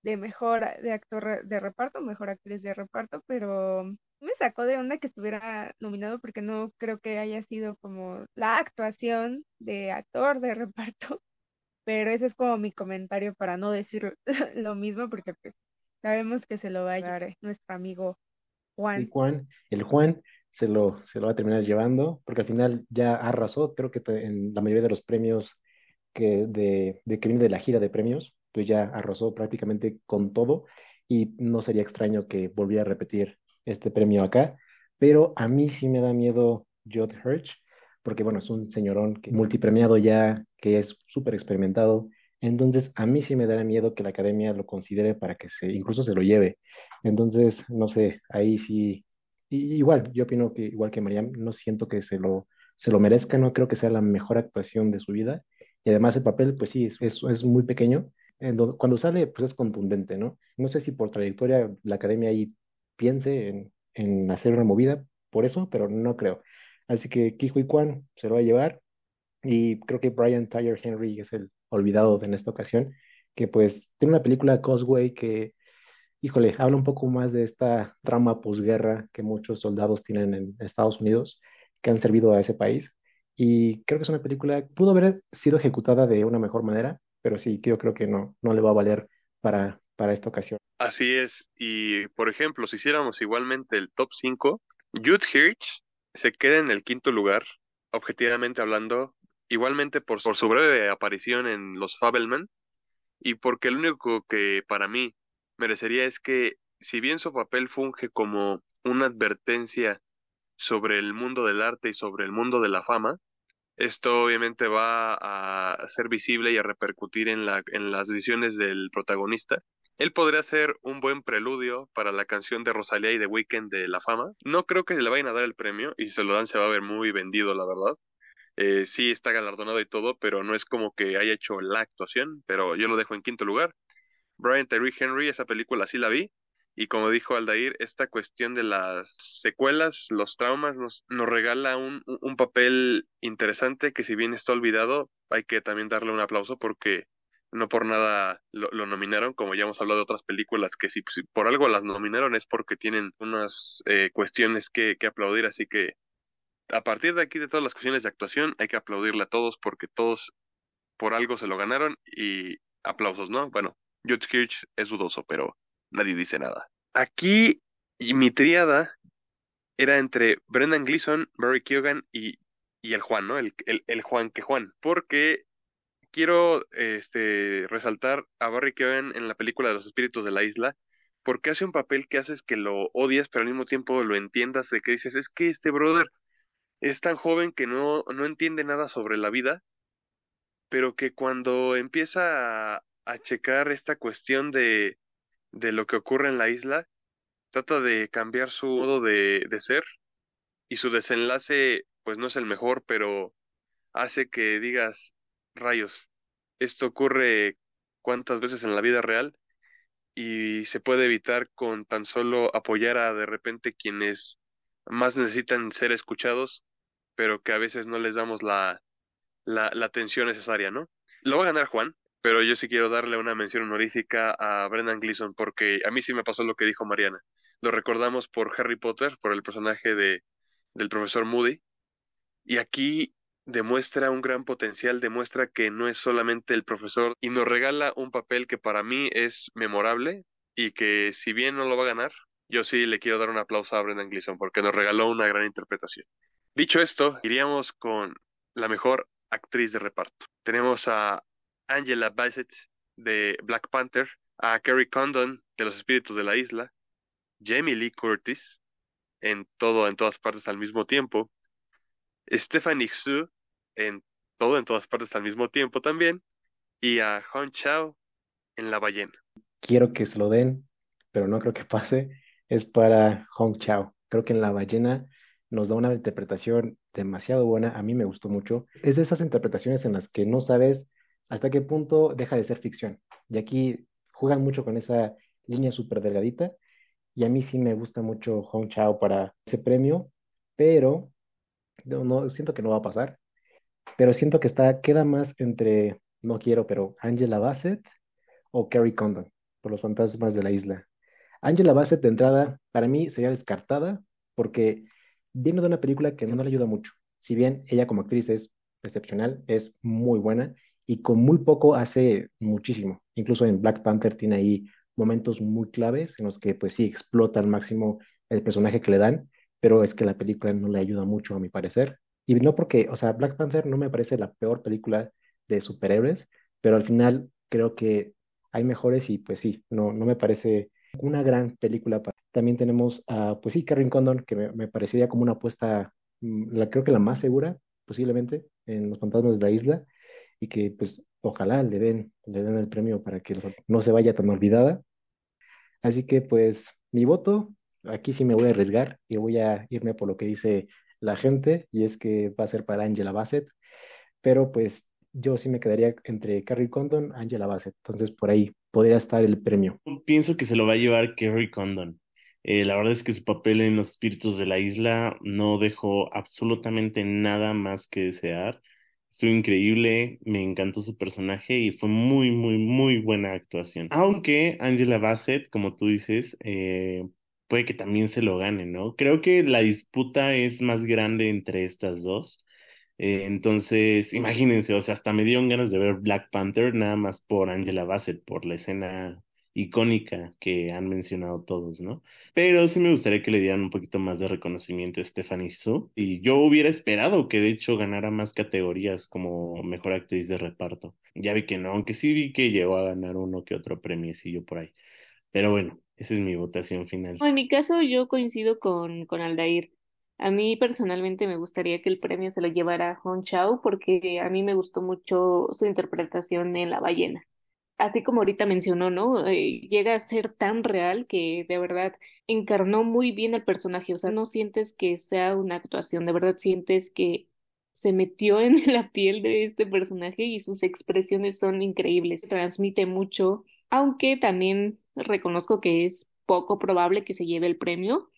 de mejor de actor de reparto, mejor actriz de reparto, pero me sacó de onda que estuviera nominado porque no creo que haya sido como la actuación de actor de reparto, pero ese es como mi comentario para no decir lo mismo porque pues sabemos que se lo va a llevar nuestro amigo Juan. El Juan, el Juan se lo, se lo va a terminar llevando porque al final ya arrasó, creo que en la mayoría de los premios que de, de que viene de la gira de premios, pues ya arrasó prácticamente con todo y no sería extraño que volviera a repetir este premio acá, pero a mí sí me da miedo Judd Hirsch, porque bueno, es un señorón que, multipremiado ya, que es súper experimentado, entonces a mí sí me da miedo que la academia lo considere para que se, incluso se lo lleve, entonces, no sé, ahí sí, igual, yo opino que igual que Mariam, no siento que se lo, se lo merezca, no creo que sea la mejor actuación de su vida, y además el papel, pues sí, es, es muy pequeño, cuando sale, pues es contundente, ¿no? No sé si por trayectoria la academia ahí piense en, en hacer una movida por eso, pero no creo. Así que Kihui Kwan se lo va a llevar y creo que Brian Tyler Henry es el olvidado en esta ocasión, que pues tiene una película Cosway que, híjole, habla un poco más de esta trama posguerra que muchos soldados tienen en Estados Unidos que han servido a ese país. Y creo que es una película, pudo haber sido ejecutada de una mejor manera, pero sí, yo creo que no, no le va a valer para, para esta ocasión. Así es, y por ejemplo, si hiciéramos igualmente el top 5, Jude Hirsch se queda en el quinto lugar, objetivamente hablando, igualmente por, por su breve aparición en Los Fabelman, y porque lo único que para mí merecería es que, si bien su papel funge como una advertencia sobre el mundo del arte y sobre el mundo de la fama, esto obviamente va a ser visible y a repercutir en, la, en las decisiones del protagonista. Él podría ser un buen preludio para la canción de Rosalía y de Weekend de La Fama. No creo que le vayan a dar el premio y si se lo dan se va a ver muy vendido, la verdad. Eh, sí está galardonado y todo, pero no es como que haya hecho la actuación, pero yo lo dejo en quinto lugar. Brian Terry Henry, esa película sí la vi, y como dijo Aldair, esta cuestión de las secuelas, los traumas, nos, nos regala un, un, papel interesante que si bien está olvidado, hay que también darle un aplauso porque no por nada lo, nominaron, como ya hemos hablado de otras películas, que si, por algo las nominaron es porque tienen unas eh, cuestiones que, que aplaudir, así que a partir de aquí, de todas las cuestiones de actuación, hay que aplaudirle a todos porque todos por algo se lo ganaron y aplausos, ¿no? Bueno, Judge Hirsch es dudoso, pero nadie dice nada. Aquí mi triada era entre Brendan Gleeson, Barry Keoghan y, y el Juan, ¿no? El, el, Juan que Juan. Porque quiero este, resaltar a Barry Keoghan en la película de los espíritus de la isla, porque hace un papel que haces que lo odias, pero al mismo tiempo lo entiendas, de que dices, es que este brother es tan joven que no, no entiende nada sobre la vida, pero que cuando empieza a, a checar esta cuestión de, de lo que ocurre en la isla, trata de cambiar su modo de, de ser y su desenlace pues no es el mejor, pero hace que digas, rayos, esto ocurre cuántas veces en la vida real y se puede evitar con tan solo apoyar a de repente quienes más necesitan ser escuchados, pero que a veces no les damos la, la, la atención necesaria, ¿no? Lo va a ganar Juan, pero yo sí quiero darle una mención honorífica a Brendan Gleeson porque a mí sí me pasó lo que dijo Mariana. Lo recordamos por Harry Potter, por el personaje de, del profesor Moody, y aquí demuestra un gran potencial, demuestra que no es solamente el profesor y nos regala un papel que para mí es memorable y que si bien no lo va a ganar, yo sí le quiero dar un aplauso a Brendan Gleeson porque nos regaló una gran interpretación. Dicho esto, iríamos con la mejor actriz de reparto. Tenemos a Angela Bassett de Black Panther, a Kerry Condon de Los Espíritus de la Isla, Jamie Lee Curtis en todo en todas partes al mismo tiempo, Stephanie Xu en todo en todas partes al mismo tiempo también, y a Hong Chao en La ballena. Quiero que se lo den, pero no creo que pase. Es para Hong Chao. Creo que en La ballena nos da una interpretación demasiado buena. A mí me gustó mucho. Es de esas interpretaciones en las que no sabes hasta qué punto deja de ser ficción. Y aquí juegan mucho con esa línea súper delgadita. Y a mí sí me gusta mucho Hong Chao para ese premio, pero no, siento que no va a pasar. Pero siento que está, queda más entre, no quiero, pero Angela Bassett o Carrie Condon por los fantasmas de la isla. Angela Bassett de entrada, para mí sería descartada porque viene de una película que no le ayuda mucho. Si bien ella como actriz es excepcional, es muy buena y con muy poco hace muchísimo. Incluso en Black Panther tiene ahí momentos muy claves en los que pues sí explota al máximo el personaje que le dan, pero es que la película no le ayuda mucho a mi parecer. Y no porque, o sea, Black Panther no me parece la peor película de superhéroes, pero al final creo que hay mejores y pues sí, no, no me parece una gran película. También tenemos a, pues sí, Karen Condon, que me, me parecería como una apuesta, mm, la, creo que la más segura posiblemente en Los Fantasmas de la Isla y que pues ojalá le den, le den el premio para que no se vaya tan olvidada. Así que pues mi voto, aquí sí me voy a arriesgar y voy a irme por lo que dice la gente y es que va a ser para Angela Bassett, pero pues yo sí me quedaría entre Carrie Condon, Angela Bassett, entonces por ahí podría estar el premio. Pienso que se lo va a llevar Carrie Condon. Eh, la verdad es que su papel en Los Espíritus de la Isla no dejó absolutamente nada más que desear. Estuvo increíble, me encantó su personaje y fue muy, muy, muy buena actuación. Aunque Angela Bassett, como tú dices, eh, puede que también se lo gane, ¿no? Creo que la disputa es más grande entre estas dos. Eh, entonces, imagínense, o sea, hasta me dieron ganas de ver Black Panther nada más por Angela Bassett, por la escena icónica que han mencionado todos, ¿no? Pero sí me gustaría que le dieran un poquito más de reconocimiento a Stephanie Su y yo hubiera esperado que de hecho ganara más categorías como mejor actriz de reparto. Ya vi que no, aunque sí vi que llegó a ganar uno que otro premiecillo por ahí. Pero bueno, esa es mi votación final. En mi caso yo coincido con, con Aldair. A mí personalmente me gustaría que el premio se lo llevara Hong Chao porque a mí me gustó mucho su interpretación en La ballena así como ahorita mencionó, ¿no? Eh, llega a ser tan real que de verdad encarnó muy bien el personaje, o sea, no sientes que sea una actuación, de verdad sientes que se metió en la piel de este personaje y sus expresiones son increíbles, transmite mucho, aunque también reconozco que es poco probable que se lleve el premio.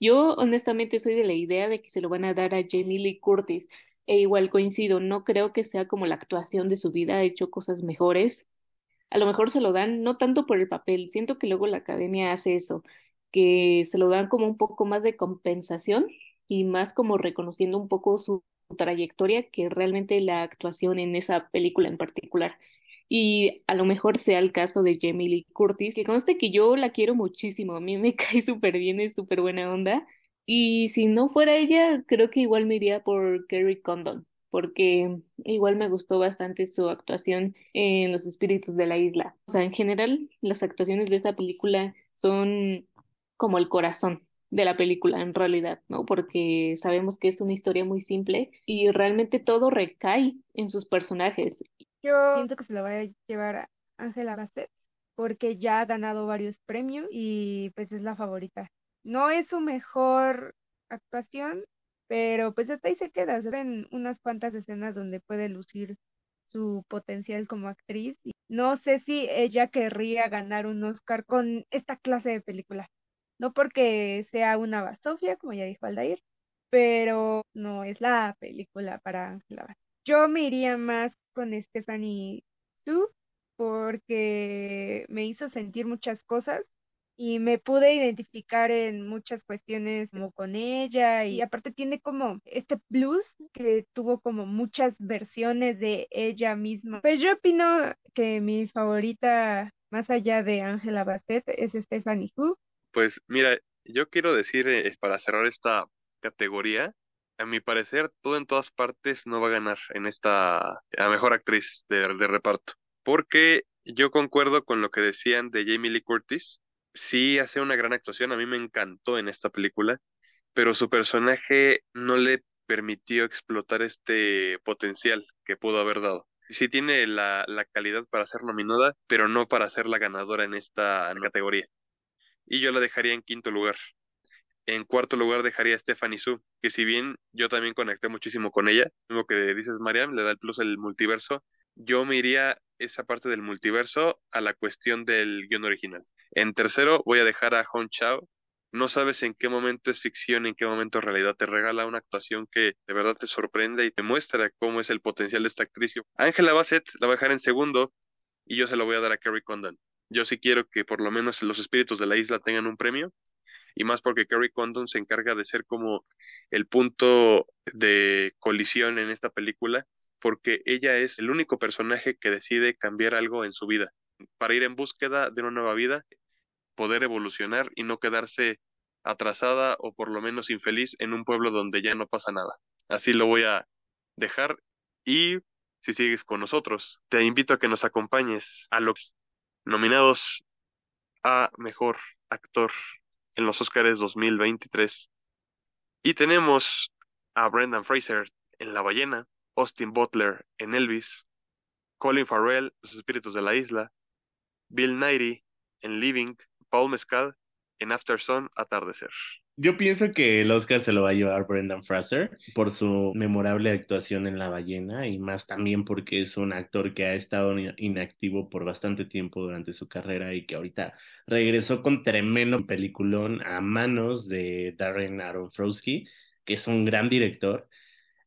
Yo honestamente soy de la idea de que se lo van a dar a Jamie Lee Curtis. E igual coincido, no creo que sea como la actuación de su vida, ha hecho cosas mejores, a lo mejor se lo dan no tanto por el papel, siento que luego la academia hace eso, que se lo dan como un poco más de compensación y más como reconociendo un poco su trayectoria que realmente la actuación en esa película en particular. Y a lo mejor sea el caso de Jamie Lee Curtis, que conste que yo la quiero muchísimo, a mí me cae súper bien, es súper buena onda. Y si no fuera ella, creo que igual me iría por Kerry Condon porque igual me gustó bastante su actuación en Los Espíritus de la Isla. O sea, en general, las actuaciones de esta película son como el corazón de la película en realidad, ¿no? Porque sabemos que es una historia muy simple y realmente todo recae en sus personajes. Yo pienso que se lo va a llevar Ángela Bassett porque ya ha ganado varios premios y pues es la favorita. No es su mejor actuación, pero pues hasta ahí se queda, se ven unas cuantas escenas donde puede lucir su potencial como actriz. No sé si ella querría ganar un Oscar con esta clase de película. No porque sea una basofia, como ya dijo Aldair, pero no es la película para Ángela Yo me iría más con Stephanie Su porque me hizo sentir muchas cosas y me pude identificar en muchas cuestiones como con ella y aparte tiene como este blues que tuvo como muchas versiones de ella misma. Pues yo opino que mi favorita más allá de Angela Bassett es Stephanie Hu. Pues mira, yo quiero decir eh, para cerrar esta categoría, a mi parecer todo en todas partes no va a ganar en esta a mejor actriz de, de reparto, porque yo concuerdo con lo que decían de Jamie Lee Curtis sí hace una gran actuación, a mí me encantó en esta película, pero su personaje no le permitió explotar este potencial que pudo haber dado. Sí tiene la, la calidad para ser nominada, pero no para ser la ganadora en esta categoría. Y yo la dejaría en quinto lugar. En cuarto lugar dejaría a Stephanie Su, que si bien yo también conecté muchísimo con ella, lo que dices Mariam, le da el plus el multiverso, yo me iría esa parte del multiverso a la cuestión del guion original. En tercero, voy a dejar a Hong Chao. No sabes en qué momento es ficción, en qué momento realidad. Te regala una actuación que de verdad te sorprende y te muestra cómo es el potencial de esta actriz. Ángela Bassett la voy a dejar en segundo y yo se lo voy a dar a Kerry Condon. Yo sí quiero que por lo menos los espíritus de la isla tengan un premio y más porque Kerry Condon se encarga de ser como el punto de colisión en esta película porque ella es el único personaje que decide cambiar algo en su vida para ir en búsqueda de una nueva vida, poder evolucionar y no quedarse atrasada o por lo menos infeliz en un pueblo donde ya no pasa nada. Así lo voy a dejar y si sigues con nosotros, te invito a que nos acompañes a los nominados a Mejor Actor en los Oscars 2023. Y tenemos a Brendan Fraser en La Ballena, Austin Butler en Elvis, Colin Farrell, Los Espíritus de la Isla, Bill Nighy en Living, Paul Mescal en After Sun, Atardecer. Yo pienso que el Oscar se lo va a llevar Brendan Fraser por su memorable actuación en La ballena y más también porque es un actor que ha estado inactivo por bastante tiempo durante su carrera y que ahorita regresó con tremendo peliculón a manos de Darren Aronofsky, que es un gran director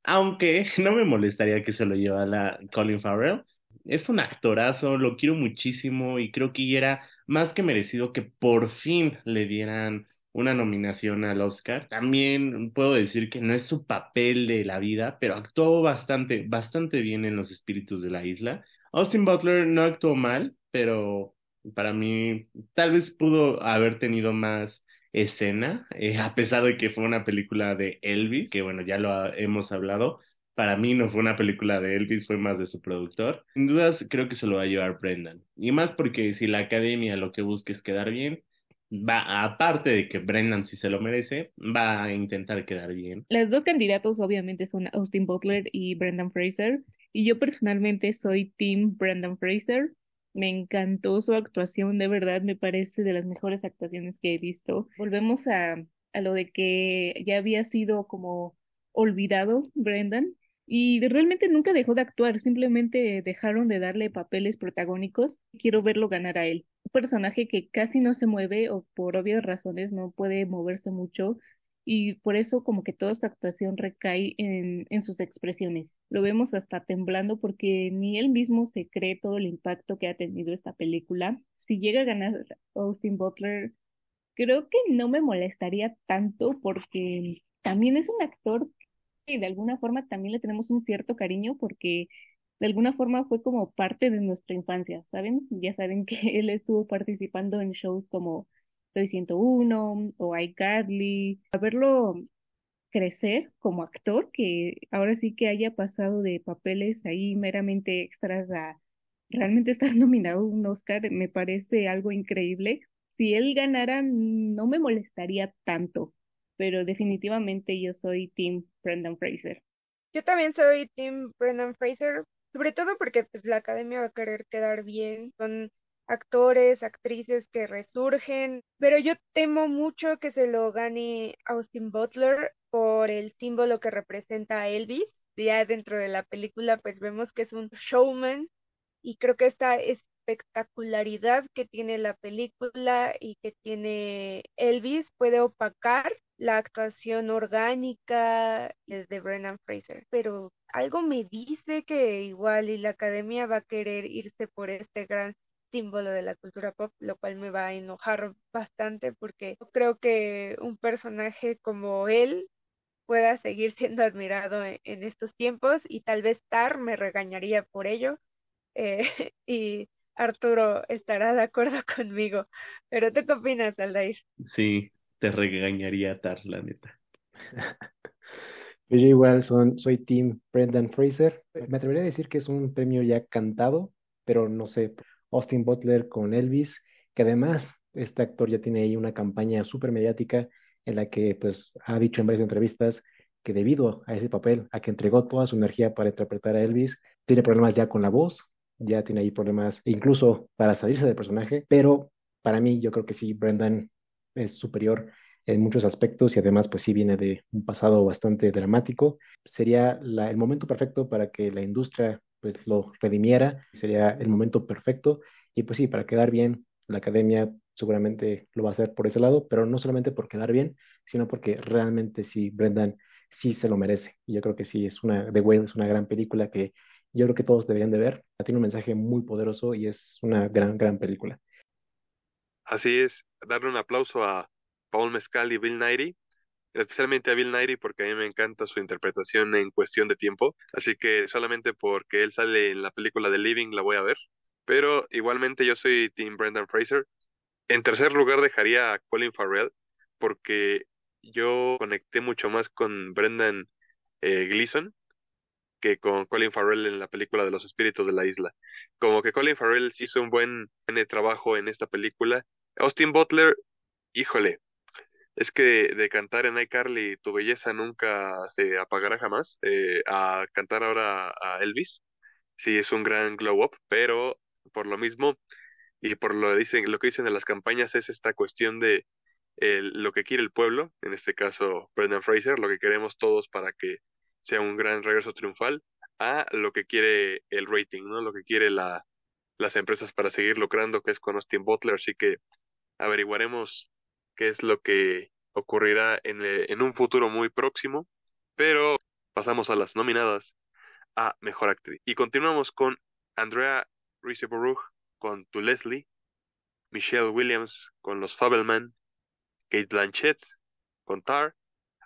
aunque no me molestaría que se lo llevara Colin Farrell. Es un actorazo, lo quiero muchísimo y creo que era más que merecido que por fin le dieran una nominación al Oscar. También puedo decir que no es su papel de la vida, pero actuó bastante, bastante bien en Los Espíritus de la Isla. Austin Butler no actuó mal, pero para mí tal vez pudo haber tenido más escena, eh, a pesar de que fue una película de Elvis, que bueno, ya lo hemos hablado, para mí no fue una película de Elvis, fue más de su productor. Sin dudas, creo que se lo va a llevar Brendan. Y más porque si la academia lo que busca es quedar bien, va, aparte de que Brendan sí se lo merece, va a intentar quedar bien. Las dos candidatos obviamente son Austin Butler y Brendan Fraser. Y yo personalmente soy Team Brendan Fraser. Me encantó su actuación, de verdad me parece de las mejores actuaciones que he visto. Volvemos a, a lo de que ya había sido como olvidado Brendan y realmente nunca dejó de actuar, simplemente dejaron de darle papeles protagónicos. Quiero verlo ganar a él. Un personaje que casi no se mueve o por obvias razones no puede moverse mucho y por eso como que toda su actuación recae en, en sus expresiones. Lo vemos hasta temblando porque ni él mismo se cree todo el impacto que ha tenido esta película. Si llega a ganar Austin Butler, creo que no me molestaría tanto porque también es un actor que de alguna forma también le tenemos un cierto cariño porque de alguna forma fue como parte de nuestra infancia, ¿saben? Ya saben que él estuvo participando en shows como Soy 101 o iCarly. Verlo crecer como actor, que ahora sí que haya pasado de papeles ahí meramente extras a realmente estar nominado a un Oscar, me parece algo increíble. Si él ganara, no me molestaría tanto, pero definitivamente yo soy Team Brendan Fraser. Yo también soy Team Brendan Fraser, sobre todo porque pues la academia va a querer quedar bien con actores, actrices que resurgen, pero yo temo mucho que se lo gane Austin Butler por el símbolo que representa a Elvis ya dentro de la película pues vemos que es un showman y creo que esta espectacularidad que tiene la película y que tiene Elvis puede opacar la actuación orgánica de Brennan Fraser, pero algo me dice que igual y la academia va a querer irse por este gran símbolo de la cultura pop, lo cual me va a enojar bastante porque creo que un personaje como él pueda seguir siendo admirado en, estos tiempos y tal vez Tar me regañaría por ello eh, y Arturo estará de acuerdo conmigo. Pero ¿tú qué opinas, Aldair? Sí, te regañaría Tar, la neta. Yo igual soy Team Brendan Fraser. Me atrevería a decir que es un premio ya cantado, pero no sé, Austin Butler con Elvis, que además este actor ya tiene ahí una campaña súper mediática en la que pues ha dicho en varias entrevistas que debido a ese papel, a que entregó toda su energía para interpretar a Elvis, tiene problemas ya con la voz, ya tiene ahí problemas incluso para salirse del personaje, pero para mí yo creo que sí, Brendan es superior en muchos aspectos y además pues sí viene de un pasado bastante dramático. Sería el momento perfecto para que la industria pues lo redimiera, sería el momento perfecto y pues sí, para quedar bien, la academia seguramente lo va a hacer por ese lado, pero no solamente por quedar bien, sino porque realmente sí, Brendan sí se lo merece. Y yo creo que sí, es una, The Whale es una gran película que yo creo que todos deberían de ver. Tiene un mensaje muy poderoso y es una gran, gran película. Así es, darle un aplauso a Paul Mescal y Bill Nighy, especialmente a Bill Nighy porque a mí me encanta su interpretación en cuestión de tiempo, así que solamente porque él sale en la película de Living la voy a ver, pero igualmente yo soy Team Brendan Fraser. En tercer lugar dejaría a Colin Farrell porque yo conecté mucho más con Brendan eh, que con Colin Farrell en la película de los espíritus de la isla. Como que Colin Farrell hizo un buen, trabajo en esta película. Austin Butler, híjole, es que de cantar en iCarly tu belleza nunca se apagará jamás, eh, a cantar ahora a Elvis, sí es un gran glow up, pero por lo mismo y por lo dicen, lo que dicen en las campañas es esta cuestión de lo que quiere el pueblo, en este caso Brendan Fraser, lo que queremos todos para que sea un gran regreso triunfal, a lo que quiere el rating, ¿no? Lo que quiere la, las empresas para seguir lucrando, que es con Austin Butler, así que averiguaremos qué es lo que ocurrirá en, eh, en un futuro muy próximo, pero pasamos a las nominadas a Mejor Actriz. Y continuamos con Andrea Riseborough con Tu Leslie, Michelle Williams con Los Fabelman, Kate Blanchett con Tar,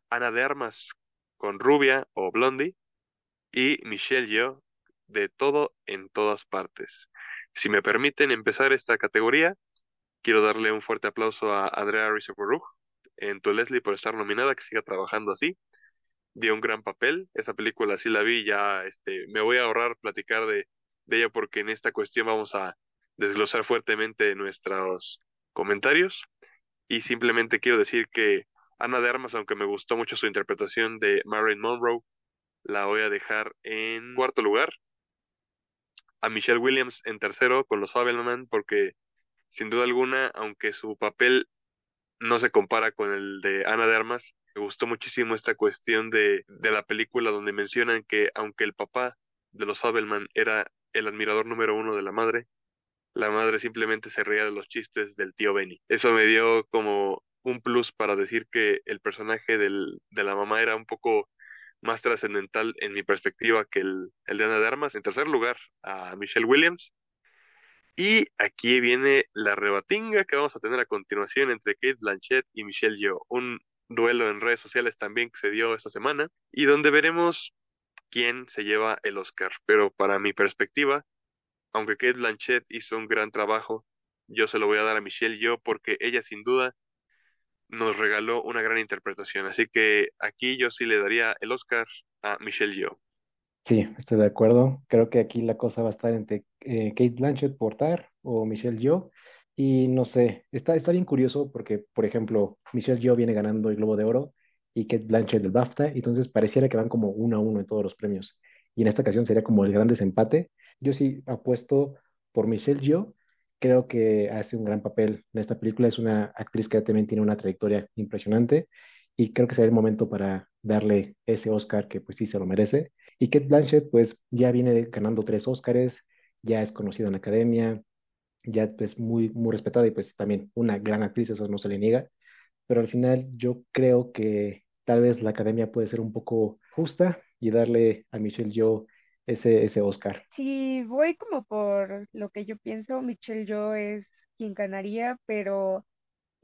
Ana de Armas con Rubia o Blondie y Michelle Yeoh de Todo en Todas Partes. Si me permiten empezar esta categoría, quiero darle un fuerte aplauso a Andrea Riseborough en Tu Leslie por estar nominada, que siga trabajando así. Dio un gran papel, esa película sí la vi, ya este, me voy a ahorrar platicar de, ella porque en esta cuestión vamos a desglosar fuertemente nuestros comentarios. Y simplemente quiero decir que Ana de Armas, aunque me gustó mucho su interpretación de Marilyn Monroe, la voy a dejar en cuarto lugar. A Michelle Williams en tercero con los Fabelman, porque sin duda alguna, aunque su papel no se compara con el de Ana de Armas, me gustó muchísimo esta cuestión de, de la película donde mencionan que aunque el papá de los Fabelman era el admirador número uno de la madre, la madre simplemente se reía de los chistes del tío Benny. Eso me dio como un plus para decir que el personaje del, de la mamá era un poco más trascendental en mi perspectiva que el, el de Ana de Armas. En tercer lugar, a Michelle Williams. Y aquí viene la rebatinga que vamos a tener a continuación entre Kate Blanchett y Michelle Yeoh. Un duelo en redes sociales también que se dio esta semana y donde veremos quién se lleva el Oscar. Pero para mi perspectiva, aunque Kate Blanchett hizo un gran trabajo, yo se lo voy a dar a Michelle yo porque ella sin duda nos regaló una gran interpretación. Así que aquí yo sí le daría el Oscar a Michelle Yeoh. Sí, estoy de acuerdo. Creo que aquí la cosa va a estar entre eh, Kate Blanchett por Tar o Michelle Yeoh. Y no sé, está, está bien curioso porque, por ejemplo, Michelle Yeoh viene ganando el Globo de Oro y Kate Blanchett del BAFTA, entonces pareciera que van como uno a uno en todos los premios. Y en esta ocasión sería como el gran desempate. Yo sí apuesto por Michelle Yeoh. Creo que hace un gran papel en esta película. Es una actriz que también tiene una trayectoria impresionante. Y creo que será el momento para darle ese Oscar que pues sí se lo merece. Y Kate Blanchett pues ya viene ganando tres Oscars, ya es conocida en la academia, ya es pues, muy, muy respetada y pues también una gran actriz, eso no se le niega, pero al final yo creo que tal vez la academia puede ser un poco justa y darle a Michelle Yeoh ese, ese Oscar. Si voy como por lo que yo pienso, Michelle Yeoh es quien ganaría, pero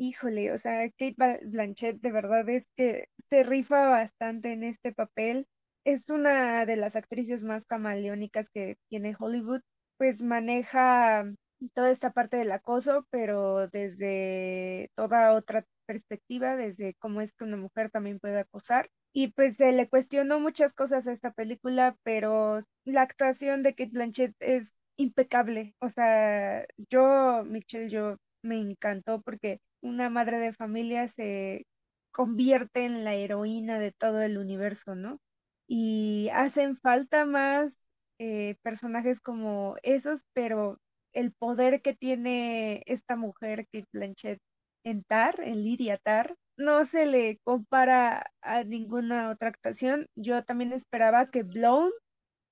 híjole, o sea, Kate Blanchett de verdad es que se rifa bastante en este papel. Es una de las actrices más camaleónicas que tiene Hollywood, pues maneja toda esta parte del acoso, pero desde toda otra perspectiva, desde cómo es que una mujer también puede acosar. Y pues se le cuestionó muchas cosas a esta película, pero la actuación de Kate Blanchett es impecable. O sea, yo, Michelle, yo me encantó porque una madre de familia se convierte en la heroína de todo el universo, ¿no? Y hacen falta más eh, personajes como esos, pero el poder que tiene esta mujer, Kate Blanchett, en Tar, en Lydia Tar, no se le compara a ninguna otra actuación. Yo también esperaba que Blown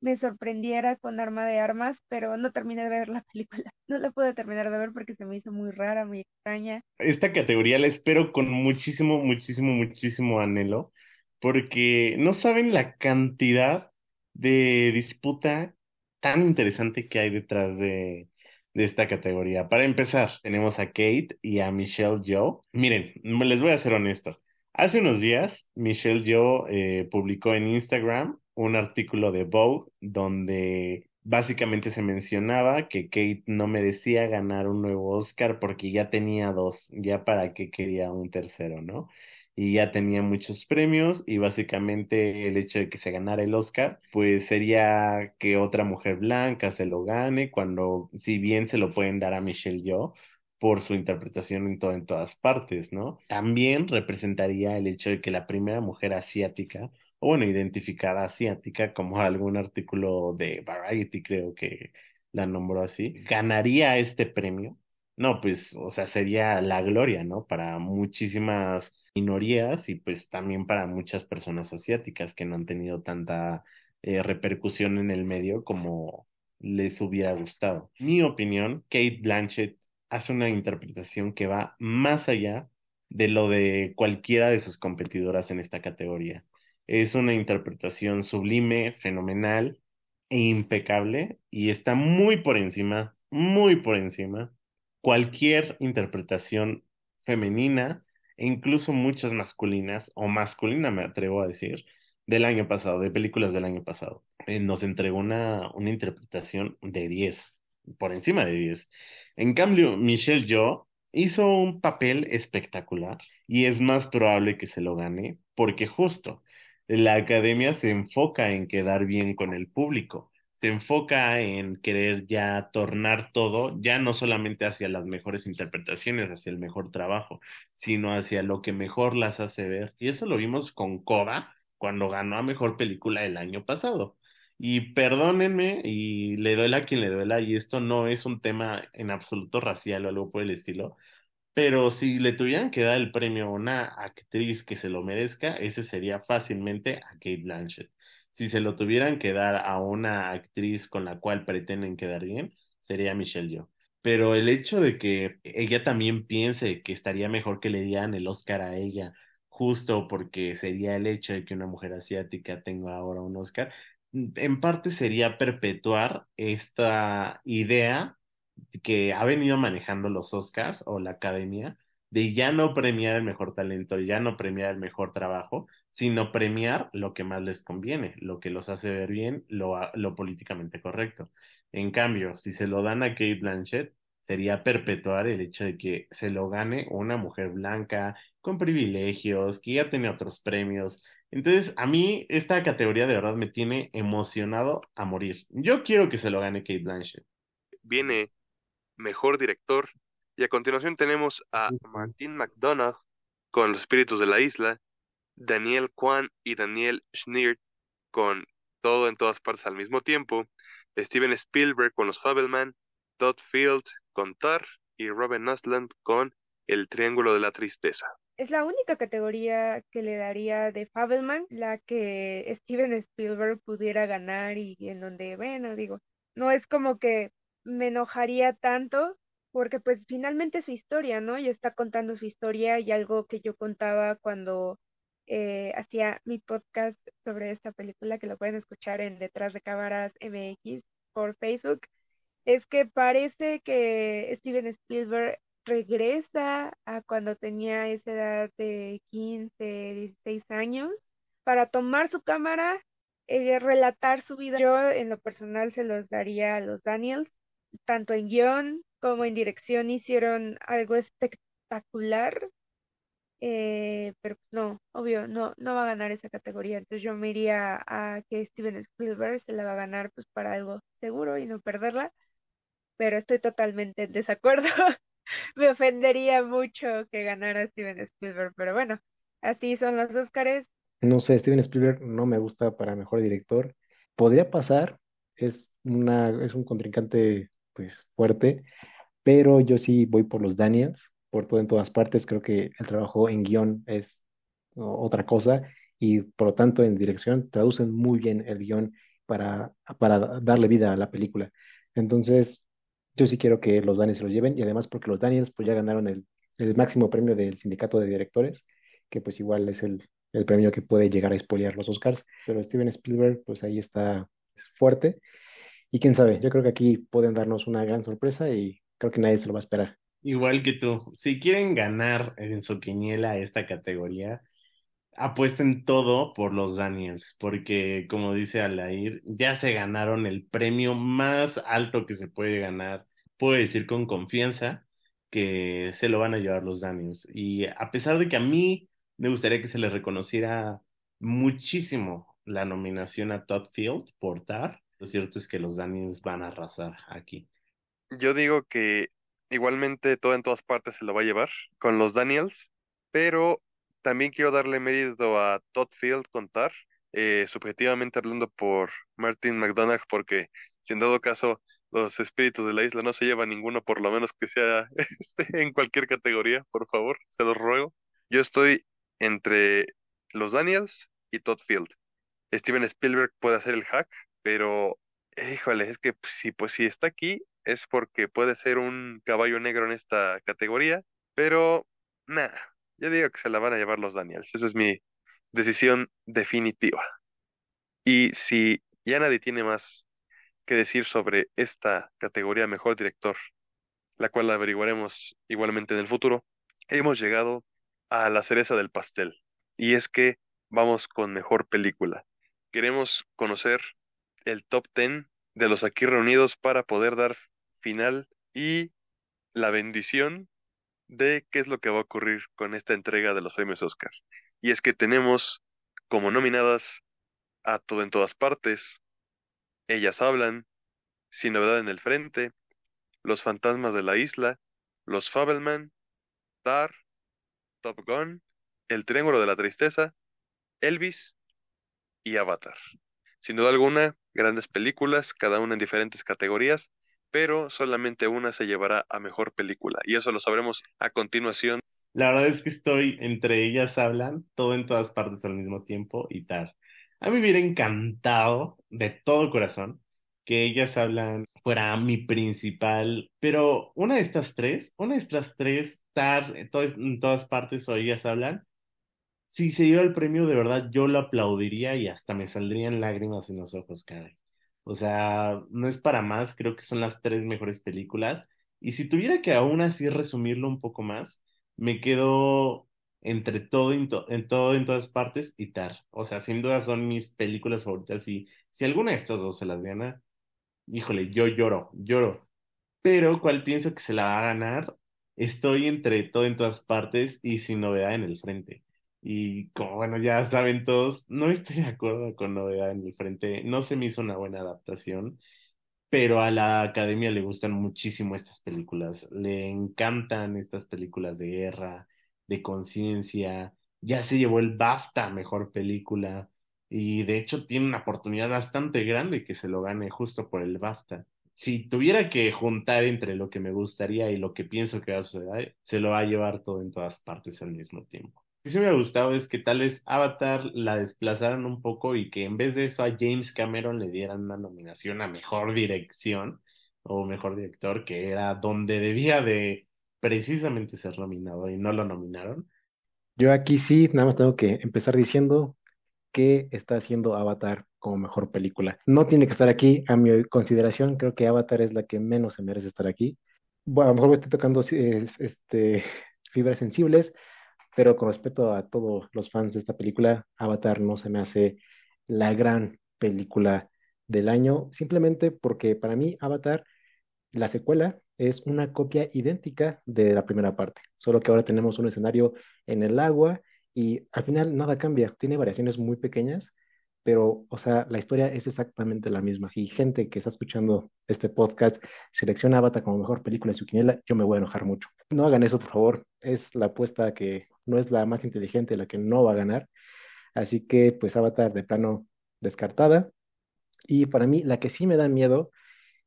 me sorprendiera con Arma de Armas, pero no terminé de ver la película. No la pude terminar de ver porque se me hizo muy rara, muy extraña. Esta categoría la espero con muchísimo, muchísimo, muchísimo anhelo, porque no saben la cantidad de disputa tan interesante que hay detrás de, de esta categoría. Para empezar, tenemos a Kate y a Michelle Joe. Miren, les voy a ser honesto. Hace unos días, Michelle Joe eh, publicó en Instagram un artículo de Vogue donde básicamente se mencionaba que Kate no merecía ganar un nuevo Oscar porque ya tenía dos, ya para qué quería un tercero, ¿no? y ya tenía muchos premios y básicamente el hecho de que se ganara el Oscar, pues sería que otra mujer blanca se lo gane, cuando si bien se lo pueden dar a Michelle Yeoh por su interpretación en, todas partes, ¿no? También representaría el hecho de que la primera mujer asiática, o bueno, identificada asiática, como algún artículo de Variety creo que la nombró así, ganaría este premio. No, pues, o sea, sería la gloria, ¿no? Para muchísimas minorías y pues también para muchas personas asiáticas que no han tenido tanta eh, repercusión en el medio como les hubiera gustado. Mi opinión, Kate Blanchett hace una interpretación que va más allá de lo de cualquiera de sus competidoras en esta categoría. Es una interpretación sublime, fenomenal e impecable y está muy por encima, muy por encima cualquier interpretación femenina e incluso muchas masculinas, o masculina me atrevo a decir, del año pasado, de películas del año pasado. Eh, nos entregó una, una interpretación de 10, por encima de 10. En cambio, Michelle Yeoh hizo un papel espectacular y es más probable que se lo gane porque justo la academia se enfoca en quedar bien con el público se enfoca en querer ya tornar todo, ya no solamente hacia las mejores interpretaciones, hacia el mejor trabajo, sino hacia lo que mejor las hace ver. Y eso lo vimos con Coda cuando ganó a Mejor Película el año pasado. Y perdónenme, y le duela a quien le duela, y esto no es un tema en absoluto racial o algo por el estilo, pero si le tuvieran que dar el premio a una actriz que se lo merezca, ese sería fácilmente a Kate Blanchett si se lo tuvieran que dar a una actriz con la cual pretenden quedar bien, sería Michelle Yeoh. Pero el hecho de que ella también piense que estaría mejor que le dieran el Oscar a ella, justo porque sería el hecho de que una mujer asiática tenga ahora un Oscar, en parte sería perpetuar esta idea que ha venido manejando los Oscars o la academia de ya no premiar el mejor talento, ya no premiar el mejor trabajo, sino premiar lo que más les conviene, lo que los hace ver bien, lo, lo políticamente correcto. En cambio, si se lo dan a Kate Blanchett, sería perpetuar el hecho de que se lo gane una mujer blanca, con privilegios, que ya tiene otros premios. Entonces, a mí esta categoría de verdad me tiene emocionado a morir. Yo quiero que se lo gane Kate Blanchett. Viene mejor director y a continuación tenemos a Martin McDonagh con Los Espíritus de la Isla, Daniel Kwan y Daniel Schneer con Todo en todas partes al mismo tiempo, Steven Spielberg con Los Fabelman, Todd Field con Tar y Robin Nusland con El Triángulo de la Tristeza. Es la única categoría que le daría de Fabelman, la que Steven Spielberg pudiera ganar y en donde, bueno, digo, no es como que me enojaría tanto porque pues finalmente su historia, ¿no? Y está contando su historia y algo que yo contaba cuando eh, hacía mi podcast sobre esta película, que lo pueden escuchar en Detrás de Cámaras MX por Facebook, es que parece que Steven Spielberg regresa a cuando tenía esa edad de 15, 16 años para tomar su cámara, y eh, relatar su vida. Yo en lo personal se los daría a los Daniels, tanto en guion como en dirección hicieron algo espectacular, eh, pero no, obvio, no, no va a ganar esa categoría. Entonces yo me iría a que Steven Spielberg se la va a ganar pues para algo seguro y no perderla, pero estoy totalmente en desacuerdo. me ofendería mucho que ganara Steven Spielberg, pero bueno, así son los Óscares. No sé, Steven Spielberg no me gusta para mejor director. Podría pasar, es una, es un contrincante pues fuerte, pero yo sí voy por los Daniels, por todo en todas partes. Creo que el trabajo en guion es otra cosa y por lo tanto en dirección traducen muy bien el guion para, para darle vida a la película. Entonces, yo sí quiero que los Daniels se lo lleven y además porque los Daniels pues ya ganaron el, el máximo premio del sindicato de directores, que pues igual es el, el premio que puede llegar a expoliar los Oscars, pero Steven Spielberg pues ahí está fuerte y quién sabe, yo creo que aquí pueden darnos una gran sorpresa y creo que nadie se lo va a esperar. Igual que tú, si quieren ganar en su quiniela esta categoría, apuesten todo por los Daniels, porque como dice Alair, ya se ganaron el premio más alto que se puede ganar puedo decir con confianza que se lo van a llevar los Daniels. Y a pesar de que a mí me gustaría que se le reconociera muchísimo la nominación a Todd Field por TAR, lo cierto es que los Daniels van a arrasar aquí. Yo digo que igualmente todo en todas partes se lo va a llevar con los Daniels, pero también quiero darle mérito a Todd Field con TAR, eh, subjetivamente hablando por Martin McDonagh, porque si en dado caso los espíritus de la isla no se llevan ninguno, por lo menos que sea este, en cualquier categoría, por favor, se los ruego. Yo estoy entre los Daniels y Todd Field. Steven Spielberg puede hacer el hack, pero híjole, es que si pues si está aquí es porque puede ser un caballo negro en esta categoría, pero nada, yo digo que se la van a llevar los Daniels. Esa es mi decisión definitiva. Y si ya nadie tiene más que decir sobre esta categoría Mejor Director, la cual averiguaremos igualmente en el futuro, hemos llegado a la cereza del pastel. Y es que vamos con Mejor Película. Queremos conocer el top 10 de los aquí reunidos para poder dar final y la bendición de qué es lo que va a ocurrir con esta entrega de los premios Oscar. Y es que tenemos como nominadas a Todo en Todas Partes, ellas hablan, Sin Novedad en el Frente, Los Fantasmas de la Isla, Los Fabelman, Tar, Top Gun, El Triángulo de la Tristeza, Elvis y Avatar. Sin duda alguna, grandes películas, cada una en diferentes categorías, pero solamente una se llevará a mejor película, y eso lo sabremos a continuación. La verdad es que estoy entre ellas hablan, todo en todas partes al mismo tiempo y Tar. A mí me hubiera encantado de todo corazón que ellas hablan fuera mi principal, pero una de estas tres, una de estas tres, estar en, todas partes o ellas hablan, si se lleva el premio, de verdad yo lo aplaudiría y hasta me saldrían lágrimas en los ojos, caray. O sea, no es para más, creo que son las tres mejores películas. Y si tuviera que aún así resumirlo un poco más, me quedo entre todo en, todo en todas partes y Tar. O sea, sin duda son mis películas favoritas y si alguna de estas dos se las gana, híjole, yo lloro, lloro. Pero cuál pienso que se la va a ganar, estoy entre todo en todas partes y sin novedad en el frente. Y como bueno, ya saben todos, no estoy de acuerdo con novedad en el frente, no se me hizo una buena adaptación, pero a la academia le gustan muchísimo estas películas, le encantan estas películas de guerra, de conciencia, ya se llevó el BAFTA mejor película y de hecho tiene una oportunidad bastante grande que se lo gane justo por el BAFTA. si tuviera que juntar entre lo que me gustaría y lo que pienso que va a suceder, se lo va a llevar todo en todas partes al mismo tiempo. Lo que sí me ha gustado es que tal vez Avatar la desplazaran un poco y que en vez de eso a James Cameron le dieran una nominación a mejor dirección o mejor director, que era donde debía de precisamente ser nominado y no lo nominaron. Yo aquí sí, nada más tengo que empezar diciendo que está haciendo Avatar como mejor película. No tiene que estar aquí, a mi consideración, creo que Avatar es la que menos se merece estar aquí. Bueno, a lo mejor me estoy tocando este, fibras sensibles, pero con respecto a todos los fans de esta película, Avatar no se me hace la gran película del año, simplemente porque para mí Avatar, la secuela, es una copia idéntica de la primera parte, solo que ahora tenemos un escenario en el agua y al final nada cambia, tiene variaciones muy pequeñas, pero, o sea, la historia es exactamente la misma. Si gente que está escuchando este podcast selecciona Avatar como mejor película de su quiniela, yo me voy a enojar mucho. No hagan eso, por favor. Es la apuesta que no es la más inteligente, la que no va a ganar. Así que, pues, Avatar de plano descartada. Y para mí, la que sí me da miedo,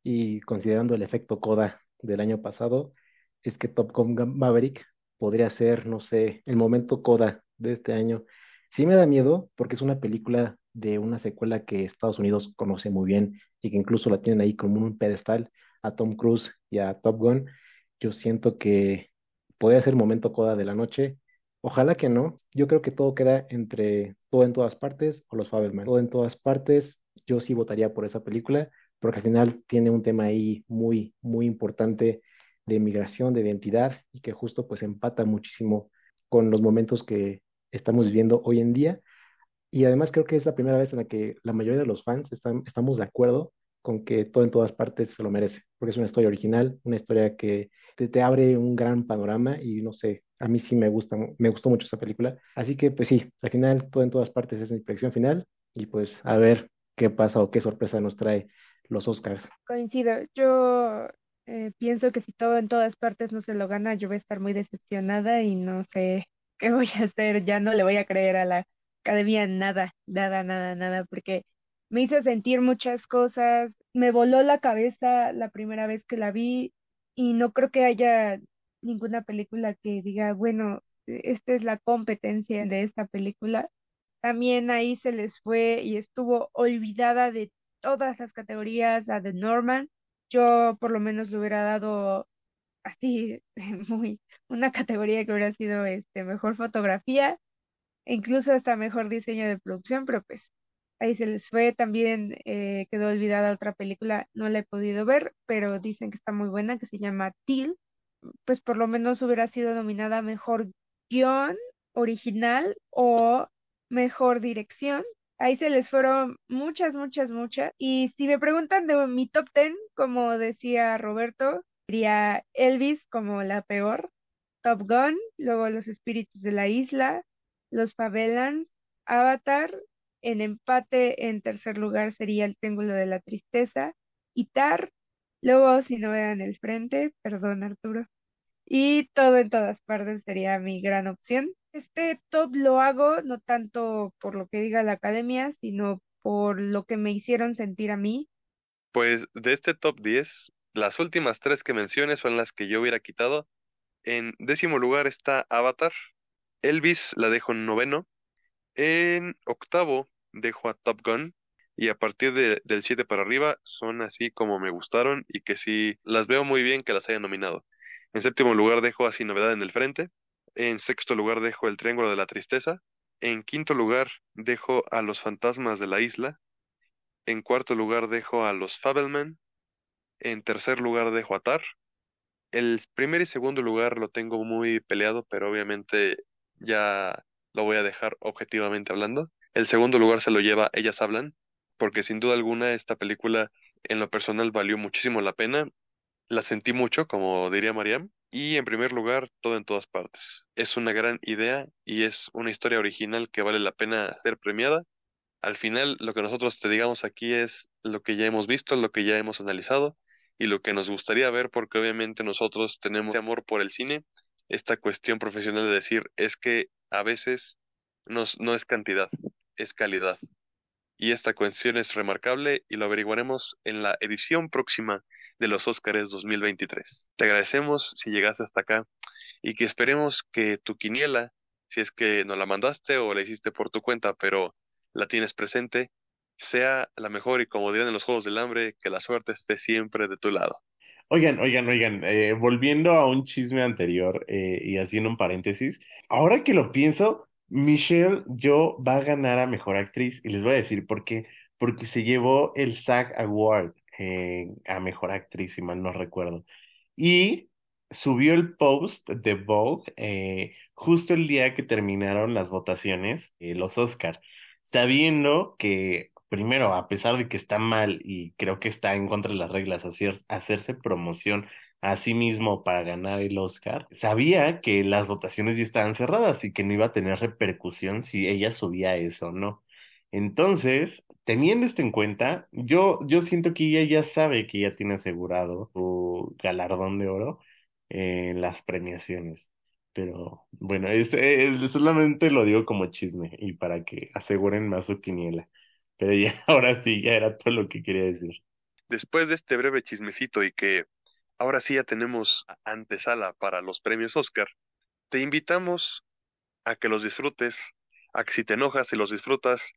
y considerando el efecto Coda del año pasado, es que Top Gun Maverick podría ser, no sé, el momento Coda de este año. Sí me da miedo porque es una película de una secuela que Estados Unidos conoce muy bien y que incluso la tienen ahí como un pedestal a Tom Cruise y a Top Gun. Yo siento que podría ser momento coda de la noche. Ojalá que no. Yo creo que todo queda entre todo en todas partes o los Fabelman. Todo en todas partes. Yo sí votaría por esa película porque al final tiene un tema ahí muy, muy importante de migración, de identidad y que justo pues empata muchísimo con los momentos que estamos viviendo hoy en día. Y además creo que es la primera vez en la que la mayoría de los fans estamos de acuerdo con que todo en todas partes se lo merece, porque es una historia original, una historia que te, abre un gran panorama y no sé, a mí sí me gusta, me gustó mucho esa película. Así que pues sí, al final todo en todas partes es mi predicción final y pues a ver qué pasa o qué sorpresa nos trae los Oscars. Coincido, yo eh, pienso que si todo en todas partes no se lo gana, yo voy a estar muy decepcionada y no sé qué voy a hacer, ya no le voy a creer a la academia nada, nada, nada, nada, porque me hizo sentir muchas cosas, me voló la cabeza la primera vez que la vi y no creo que haya ninguna película que diga, bueno, esta es la competencia de esta película. También ahí se les fue y estuvo olvidada de todas las categorías a The Norman. Yo por lo menos le hubiera dado así muy una categoría que hubiera sido este mejor fotografía, incluso hasta mejor diseño de producción, pero pues ahí se les fue. También eh, quedó olvidada otra película, no la he podido ver, pero dicen que está muy buena, que se llama Till. Pues por lo menos hubiera sido nominada mejor guion original o mejor dirección. Ahí se les fueron muchas, muchas, muchas. Y si me preguntan de mi top ten, como decía Roberto, diría Elvis como la peor, Top Gun, luego Los Espíritus de la Isla, Los Favelans, Avatar, en empate en tercer lugar sería El Triángulo de la Tristeza y Tar, luego si no vean el frente, perdón Arturo, y todo en todas partes sería mi gran opción. Este top lo hago no tanto por lo que diga la academia, sino por lo que me hicieron sentir a mí. Pues de este top 10, las últimas tres que mencioné son las que yo hubiera quitado. En décimo lugar está Avatar. Elvis la dejo en noveno. En octavo dejo a Top Gun. Y a partir de, del 7 para arriba son así como me gustaron y que sí las veo muy bien que las hayan nominado. En séptimo lugar dejo así Novedad en el Frente. En sexto lugar dejo El Triángulo de la Tristeza. En quinto lugar dejo a Los Fantasmas de la Isla. En cuarto lugar dejo a Los Fabelman. En tercer lugar dejo a Tar. El primer y segundo lugar lo tengo muy peleado, pero obviamente ya lo voy a dejar objetivamente hablando. El segundo lugar se lo lleva Ellas Hablan, porque sin duda alguna esta película en lo personal valió muchísimo la pena. La sentí mucho, como diría Mariam. Y en primer lugar, todo en todas partes. Es una gran idea y es una historia original que vale la pena ser premiada. Al final, lo que nosotros te digamos aquí es lo que ya hemos visto, lo que ya hemos analizado y lo que nos gustaría ver, porque obviamente nosotros tenemos amor por el cine, esta cuestión profesional de decir es que a veces nos, no es cantidad, es calidad. Y esta cuestión es remarcable y lo averiguaremos en la edición próxima de los Óscares 2023. Te agradecemos si llegaste hasta acá y que esperemos que tu quiniela, si es que no la mandaste o la hiciste por tu cuenta, pero la tienes presente, sea la mejor y como dirán en los Juegos del Hambre, que la suerte esté siempre de tu lado. Oigan, oigan, oigan, eh, volviendo a un chisme anterior eh, y haciendo un paréntesis, ahora que lo pienso, Michelle yo va a ganar a Mejor Actriz y les voy a decir por qué, porque se llevó el SAG Award eh, a Mejor Actriz, si mal no recuerdo, y subió el post de Vogue justo el día que terminaron las votaciones, los Oscar, sabiendo que primero, a pesar de que está mal y creo que está en contra de las reglas hacer, hacerse promoción a sí mismo para ganar el Oscar, sabía que las votaciones ya estaban cerradas y que no iba a tener repercusión si ella subía eso o no. Entonces, teniendo esto en cuenta, yo, yo siento que ella ya sabe que ya tiene asegurado su galardón de oro en las premiaciones. Pero bueno, este, solamente lo digo como chisme y para que aseguren más su quiniela. Pero ya, ahora sí, ya era todo lo que quería decir. Después de este breve chismecito y que ahora sí ya tenemos antesala para los premios Oscar, te invitamos a que los disfrutes, a que si te enojas y los disfrutas,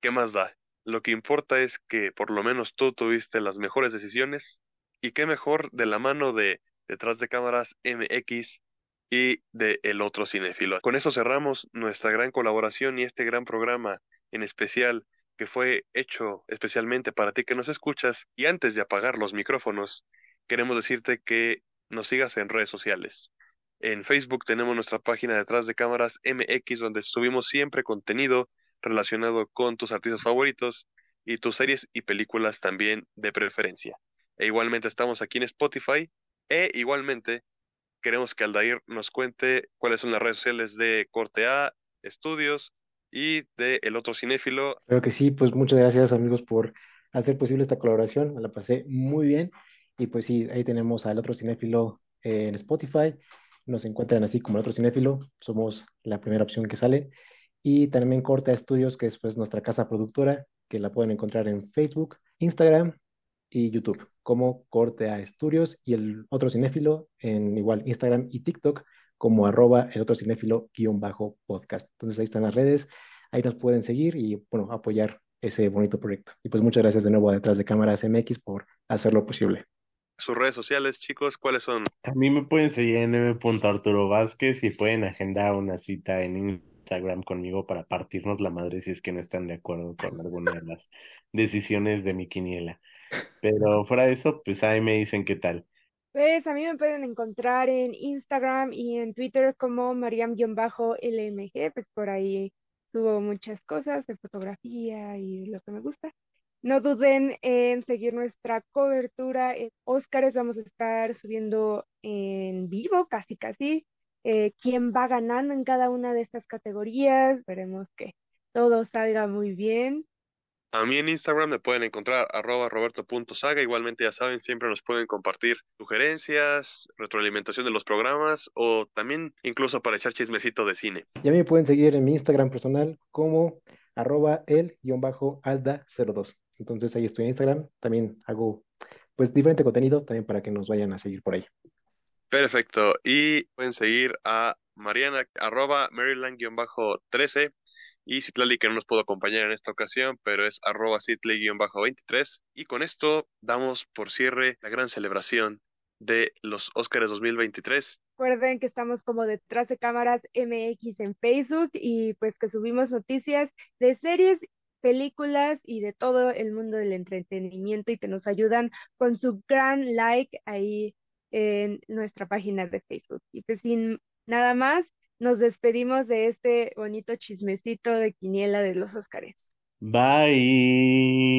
¿qué más da? Lo que importa es que por lo menos tú tuviste las mejores decisiones y qué mejor de la mano de detrás de cámaras MX y de El Otro Cinéfilo. Con eso cerramos nuestra gran colaboración y este gran programa en especial que fue hecho especialmente para ti que nos escuchas. Y antes de apagar los micrófonos, queremos decirte que nos sigas en redes sociales. En Facebook tenemos nuestra página detrás de cámaras MX, donde subimos siempre contenido relacionado con tus artistas favoritos y tus series y películas también de preferencia. E igualmente estamos aquí en Spotify e igualmente queremos que Aldair nos cuente cuáles son las redes sociales de Corte A, Estudios, y de El Otro Cinéfilo. Creo que sí, pues muchas gracias amigos por hacer posible esta colaboración, me la pasé muy bien. Y pues sí, ahí tenemos al Otro Cinéfilo en Spotify, nos encuentran así como El Otro Cinéfilo, somos la primera opción que sale y también Corta Estudios, que es pues nuestra casa productora, que la pueden encontrar en Facebook, Instagram y YouTube como Corte a Estudios y el otro cinéfilo en igual Instagram y TikTok como arroba el otro cinéfilo guion bajo podcast. Entonces ahí están las redes, ahí nos pueden seguir y bueno, apoyar ese bonito proyecto. Y pues muchas gracias de nuevo a Detrás de Cámaras MX por hacerlo posible. Sus redes sociales, chicos, ¿cuáles son? A mí me pueden seguir en m.arturo Vázquez y pueden agendar una cita en Instagram conmigo para partirnos la madre si es que no están de acuerdo con alguna de las decisiones de mi quiniela. Pero fuera de eso, pues ahí me dicen qué tal. Pues a mí me pueden encontrar en Instagram y en Twitter como Mariam-LMG, pues por ahí subo muchas cosas de fotografía y lo que me gusta. No duden en seguir nuestra cobertura en Óscares, vamos a estar subiendo en vivo, casi casi, eh, quién va ganando en cada una de estas categorías. Esperemos que todo salga muy bien. A mí en Instagram me pueden encontrar arroba roberto.saga. Igualmente, ya saben, siempre nos pueden compartir sugerencias, retroalimentación de los programas o también incluso para echar chismecito de cine. Y a mí me pueden seguir en mi Instagram personal como arroba el-alda02. Entonces ahí estoy en Instagram. También hago pues diferente contenido también para que nos vayan a seguir por ahí. Perfecto. Y pueden seguir a Mariana, arroba Maryland-13 y Citlali que no nos pudo acompañar en esta ocasión, pero es arroba Citlali-23. Y con esto damos por cierre la gran celebración de los Óscares 2023. Recuerden que estamos como detrás de cámaras MX en Facebook y pues que subimos noticias de series, películas y de todo el mundo del entretenimiento y que nos ayudan con su gran like ahí en nuestra página de Facebook. Y pues sin nada más, nos despedimos de este bonito chismecito de quiniela de los Óscares. Bye.